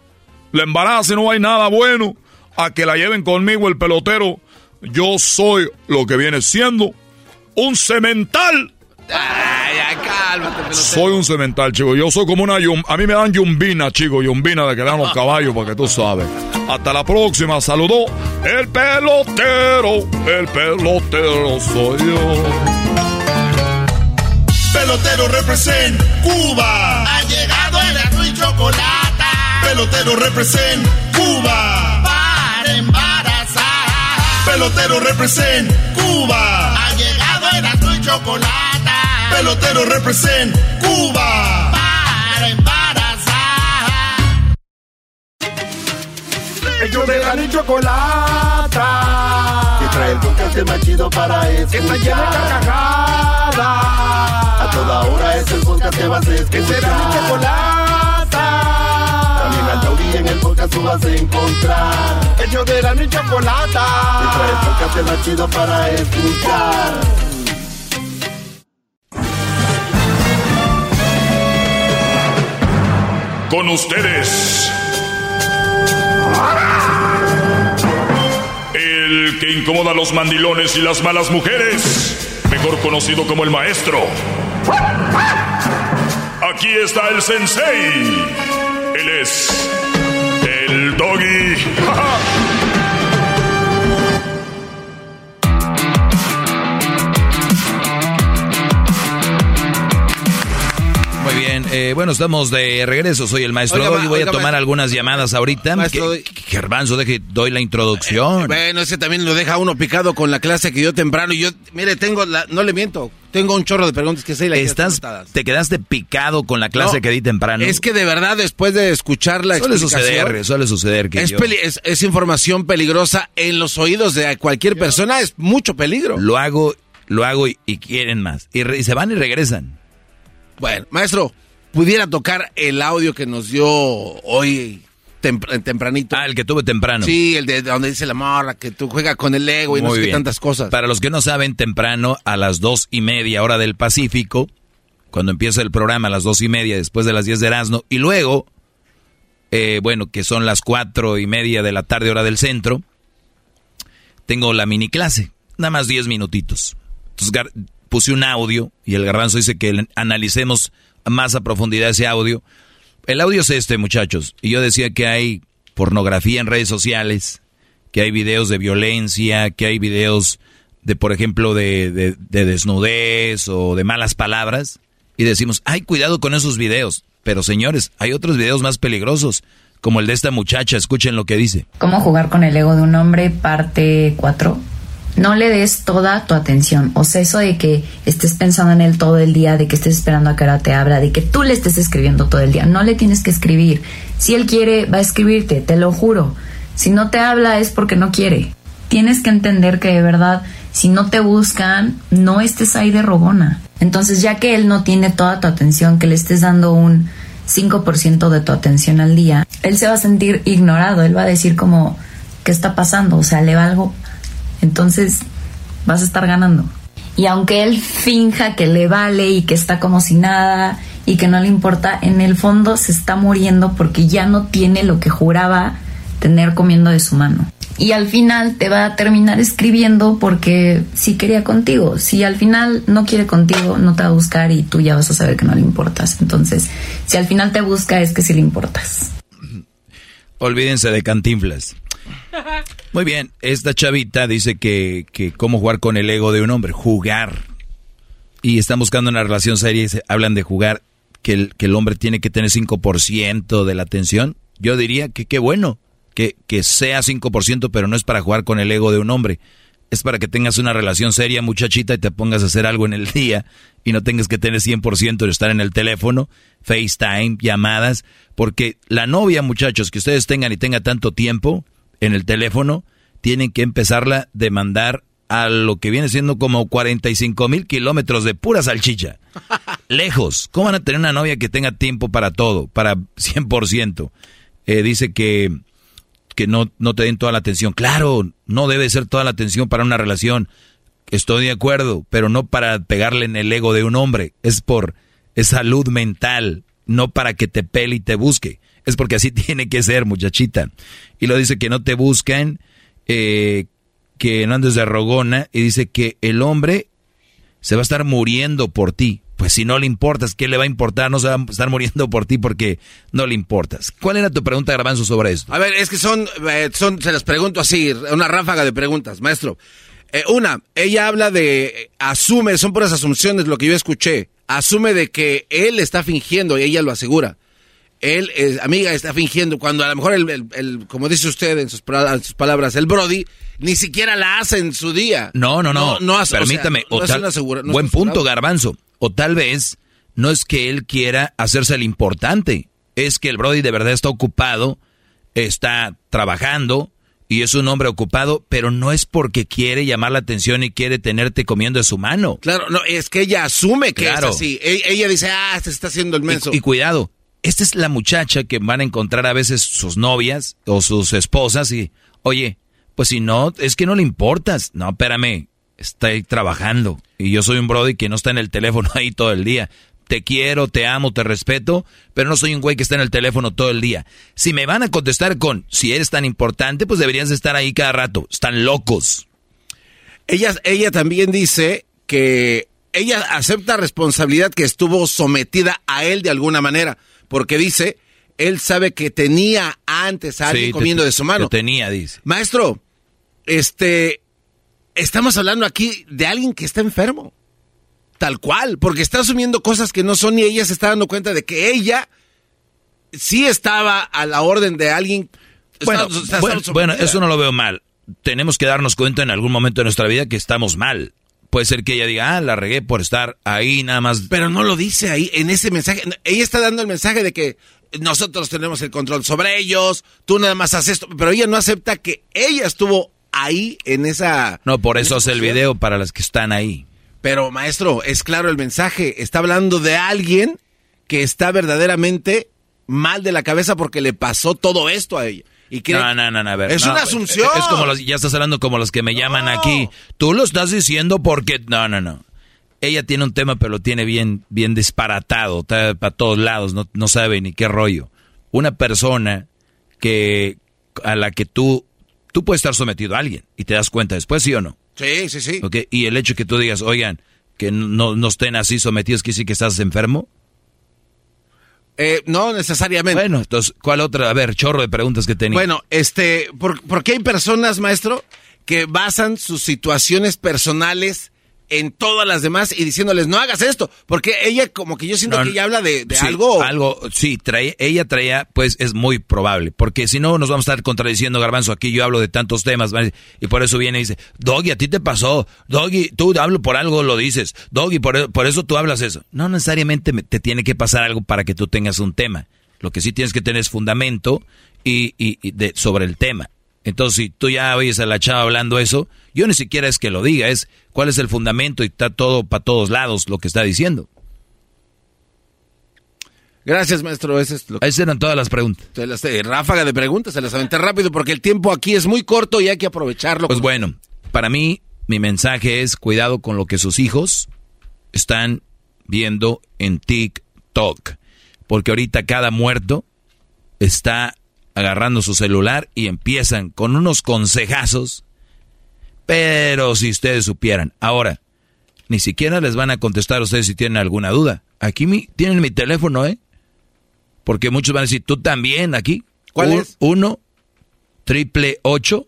la embarace, no hay nada bueno, a que la lleven conmigo el pelotero. Yo soy lo que viene siendo un cemental. Ay, ya, cálmate, pelotero. Soy un cemental, chico. Yo soy como una yum... A mí me dan yumbina, chico. Yumbina de que dan los caballos, para que tú sabes. Hasta la próxima. Saludó el pelotero. El pelotero soy yo. Pelotero represent Cuba. Ha llegado el azul y chocolate. Pelotero represent Cuba. Pelotero represent Cuba. Ha llegado el azul y chocolate. Pelotero represent Cuba. Para embarazar. Ellos de la ni chocolata. Que trae el podcast más chido para escuchar. Que está llena de carcajadas. A toda hora es el podcast que vas a escuchar. Que será mi chocolata. En el podcast tú vas a encontrar. Ellos de la ni chocolata. Que trae el podcast más chido para escuchar. Con ustedes. El que incomoda a los mandilones y las malas mujeres. Mejor conocido como el maestro. Aquí está el sensei. Él es. El doggy. Muy bien, eh, bueno, estamos de regreso. Soy el maestro Oiga, Doggy. Voy oiga, a tomar ma- algunas llamadas ahorita. Maestro Que, que Gervanzo, deje, doy la introducción. Bueno, ese también lo deja uno picado con la clase que dio temprano. Y yo, mire, tengo, la, no le miento, tengo un chorro de preguntas que sé Estás, te quedaste picado con la clase No, que di temprano. Es que de verdad, después de escuchar la suele suceder, suele suceder que Es, yo peli- es, es información peligrosa en los oídos de cualquier persona, es mucho peligro. lo hago, lo hago y, y quieren más. Y, re- y se van y regresan. Bueno, maestro, pudiera tocar el audio que nos dio hoy tempr- tempranito. Ah, el que tuve temprano. Sí, el de donde dice la morra, que tú juegas con el ego y no sé qué tantas cosas. Para los que no saben, temprano, a las dos y media hora del Pacífico, cuando empieza el programa a las dos y media, después de las diez de Erasmo, y luego, eh, bueno, que son las cuatro y media de la tarde hora del centro, tengo la mini clase, nada más diez minutitos. Entonces puse un audio y el garbanzo dice que analicemos más a profundidad ese audio. El audio es este, muchachos, y yo decía que hay pornografía en redes sociales, que hay videos de violencia, que hay videos de, por ejemplo, de, de- de desnudez o de malas palabras, y decimos, ay, cuidado con esos videos. Pero señores, hay otros videos más peligrosos, como el de esta muchacha, escuchen lo que dice. ¿Cómo jugar con el ego de un hombre? Parte 4. No le des toda tu atención. O sea, eso de que estés pensando en él todo el día, de que estés esperando a que ahora te abra, de que tú le estés escribiendo todo el día. No le tienes que escribir. Si él quiere, va a escribirte, te lo juro. Si no te habla es porque no quiere. Tienes que entender que de verdad, si no te buscan, no estés ahí de rogona. Entonces, ya que él no tiene toda tu atención, que le estés dando un 5% de tu atención al día, él se va a sentir ignorado, él va a decir como, ¿qué está pasando? O sea, le valgo. Entonces, vas a estar ganando. Y aunque él finja que le vale y que está como si nada y que no le importa, en el fondo se está muriendo porque ya no tiene lo que juraba tener comiendo de su mano. Y al final te va a terminar escribiendo porque sí quería contigo. Si al final no quiere contigo, no te va a buscar y tú ya vas a saber que no le importas. Entonces, si al final te busca, es que sí le importas. Olvídense de cantinflas. Muy bien, esta chavita dice que, que cómo jugar con el ego de un hombre, jugar. Y están buscando una relación seria y se- hablan de jugar, que el, que el hombre tiene que tener 5% de la atención. Yo diría que qué bueno, que, que sea 5%, pero no es para jugar con el ego de un hombre. es para que tengas una relación seria, muchachita, y te pongas a hacer algo en el día y no tengas que tener 100% de estar en el teléfono, FaceTime, llamadas, porque la novia, muchachos, que ustedes tengan y tenga tanto tiempo en el teléfono, tienen que empezarla a demandar a lo que viene siendo como 45 mil kilómetros de pura salchicha. Lejos. ¿Cómo van a tener una novia que tenga tiempo para todo, para 100%? Eh, dice que, que no, no te den toda la atención. Claro, no debe ser toda la atención para una relación. Estoy de acuerdo, pero no para pegarle en el ego de un hombre. Es por es salud mental, no para que te pele y te busque. Es porque así tiene que ser, muchachita. Y lo dice que no te buscan, eh, que no andes de rogona, y dice que el hombre se va a estar muriendo por ti. Pues si no le importas, ¿qué le va a importar? No se va a estar muriendo por ti porque no le importas. ¿Cuál era tu pregunta, Garbanzo, sobre esto? A ver, es que son, eh, son se las pregunto así, una ráfaga de preguntas, maestro. Eh, una, ella habla de, asume, son puras asunciones lo que yo escuché, asume de que él está fingiendo y ella lo asegura. Él, eh, amiga, está fingiendo cuando a lo mejor, el, como dice usted en sus, palabras, el Brody ni siquiera la hace en su día. No, no, no. no, Permítame. buen punto, Garbanzo. O tal vez no es que él quiera hacerse el importante, es que el Brody de verdad está ocupado, está trabajando, y es un hombre ocupado, pero no es porque quiere llamar la atención y quiere tenerte comiendo de su mano. Claro, no, es que ella asume que es así. E, ella dice, ah, se está haciendo el menso. Y, cuidado, esta es la muchacha que van a encontrar a veces sus novias o sus esposas y, oye, pues si no, es que no le importas. No, espérame, estoy trabajando y yo soy un brody que no está en el teléfono ahí todo el día te quiero, te amo, te respeto, pero no soy un güey que está en el teléfono todo el día. Si me van a contestar con, si eres tan importante, pues deberías estar ahí cada rato. Están locos. Ella, ella también dice que ella acepta responsabilidad que estuvo sometida a él de alguna manera, porque dice, él sabe que tenía antes a alguien comiendo de su mano. tenía, dice. Maestro, este, estamos hablando aquí de alguien que está enfermo. Tal cual, porque está asumiendo cosas que no son y ella se está dando cuenta de que ella sí estaba a la orden de alguien. Bueno, bueno, eso no lo veo mal. Tenemos que darnos cuenta en algún momento de nuestra vida que estamos mal. Puede ser que ella diga, ah, la regué por estar ahí nada más. Pero no lo dice ahí, en ese mensaje. Ella está dando el mensaje de que nosotros tenemos el control sobre ellos, tú nada más haces esto, pero ella no acepta que ella estuvo ahí en esa... No, por eso hace el video para las que están ahí. Pero maestro, es claro el mensaje. Está hablando de alguien que está verdaderamente mal de la cabeza porque le pasó todo esto a ella. Y no, no, no, a ver. Es una asunción. Es, como los, ya estás hablando como los que me llaman aquí. Tú lo estás diciendo porque... No, no, no. Ella tiene un tema, pero lo tiene bien, bien disparatado. Está para todos lados, no, no sabe ni qué rollo. Una persona que a la que tú... Tú puedes estar sometido a alguien y te das cuenta después, ¿sí o no? Sí, sí, sí. Okay. Y el hecho que tú digas, oigan, que no, no estén así sometidos, ¿quiere decir que estás enfermo? Eh, no necesariamente. Bueno, entonces, ¿cuál otra? A ver, chorro de preguntas que tenía. Bueno, este, ¿por, ¿por qué hay personas, maestro, que basan sus situaciones personales en todas las demás y diciéndoles no hagas esto, porque ella como que yo siento que ella habla de, algo. Algo, sí, trae, ella traía, pues es muy probable, porque si no nos vamos a estar contradiciendo, Garbanzo, aquí yo hablo de tantos temas, y por eso viene y dice, Doggy, a ti te pasó, Doggy, tú hablo por algo, lo dices, Doggy, por, por eso tú hablas eso. No necesariamente te tiene que pasar algo para que tú tengas un tema. Lo que sí tienes que tener es fundamento y, y, de, sobre el tema. Entonces, si tú ya oyes a la chava hablando eso, yo ni siquiera es que lo diga, es cuál es el fundamento y está todo para todos lados lo que está diciendo. Gracias, maestro. es lo Esas eran todas las preguntas. Eh, ráfaga de preguntas, se las aventé rápido porque el tiempo aquí es muy corto y hay que aprovecharlo. Pues bueno, para mí, mi mensaje es cuidado con lo que sus hijos están viendo en TikTok. Porque ahorita cada muerto está agarrando su celular y empiezan con unos consejazos. Pero si ustedes supieran, ahora, ni siquiera les van a contestar a ustedes si tienen alguna duda. Aquí mi, tienen mi teléfono, ¿eh? Porque muchos van a decir, tú también aquí. ¿Cuál es? Uno, triple ocho,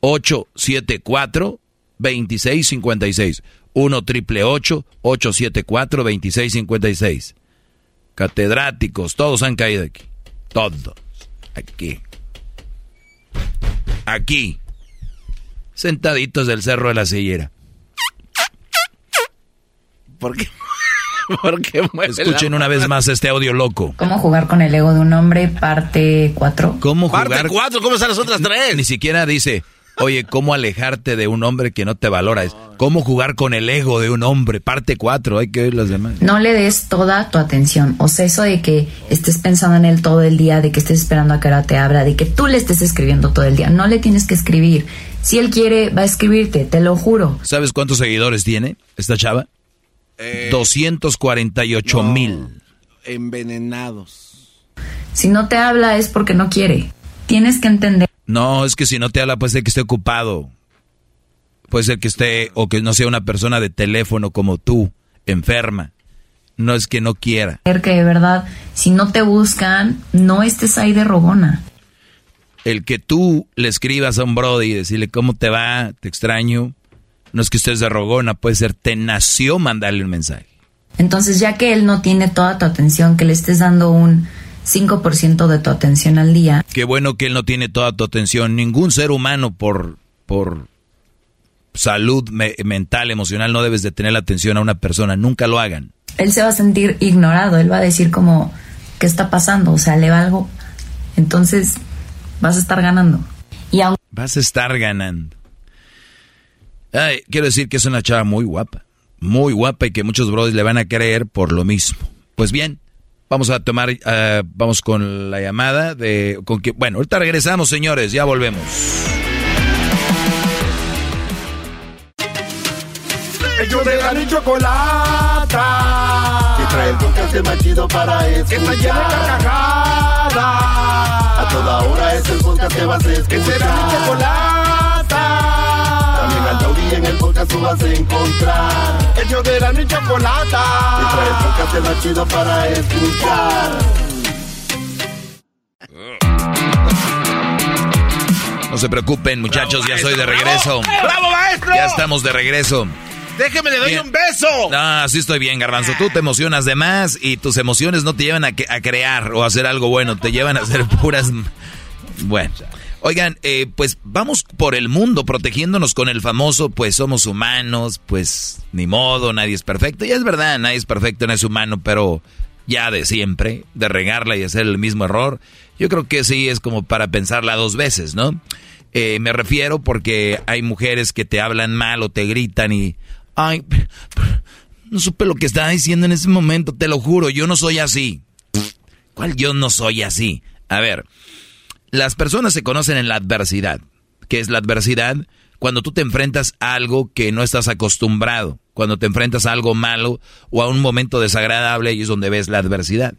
ocho, siete, cuatro, veintiséis, cincuenta y seis. Uno, triple ocho, ocho, siete, cuatro, veintiséis, cincuenta y seis. Catedráticos, todos han caído aquí. Todos. Aquí. Aquí. Sentaditos del cerro de la sillera. ¿Por qué? ¿Por qué Escuchen una vez más este audio loco. ¿Cómo jugar con el ego de un hombre? Parte 4. ¿Cómo jugar? Parte 4, ¿cómo están las otras tres? Ni siquiera dice, oye, ¿cómo alejarte de un hombre que no te valora? Es, ¿Cómo jugar con el ego de un hombre? Parte 4, hay que oír las demás. No le des toda tu atención. O sea, eso de que estés pensando en él todo el día, de que estés esperando a que ahora te abra, de que tú le estés escribiendo todo el día. No le tienes que escribir. Si él quiere, va a escribirte, te lo juro. ¿Sabes cuántos seguidores tiene esta chava? Eh, 248 mil. Envenenados. Si no te habla es porque no quiere. Tienes que entender. No, es que si no te habla puede ser que esté ocupado. Puede ser que esté, o que no sea una persona de teléfono como tú, enferma. No es que no quiera. Que de verdad, si no te buscan, no estés ahí de rogona. El que tú le escribas a un brody y decirle cómo te va, te extraño, no es que estés de rogona, puede ser te nació mandarle un mensaje. Entonces, ya que él no tiene toda tu atención, que le estés dando un 5% de tu atención al día. Qué bueno que él no tiene toda tu atención. Ningún ser humano por, por salud me- mental, emocional, no debes de tener la atención a una persona. Nunca lo hagan. Él se va a sentir ignorado, él va a decir como, ¿qué está pasando? O sea, le va algo. Entonces, vas a estar ganando. Y Vas a estar ganando. Ay, quiero decir que es una chava muy guapa. Muy guapa y que muchos brothers le van a creer por lo mismo. Pues bien, vamos a tomar, eh, vamos con la llamada de, con que, bueno, ahorita regresamos, señores, ya volvemos. Ellos de la ni chocolata. Que trae el podcast más chido para escuchar. Que está llena de carcajadas. A toda hora es el podcast que vas a escuchar. Que será mi chocolata. Taurí en el podcast tú vas a encontrar. Ellos de la ni chocolata. Que trae el podcast más chido para escuchar. No se preocupen, muchachos, ya soy de regreso. ¡Bravo, maestro! Ya estamos de regreso. Déjeme, le doy Bien. un beso. No, así estoy bien, Garbanzo. Tú te emocionas de más y tus emociones no te llevan a, que- a crear o a hacer algo bueno, te llevan a hacer puras... Bueno, oigan, eh, pues vamos por el mundo protegiéndonos con el famoso, pues somos humanos, pues ni modo, nadie es perfecto. Y es verdad, nadie es perfecto, no es humano, pero ya de siempre, de regarla y hacer el mismo error, yo creo que sí es como para pensarla dos veces, ¿no? Eh, me refiero porque hay mujeres que te hablan mal o te gritan y... Ay, no supe lo que estaba diciendo en ese momento, te lo juro, yo no soy así. ¿Cuál yo no soy así? A ver, las personas se conocen en la adversidad. ¿Qué es la adversidad? Cuando tú te enfrentas a algo que no estás acostumbrado, cuando te enfrentas a algo malo o a un momento desagradable y es donde ves la adversidad.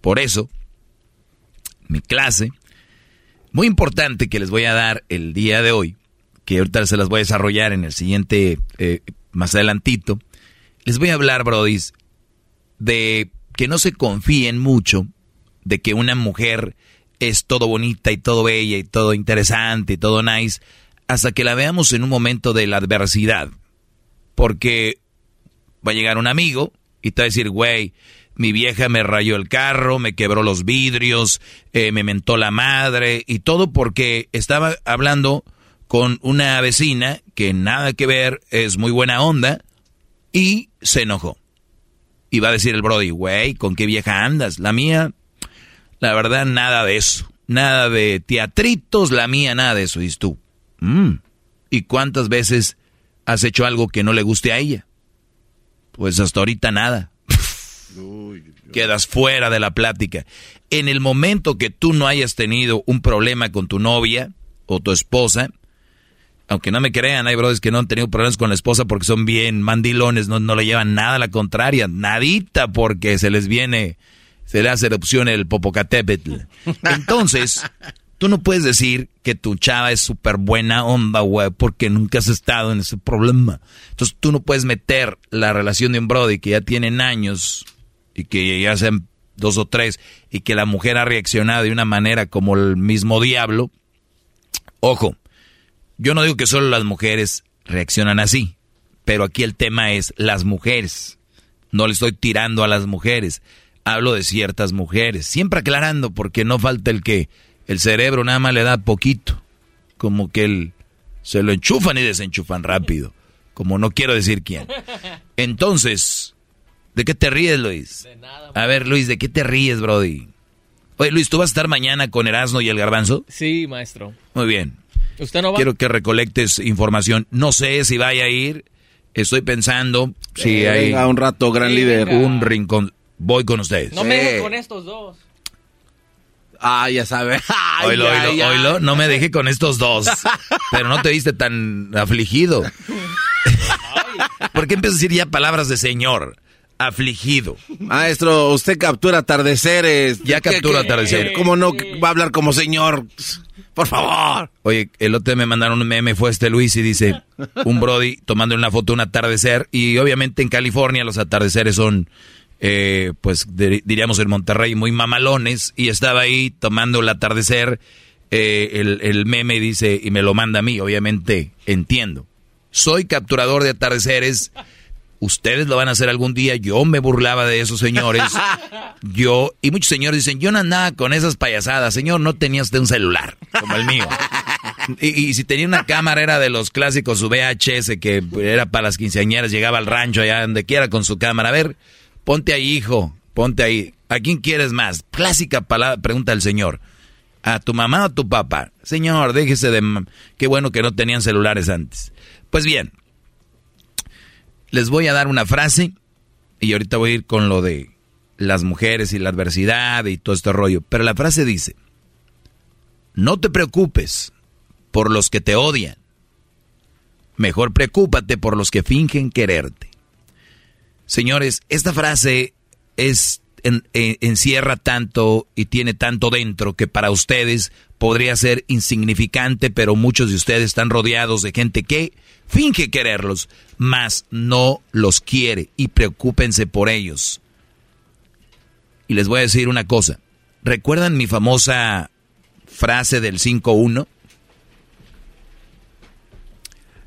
Por eso, mi clase, muy importante que les voy a dar el día de hoy, que ahorita se las voy a desarrollar en el siguiente, eh, más adelantito, les voy a hablar, brodis, de que no se confíen mucho de que una mujer es todo bonita y todo bella y todo interesante y todo nice hasta que la veamos en un momento de la adversidad. Porque va a llegar un amigo y te va a decir, güey, mi vieja me rayó el carro, me quebró los vidrios, eh, me mentó la madre y todo porque estaba hablando con una vecina que nada que ver, es muy buena onda y se enojó. Y va a decir el Brody, güey, ¿con qué vieja andas? La mía, la verdad, nada de eso. Nada de teatritos, la mía, nada de eso. Dices tú, "Mm, ¿y cuántas veces has hecho algo que no le guste a ella? Pues hasta ahorita nada. Quedas fuera de la plática. En el momento que tú no hayas tenido un problema con tu novia o tu esposa, aunque no me crean, hay brothers que no han tenido problemas con la esposa porque son bien mandilones, no, no le llevan nada a la contraria, nadita porque se les viene, se le hace erupción el Popocatépetl. Entonces, tú no puedes decir que tu chava es súper buena onda, güey, porque nunca has estado en ese problema. Entonces, tú no puedes meter la relación de un brody que ya tienen años y que ya sean dos o tres y que la mujer ha reaccionado de una manera como el mismo diablo. Ojo, yo no digo que solo las mujeres reaccionan así, pero aquí el tema es las mujeres. No le estoy tirando a las mujeres, hablo de ciertas mujeres, siempre aclarando porque no falta el que el cerebro nada más le da poquito, como que el Se lo enchufan y desenchufan rápido. Como no quiero decir quién. Entonces, ¿de qué te ríes, Luis? De nada. A ver, Luis, ¿de qué te ríes, Brody? Oye, Luis, ¿tú vas a estar mañana con Erasmo y el Garbanzo? Sí, maestro. Muy bien. ¿Usted no va? Quiero que recolectes información. No sé si vaya a ir. Estoy pensando si Eh, hay... venga, un rato, gran líder. Un rincón. Voy con ustedes. No me deje con estos dos. Ah, ya sabe. Ay, Oilo, ay, oilo, oilo, no me dejé con estos dos. Pero no te viste tan afligido. ¿Por qué empiezas a decir ya palabras de señor? Afligido. Maestro, usted captura atardeceres. Ya ¿Qué- capturo qué- atardecer. ¿Cómo no va a hablar como señor? Por favor. Oye, el otro día me mandaron un meme, fue este Luis y dice, un Brody tomando una foto de un atardecer y obviamente en California los atardeceres son, eh, pues di- diríamos en Monterrey, muy mamalones y estaba ahí tomando el atardecer, eh, el, el meme dice, y me lo manda a mí, obviamente entiendo. Soy capturador de atardeceres. Ustedes lo van a hacer algún día. Yo me burlaba de esos señores. Yo, y muchos señores dicen, yo no andaba con esas payasadas. Señor, no tenía usted un celular como el mío. Y, y si tenía una cámara era de los clásicos, su VHS, que era para las quinceañeras, llegaba al rancho allá donde quiera con su cámara. A ver, ponte ahí, hijo, ponte ahí. ¿A quién quieres más? Clásica palabra, pregunta el señor. ¿A tu mamá o a tu papá? Señor, déjese de... Qué bueno que no tenían celulares antes. Pues bien, les voy a dar una frase y ahorita voy a ir con lo de las mujeres y la adversidad y todo este rollo. Pero la frase dice, no te preocupes por los que te odian. Mejor preocúpate por los que fingen quererte. Señores, esta frase es en- en- encierra tanto y tiene tanto dentro que para ustedes podría ser insignificante, pero muchos de ustedes están rodeados de gente que finge quererlos, mas no los quiere y preocúpense por ellos. Y les voy a decir una cosa. ¿Recuerdan mi famosa frase del 5-1?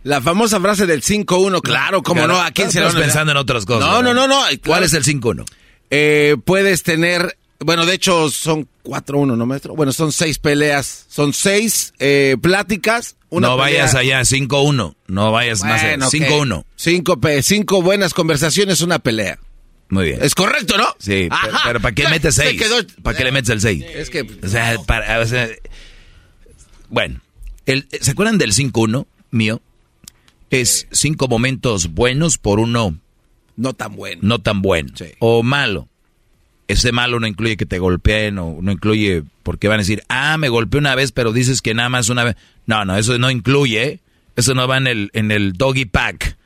La famosa frase del 5-1, claro, cómo no, ¿a quién se lo pensando en otras cosas. No, no, no, no. ¿Cuál es el 5-1? Eh, puedes tener, bueno, de hecho son 4-1, ¿no, maestro? Bueno, son seis peleas, son seis eh, pláticas. Una no pelea- vayas allá, 5-1. No vayas más allá. Bueno, ok. 5-1. Cinco, pe- cinco buenas conversaciones, una pelea. Muy bien. ¿Es correcto, no? Sí, Ajá. pero, ¿para qué Ya, metes se 6? quedó- ¿Para qué le metes el 6? Es que... O sea, para- o sea, bueno, el, ¿se acuerdan del 5-1 mío? Es cinco momentos buenos por uno No tan bueno. no tan bueno. O malo. Ese malo no incluye que te golpeen o no incluye porque van a decir, ah, me golpeé una vez, pero dices que nada más una vez. No, no, eso no incluye. ¿eh? Eso no va en el, en el doggy pack.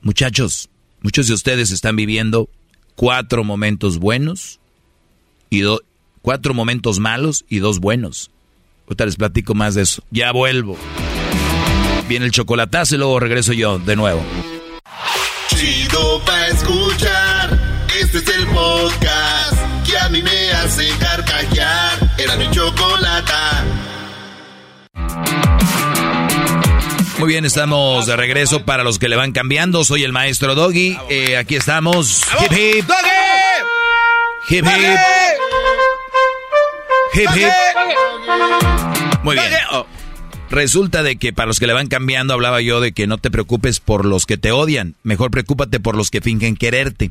Muchachos, muchos de ustedes están viviendo cuatro momentos buenos y do- cuatro momentos malos y dos buenos. Ahorita les platico más de eso. Ya vuelvo. Viene el chocolatazo y luego regreso yo de nuevo. Chido pa' escuchar. Este es el podcast que a mí me hace carcajear. Era mi chocolata. Muy bien, estamos de regreso para los que le van cambiando. Soy el maestro Doggy. Eh, aquí estamos. Hip hip. Hip hip. Hip hip. Muy bien. Resulta de que para los que le van cambiando hablaba yo de que no te preocupes por los que te odian, mejor preocúpate por los que fingen quererte.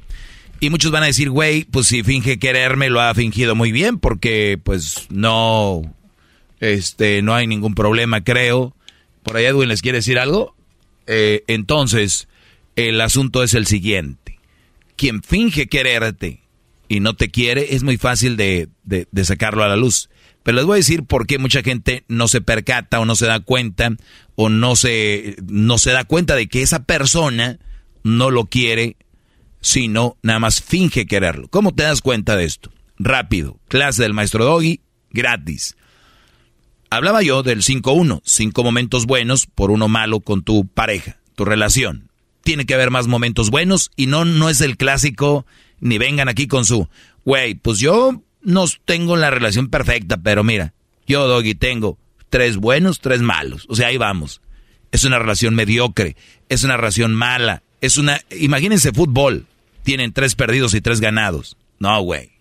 Y muchos van a decir, güey, pues si finge quererme lo ha fingido muy bien porque pues no este no hay ningún problema, creo. Por ahí Edwin les quiere decir algo. Eh, entonces, el asunto es el siguiente. Quien finge quererte y no te quiere es muy fácil de, de- de sacarlo a la luz. Pero les voy a decir por qué mucha gente no se percata o no se da cuenta o no se, no se da cuenta de que esa persona no lo quiere, sino nada más finge quererlo. ¿Cómo te das cuenta de esto? Rápido, clase del maestro Doggy, gratis. Hablaba yo del 5-1, cinco momentos buenos por uno malo con tu pareja, tu relación. Tiene que haber más momentos buenos y no, no es el clásico, ni vengan aquí con su, güey, pues yo no tengo la relación perfecta, pero mira, yo, Doggy, tengo tres buenos, tres malos. O sea, ahí vamos. Es una relación mediocre, es una relación mala, es una... Imagínense fútbol, tienen tres perdidos y tres ganados. No, güey,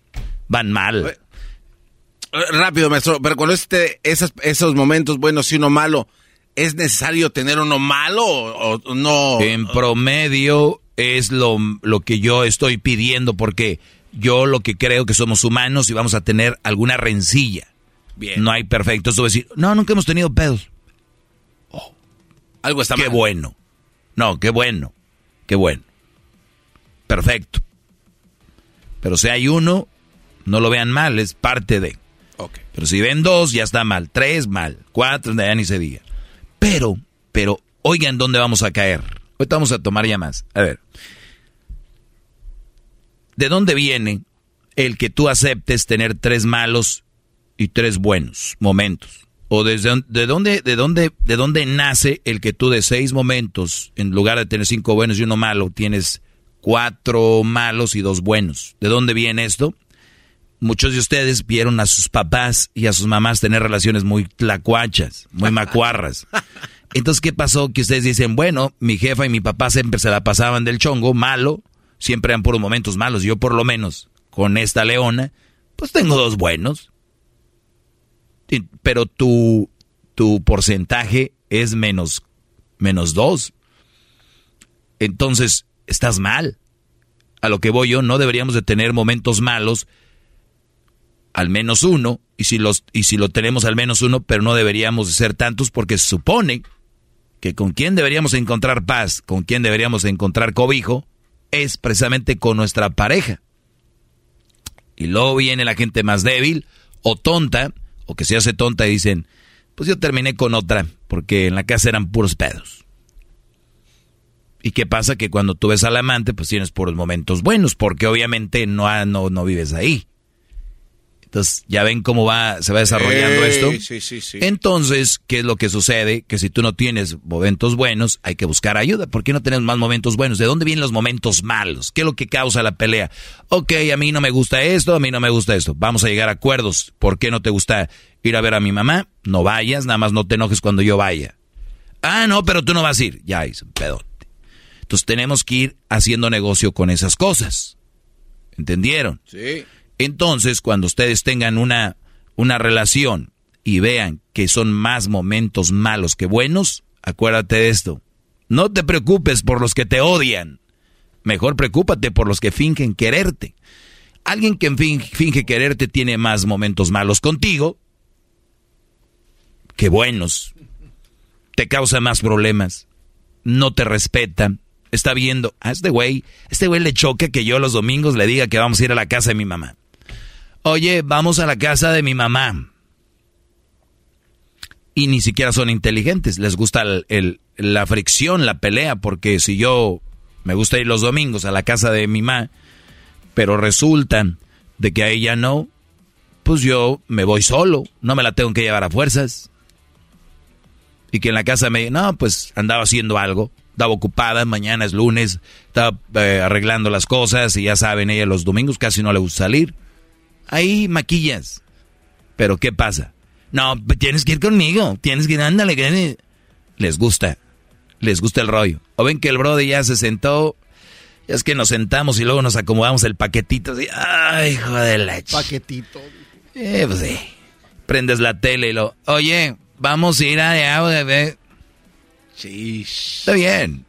van mal. Rápido, maestro, pero cuando este, esas, esos momentos buenos y uno malo, ¿Es necesario tener uno malo o, no? En promedio es lo, lo que yo estoy pidiendo porque yo lo que creo que somos humanos y vamos a tener alguna rencilla. Bien. No hay perfecto. Eso decir, no, nunca hemos tenido pedos. Oh, algo está Qué bueno. No, qué bueno. Qué bueno. Perfecto. Pero si hay uno, no lo vean mal, es parte de. Okay. Pero si ven dos, ya está mal. Tres, mal. Cuatro, ya ni se diga. Pero, pero, oigan dónde vamos a caer. Ahorita vamos a tomar ya más. A ver. ¿De dónde viene el que tú aceptes tener tres malos y tres buenos momentos? ¿O desde de dónde, de dónde, de dónde nace el que tú de seis momentos, en lugar de tener cinco buenos y uno malo, tienes cuatro malos y dos buenos? ¿De dónde viene esto? Muchos de ustedes vieron a sus papás y a sus mamás tener relaciones muy tlacuachas, muy macuarras. Entonces, ¿qué pasó? Que ustedes dicen, bueno, mi jefa y mi papá siempre se la pasaban del chongo, malo, siempre eran puros momentos malos. Yo por lo menos, con esta leona, pues tengo dos buenos. Pero tu, tu porcentaje es menos, menos dos. Entonces, estás mal. A lo que voy yo, no deberíamos de tener momentos malos al menos uno, y si, los, y si lo tenemos al menos uno, pero no deberíamos de ser tantos porque se supone que con quien deberíamos encontrar paz, con quien deberíamos encontrar cobijo, es precisamente con nuestra pareja. Y luego viene la gente más débil o tonta, o que se hace tonta y dicen, pues yo terminé con otra, porque en la casa eran puros pedos. ¿Y qué pasa? Que cuando tú ves al amante, pues tienes puros momentos buenos, porque obviamente no, no, no vives ahí. Entonces, ya ven cómo va, se va desarrollando esto. Sí, sí, sí. Entonces, ¿qué es lo que sucede? Que si tú no tienes momentos buenos, hay que buscar ayuda. ¿Por qué no tenemos más momentos buenos? ¿De dónde vienen los momentos malos? ¿Qué es lo que causa la pelea? Ok, a mí no me gusta esto, a mí no me gusta esto. Vamos a llegar a acuerdos. ¿Por qué no te gusta ir a ver a mi mamá? No vayas, nada más no te enojes cuando yo vaya. Ah, no, pero tú no vas a ir. Ya es un pedote. Entonces tenemos que ir haciendo negocio con esas cosas. ¿Entendieron? Sí. Entonces, cuando ustedes tengan una, una relación y vean que son más momentos malos que buenos, acuérdate de esto. No te preocupes por los que te odian. Mejor preocúpate por los que fingen quererte. Alguien que finge, quererte tiene más momentos malos contigo que buenos. Te causa más problemas. No te respeta. Está viendo, a este güey, este güey le choca que yo los domingos le diga que vamos a ir a la casa de mi mamá. Oye, vamos a la casa de mi mamá. Y ni siquiera son inteligentes, les gusta el, la fricción, la pelea, porque si yo me gusta ir los domingos a la casa de mi mamá, pero resultan de que a ella no, pues yo me voy solo, no me la tengo que llevar a fuerzas. Y que en la casa me, no, pues andaba haciendo algo, estaba ocupada, mañana es lunes, estaba eh, arreglando las cosas y ya saben, ella los domingos casi no le gusta salir. Ahí maquillas. Pero ¿qué pasa? No, tienes que ir conmigo, tienes que ir, ándale, que les gusta, les gusta el rollo. O ven que el brother ya se sentó, es que nos sentamos y luego nos acomodamos el paquetito, así, ay, hijo de la Paquetito. Eh, pues sí. Prendes la tele y lo, oye, vamos a ir allá, bebé. Sí. Está bien.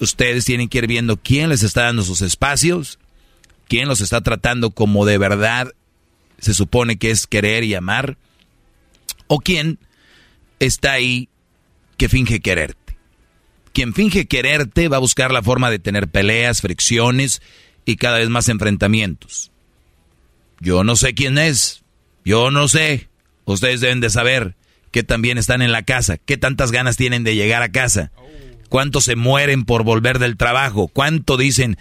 Ustedes tienen que ir viendo quién les está dando sus espacios, quién los está tratando como de verdad se supone que es querer y amar, o quién está ahí que finge quererte. Quien finge quererte va a buscar la forma de tener peleas, fricciones y cada vez más enfrentamientos. Yo no sé quién es, yo no sé. Ustedes deben de saber que también están en la casa, qué tantas ganas tienen de llegar a casa, cuántos se mueren por volver del trabajo, cuánto dicen,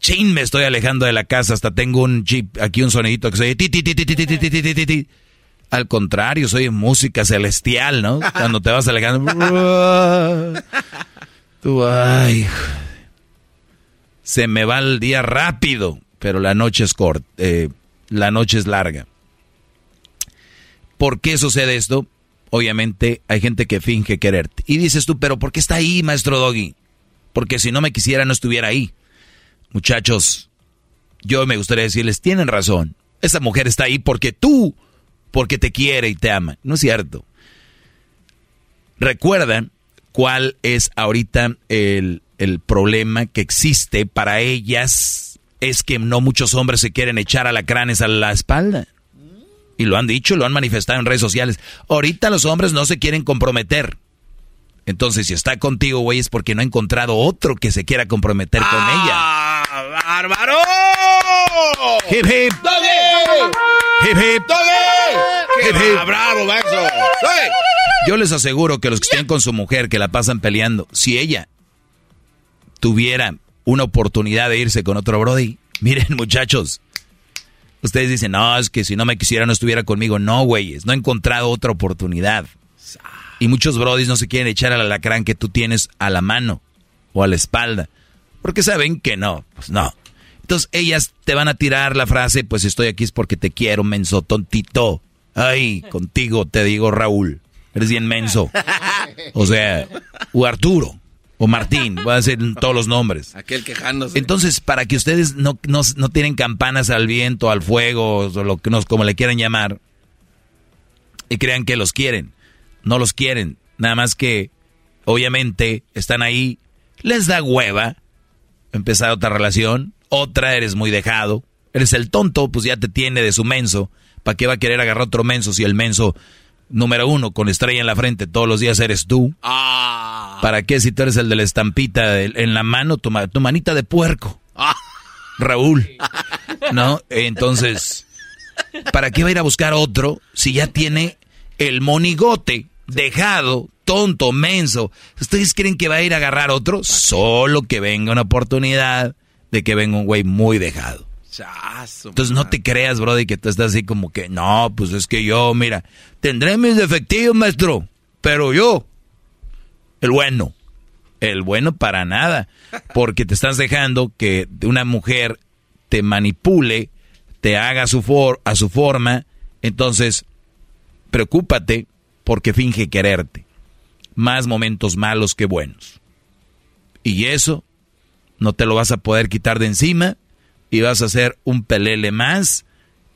chin, me estoy alejando de la casa, hasta tengo un chip, aquí un sonidito que se ti, ti, ti, ti, ti, ti, ti, ti, ti, ti. Al contrario, soy música celestial, ¿no? Cuando te vas alejando. Tú, ay. Se me va el día rápido, pero la noche es corta, eh, la noche es larga. ¿Por qué sucede esto? Obviamente hay gente que finge quererte. Y dices tú, pero ¿por qué está ahí, maestro Doggy? Porque si no me quisiera, no estuviera ahí. Muchachos, yo me gustaría decirles, tienen razón. Esa mujer está ahí porque tú, porque te quiere y te ama. No es cierto. recuerdan cuál es ahorita el, el problema que existe para ellas. Es que no muchos hombres se quieren echar alacranes a la espalda. Y lo han dicho, lo han manifestado en redes sociales. Ahorita los hombres no se quieren comprometer. Entonces, si está contigo, güey, es porque no ha encontrado otro que se quiera comprometer con ella. ¡Ah, bárbaro! Hip hip. Hip hip. Hip hip. ¡Bravo, Maxo! Yo les aseguro que los que estén con su mujer, que la pasan peleando, si ella tuviera una oportunidad de irse con otro Brody, miren muchachos, ustedes dicen, no, es que si no me quisiera no estuviera conmigo. No, güeyes, no he encontrado otra oportunidad. Y muchos brodis no se quieren echar al alacrán que tú tienes a la mano o a la espalda. Porque saben que no, pues no. Entonces ellas te van a tirar la frase, pues estoy aquí es porque te quiero, menso, tontito. Ay, contigo te digo Raúl, eres bien menso. O sea, o Arturo, o Martín, voy a decir todos los nombres. Aquel quejándose. Entonces, para que ustedes no, no, no tienen campanas al viento, al fuego, o lo que nos, como le quieran llamar, y crean que los quieren no los quieren. Nada más que, obviamente, están ahí, les da hueva empezar otra relación, otra eres muy dejado, eres el tonto, pues ya te tiene de su menso. ¿Para qué va a querer agarrar otro menso si el menso número uno con estrella en la frente todos los días eres tú? Ah. ¿Para qué si tú eres el de la estampita en la mano, tu, tu manita de puerco? Ah. Raúl. ¿No? Entonces, ¿para qué va a ir a buscar otro si ya tiene el monigote dejado, tonto, menso. ¿Ustedes creen que va a ir a agarrar otro? Solo que venga una oportunidad de que venga un güey muy dejado. Entonces no te creas, Brody, que tú estás así como que, no, pues es que yo, mira, tendré mis defectivos, maestro, pero yo, el bueno, el bueno para nada, porque te estás dejando que una mujer te manipule, te haga a su, for a su forma, entonces preocúpate porque finge quererte. Más momentos malos que buenos. Y eso no te lo vas a poder quitar de encima y vas a hacer un pelele más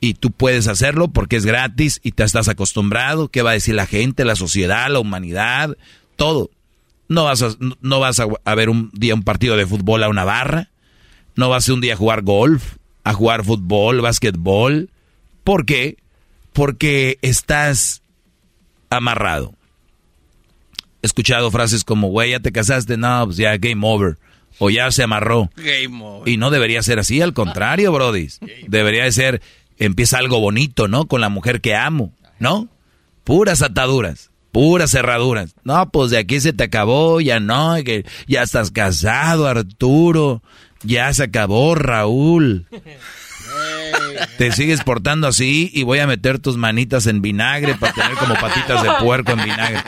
y tú puedes hacerlo porque es gratis y te estás acostumbrado. ¿Qué va a decir la gente, la sociedad, la humanidad? Todo. No vas a, no vas a, ver un día un partido de fútbol a una barra. No vas a un día a jugar golf, a jugar fútbol, básquetbol. ¿Por qué? Porque estás amarrado. He escuchado frases como, güey, ya te casaste, no, pues ya game over. O ya se amarró. Y no debería ser así, al contrario, Brody. Debería de ser, empieza algo bonito, ¿no? Con la mujer que amo, ¿no? Puras ataduras, puras cerraduras. No, pues de aquí se te acabó, ya no, que ya estás casado, Arturo. Ya se acabó, Raúl. Te sigues portando así y voy a meter tus manitas en vinagre para tener como patitas de puerco en vinagre.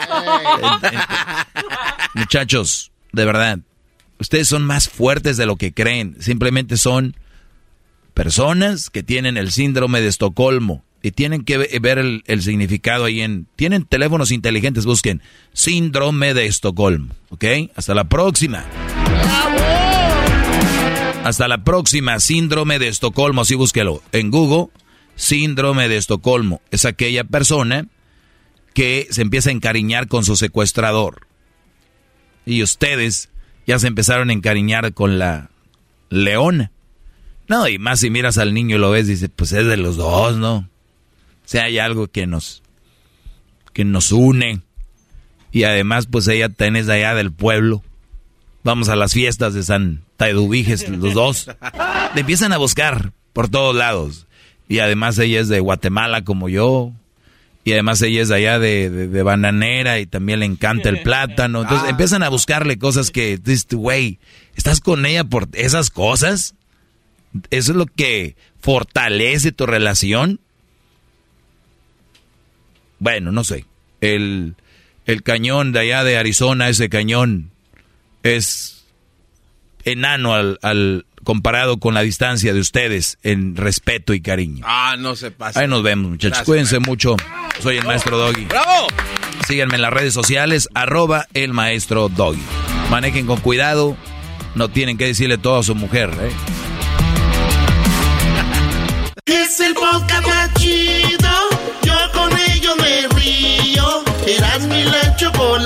Muchachos, de verdad, ustedes son más fuertes de lo que creen. Simplemente son personas que tienen el síndrome de Estocolmo y tienen que ver el, el, significado ahí en... Tienen teléfonos inteligentes, busquen síndrome de Estocolmo, ¿ok? Hasta la próxima. Hasta la próxima, síndrome de Estocolmo, así búsquelo en Google. Síndrome de Estocolmo es aquella persona que se empieza a encariñar con su secuestrador. Y ustedes ya se empezaron a encariñar con la leona. No, y más si miras al niño y lo ves, dice, pues es de los dos, ¿no? O sea, hay algo que nos, que nos une. Y además, pues ella tenés allá del pueblo. Vamos a las fiestas de San Taedubiges, los dos. Le empiezan a buscar por todos lados. Y además ella es de Guatemala como yo. Y además ella es de allá de, bananera y también le encanta el plátano. Entonces ah. empiezan a buscarle cosas que, güey, ¿estás con ella por esas cosas? ¿Eso es lo que fortalece tu relación? Bueno, no sé. El, el cañón de allá de Arizona, ese cañón, es enano al, comparado con la distancia de ustedes en respeto y cariño. Ah, no se pasa. Ahí nos vemos, muchachos. Cuídense mucho. Soy el maestro Doggy. ¡Bravo! Síganme en las redes sociales, arroba el maestro Doggy. Manejen con cuidado. No tienen que decirle todo a su mujer, ¿eh? Es el podcast más chido. Yo con ello me río. Eras mi la chocolate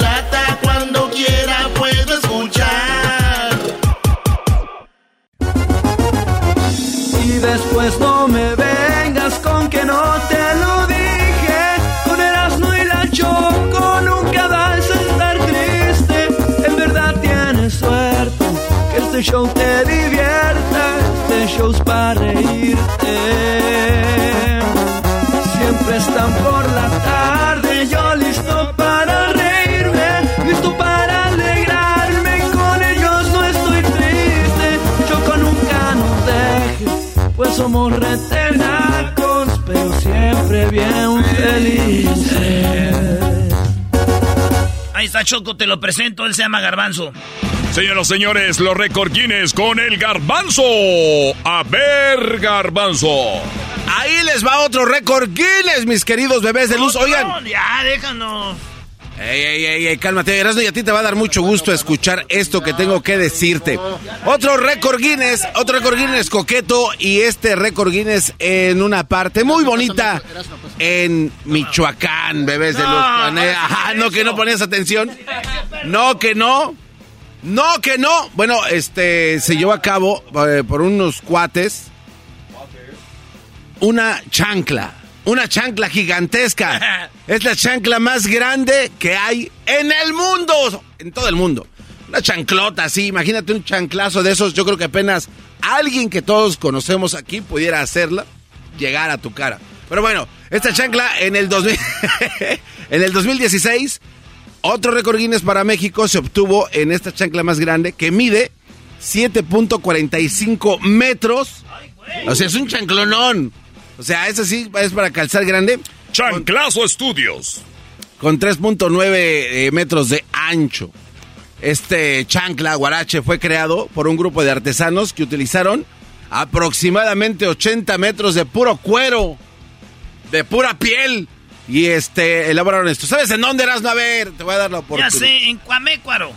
Pues no me vengas con que no te lo dije. Con Erasmo y la Choco nunca vas a estar triste. En verdad tienes suerte que este show te está Choco, te lo presento, él se llama Garbanzo. Señoras y señores, los récord Guinness con el garbanzo. A ver, garbanzo. Ahí les va otro récord Guinness, mis queridos bebés de luz. Oigan. Ya, déjanos. Ey, ey, ey, ey, cálmate, Erasmo, y a ti te va a dar mucho gusto escuchar esto que tengo que decirte. Otro récord Guinness, otro récord Guinness coqueto y este récord Guinness en una parte muy bonita en Michoacán, bebés de luz. Ajá, no que no ponías atención. No que no. No que no. Bueno, este se llevó a cabo eh, por unos cuates una chancla. Una chancla gigantesca. Es la chancla más grande que hay en el mundo. En todo el mundo. Una chanclota así. Imagínate un chanclazo de esos. Yo creo que apenas alguien que todos conocemos aquí pudiera hacerla. Llegar a tu cara. Pero bueno, esta chancla en el, 2000, en el 2016. Otro récord Guinness para México se obtuvo en esta chancla más grande que mide 7.45 metros. O sea, es un chanclonón. O sea, ese sí es para calzar grande. Chanclazo Estudios. Con 3.9 eh, metros de ancho. Este chancla guarache fue creado por un grupo de artesanos que utilizaron aproximadamente 80 metros de puro cuero, de pura piel. Y este, elaboraron esto. ¿Sabes en dónde eras? A ver, te voy a dar la oportunidad. Ya sé, en Cuamécuaro.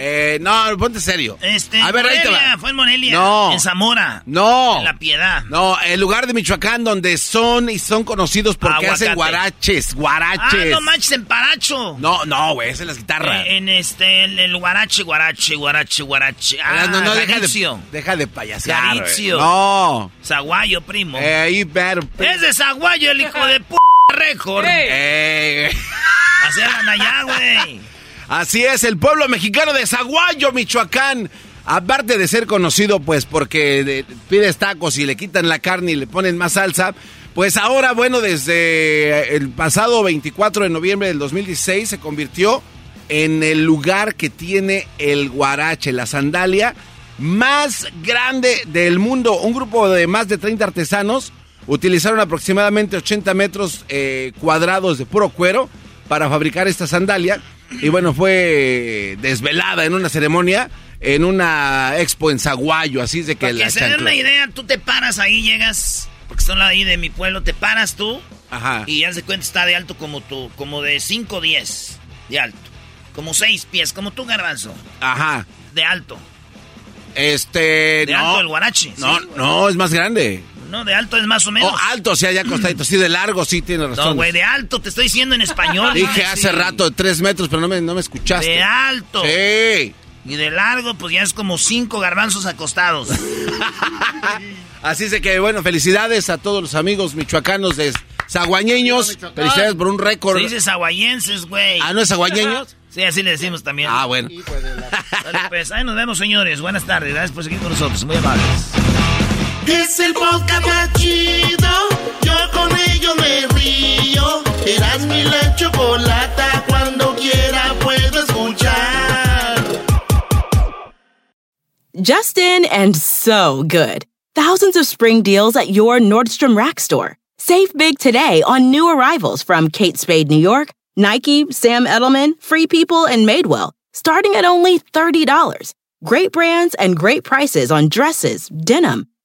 Eh, no, ponte serio. Este, a ver, ahí te va. fue en Morelia. No. En Zamora. No. En La Piedad. No, el lugar de Michoacán donde son y son conocidos porque Aguacate. hacen guaraches, Ah, guaraches. no manches, en Paracho. No, no, güey, esa es la guitarra. Eh, en este, el, el guarache, guarache, guarache, guarache. Ah, no, no, deja Garitzio. de, deja de payasear. güey. Garitzio. No. Zaguayo, primo. Eh, ahí, ver. Es de Zaguayo, el hijo de p récord. Eh, Así hablan allá, güey. Así es, el pueblo mexicano de Zaguayo, Michoacán. Aparte de ser conocido, pues, porque de- pides tacos y le quitan la carne y le ponen más salsa, pues ahora, bueno, desde el pasado 24 de noviembre del 2016 se convirtió en el lugar que tiene el guarache, la sandalia más grande del mundo. Un grupo de más de 30 artesanos utilizaron aproximadamente 80 metros eh, cuadrados de puro cuero para fabricar esta sandalia. Y bueno, fue desvelada en una ceremonia en una expo en Zaguayo, así es de que Para la que se den una idea, tú te paras ahí, llegas, porque son ahí de mi pueblo, te paras tú Ajá. y ya se cuenta está de alto como tú, como de 5 o 10 de alto. Como 6 pies, como tú, garbanzo, Ajá. de alto. Este. De no, alto el guarache. No, sí, no, es más grande. No, de alto es más o menos. Oh, alto, o sea, ya acostadito. Sí, de largo, sí, tiene razón. no, güey, de alto, te estoy diciendo en español. Dije ¿no? hace Sí. rato de tres metros, pero no me, no me escuchaste. De alto. Sí. Y de largo, pues ya es como cinco garbanzos acostados. Así es de que, bueno, felicidades a todos los amigos michoacanos de zaguañeños. Felicidades por un récord. Se dice zaguayenses, güey. ¿Ah, no es zaguayeños? Sí, así le decimos también. Ah, bueno. Pues, ahí nos vemos, señores. Buenas tardes. Gracias por seguir con nosotros. Muy amables. Es el podcast más chido. Yo con ello me río. Eras mi la chocolata. Cuando quiera puedo escuchar. Justin and so good. Thousands of spring deals at your Nordstrom Rack store. Save big today on new arrivals from Kate Spade New York, Nike, Sam Edelman, Free People, and Madewell, starting at only $30. Great brands and great prices on dresses, denim,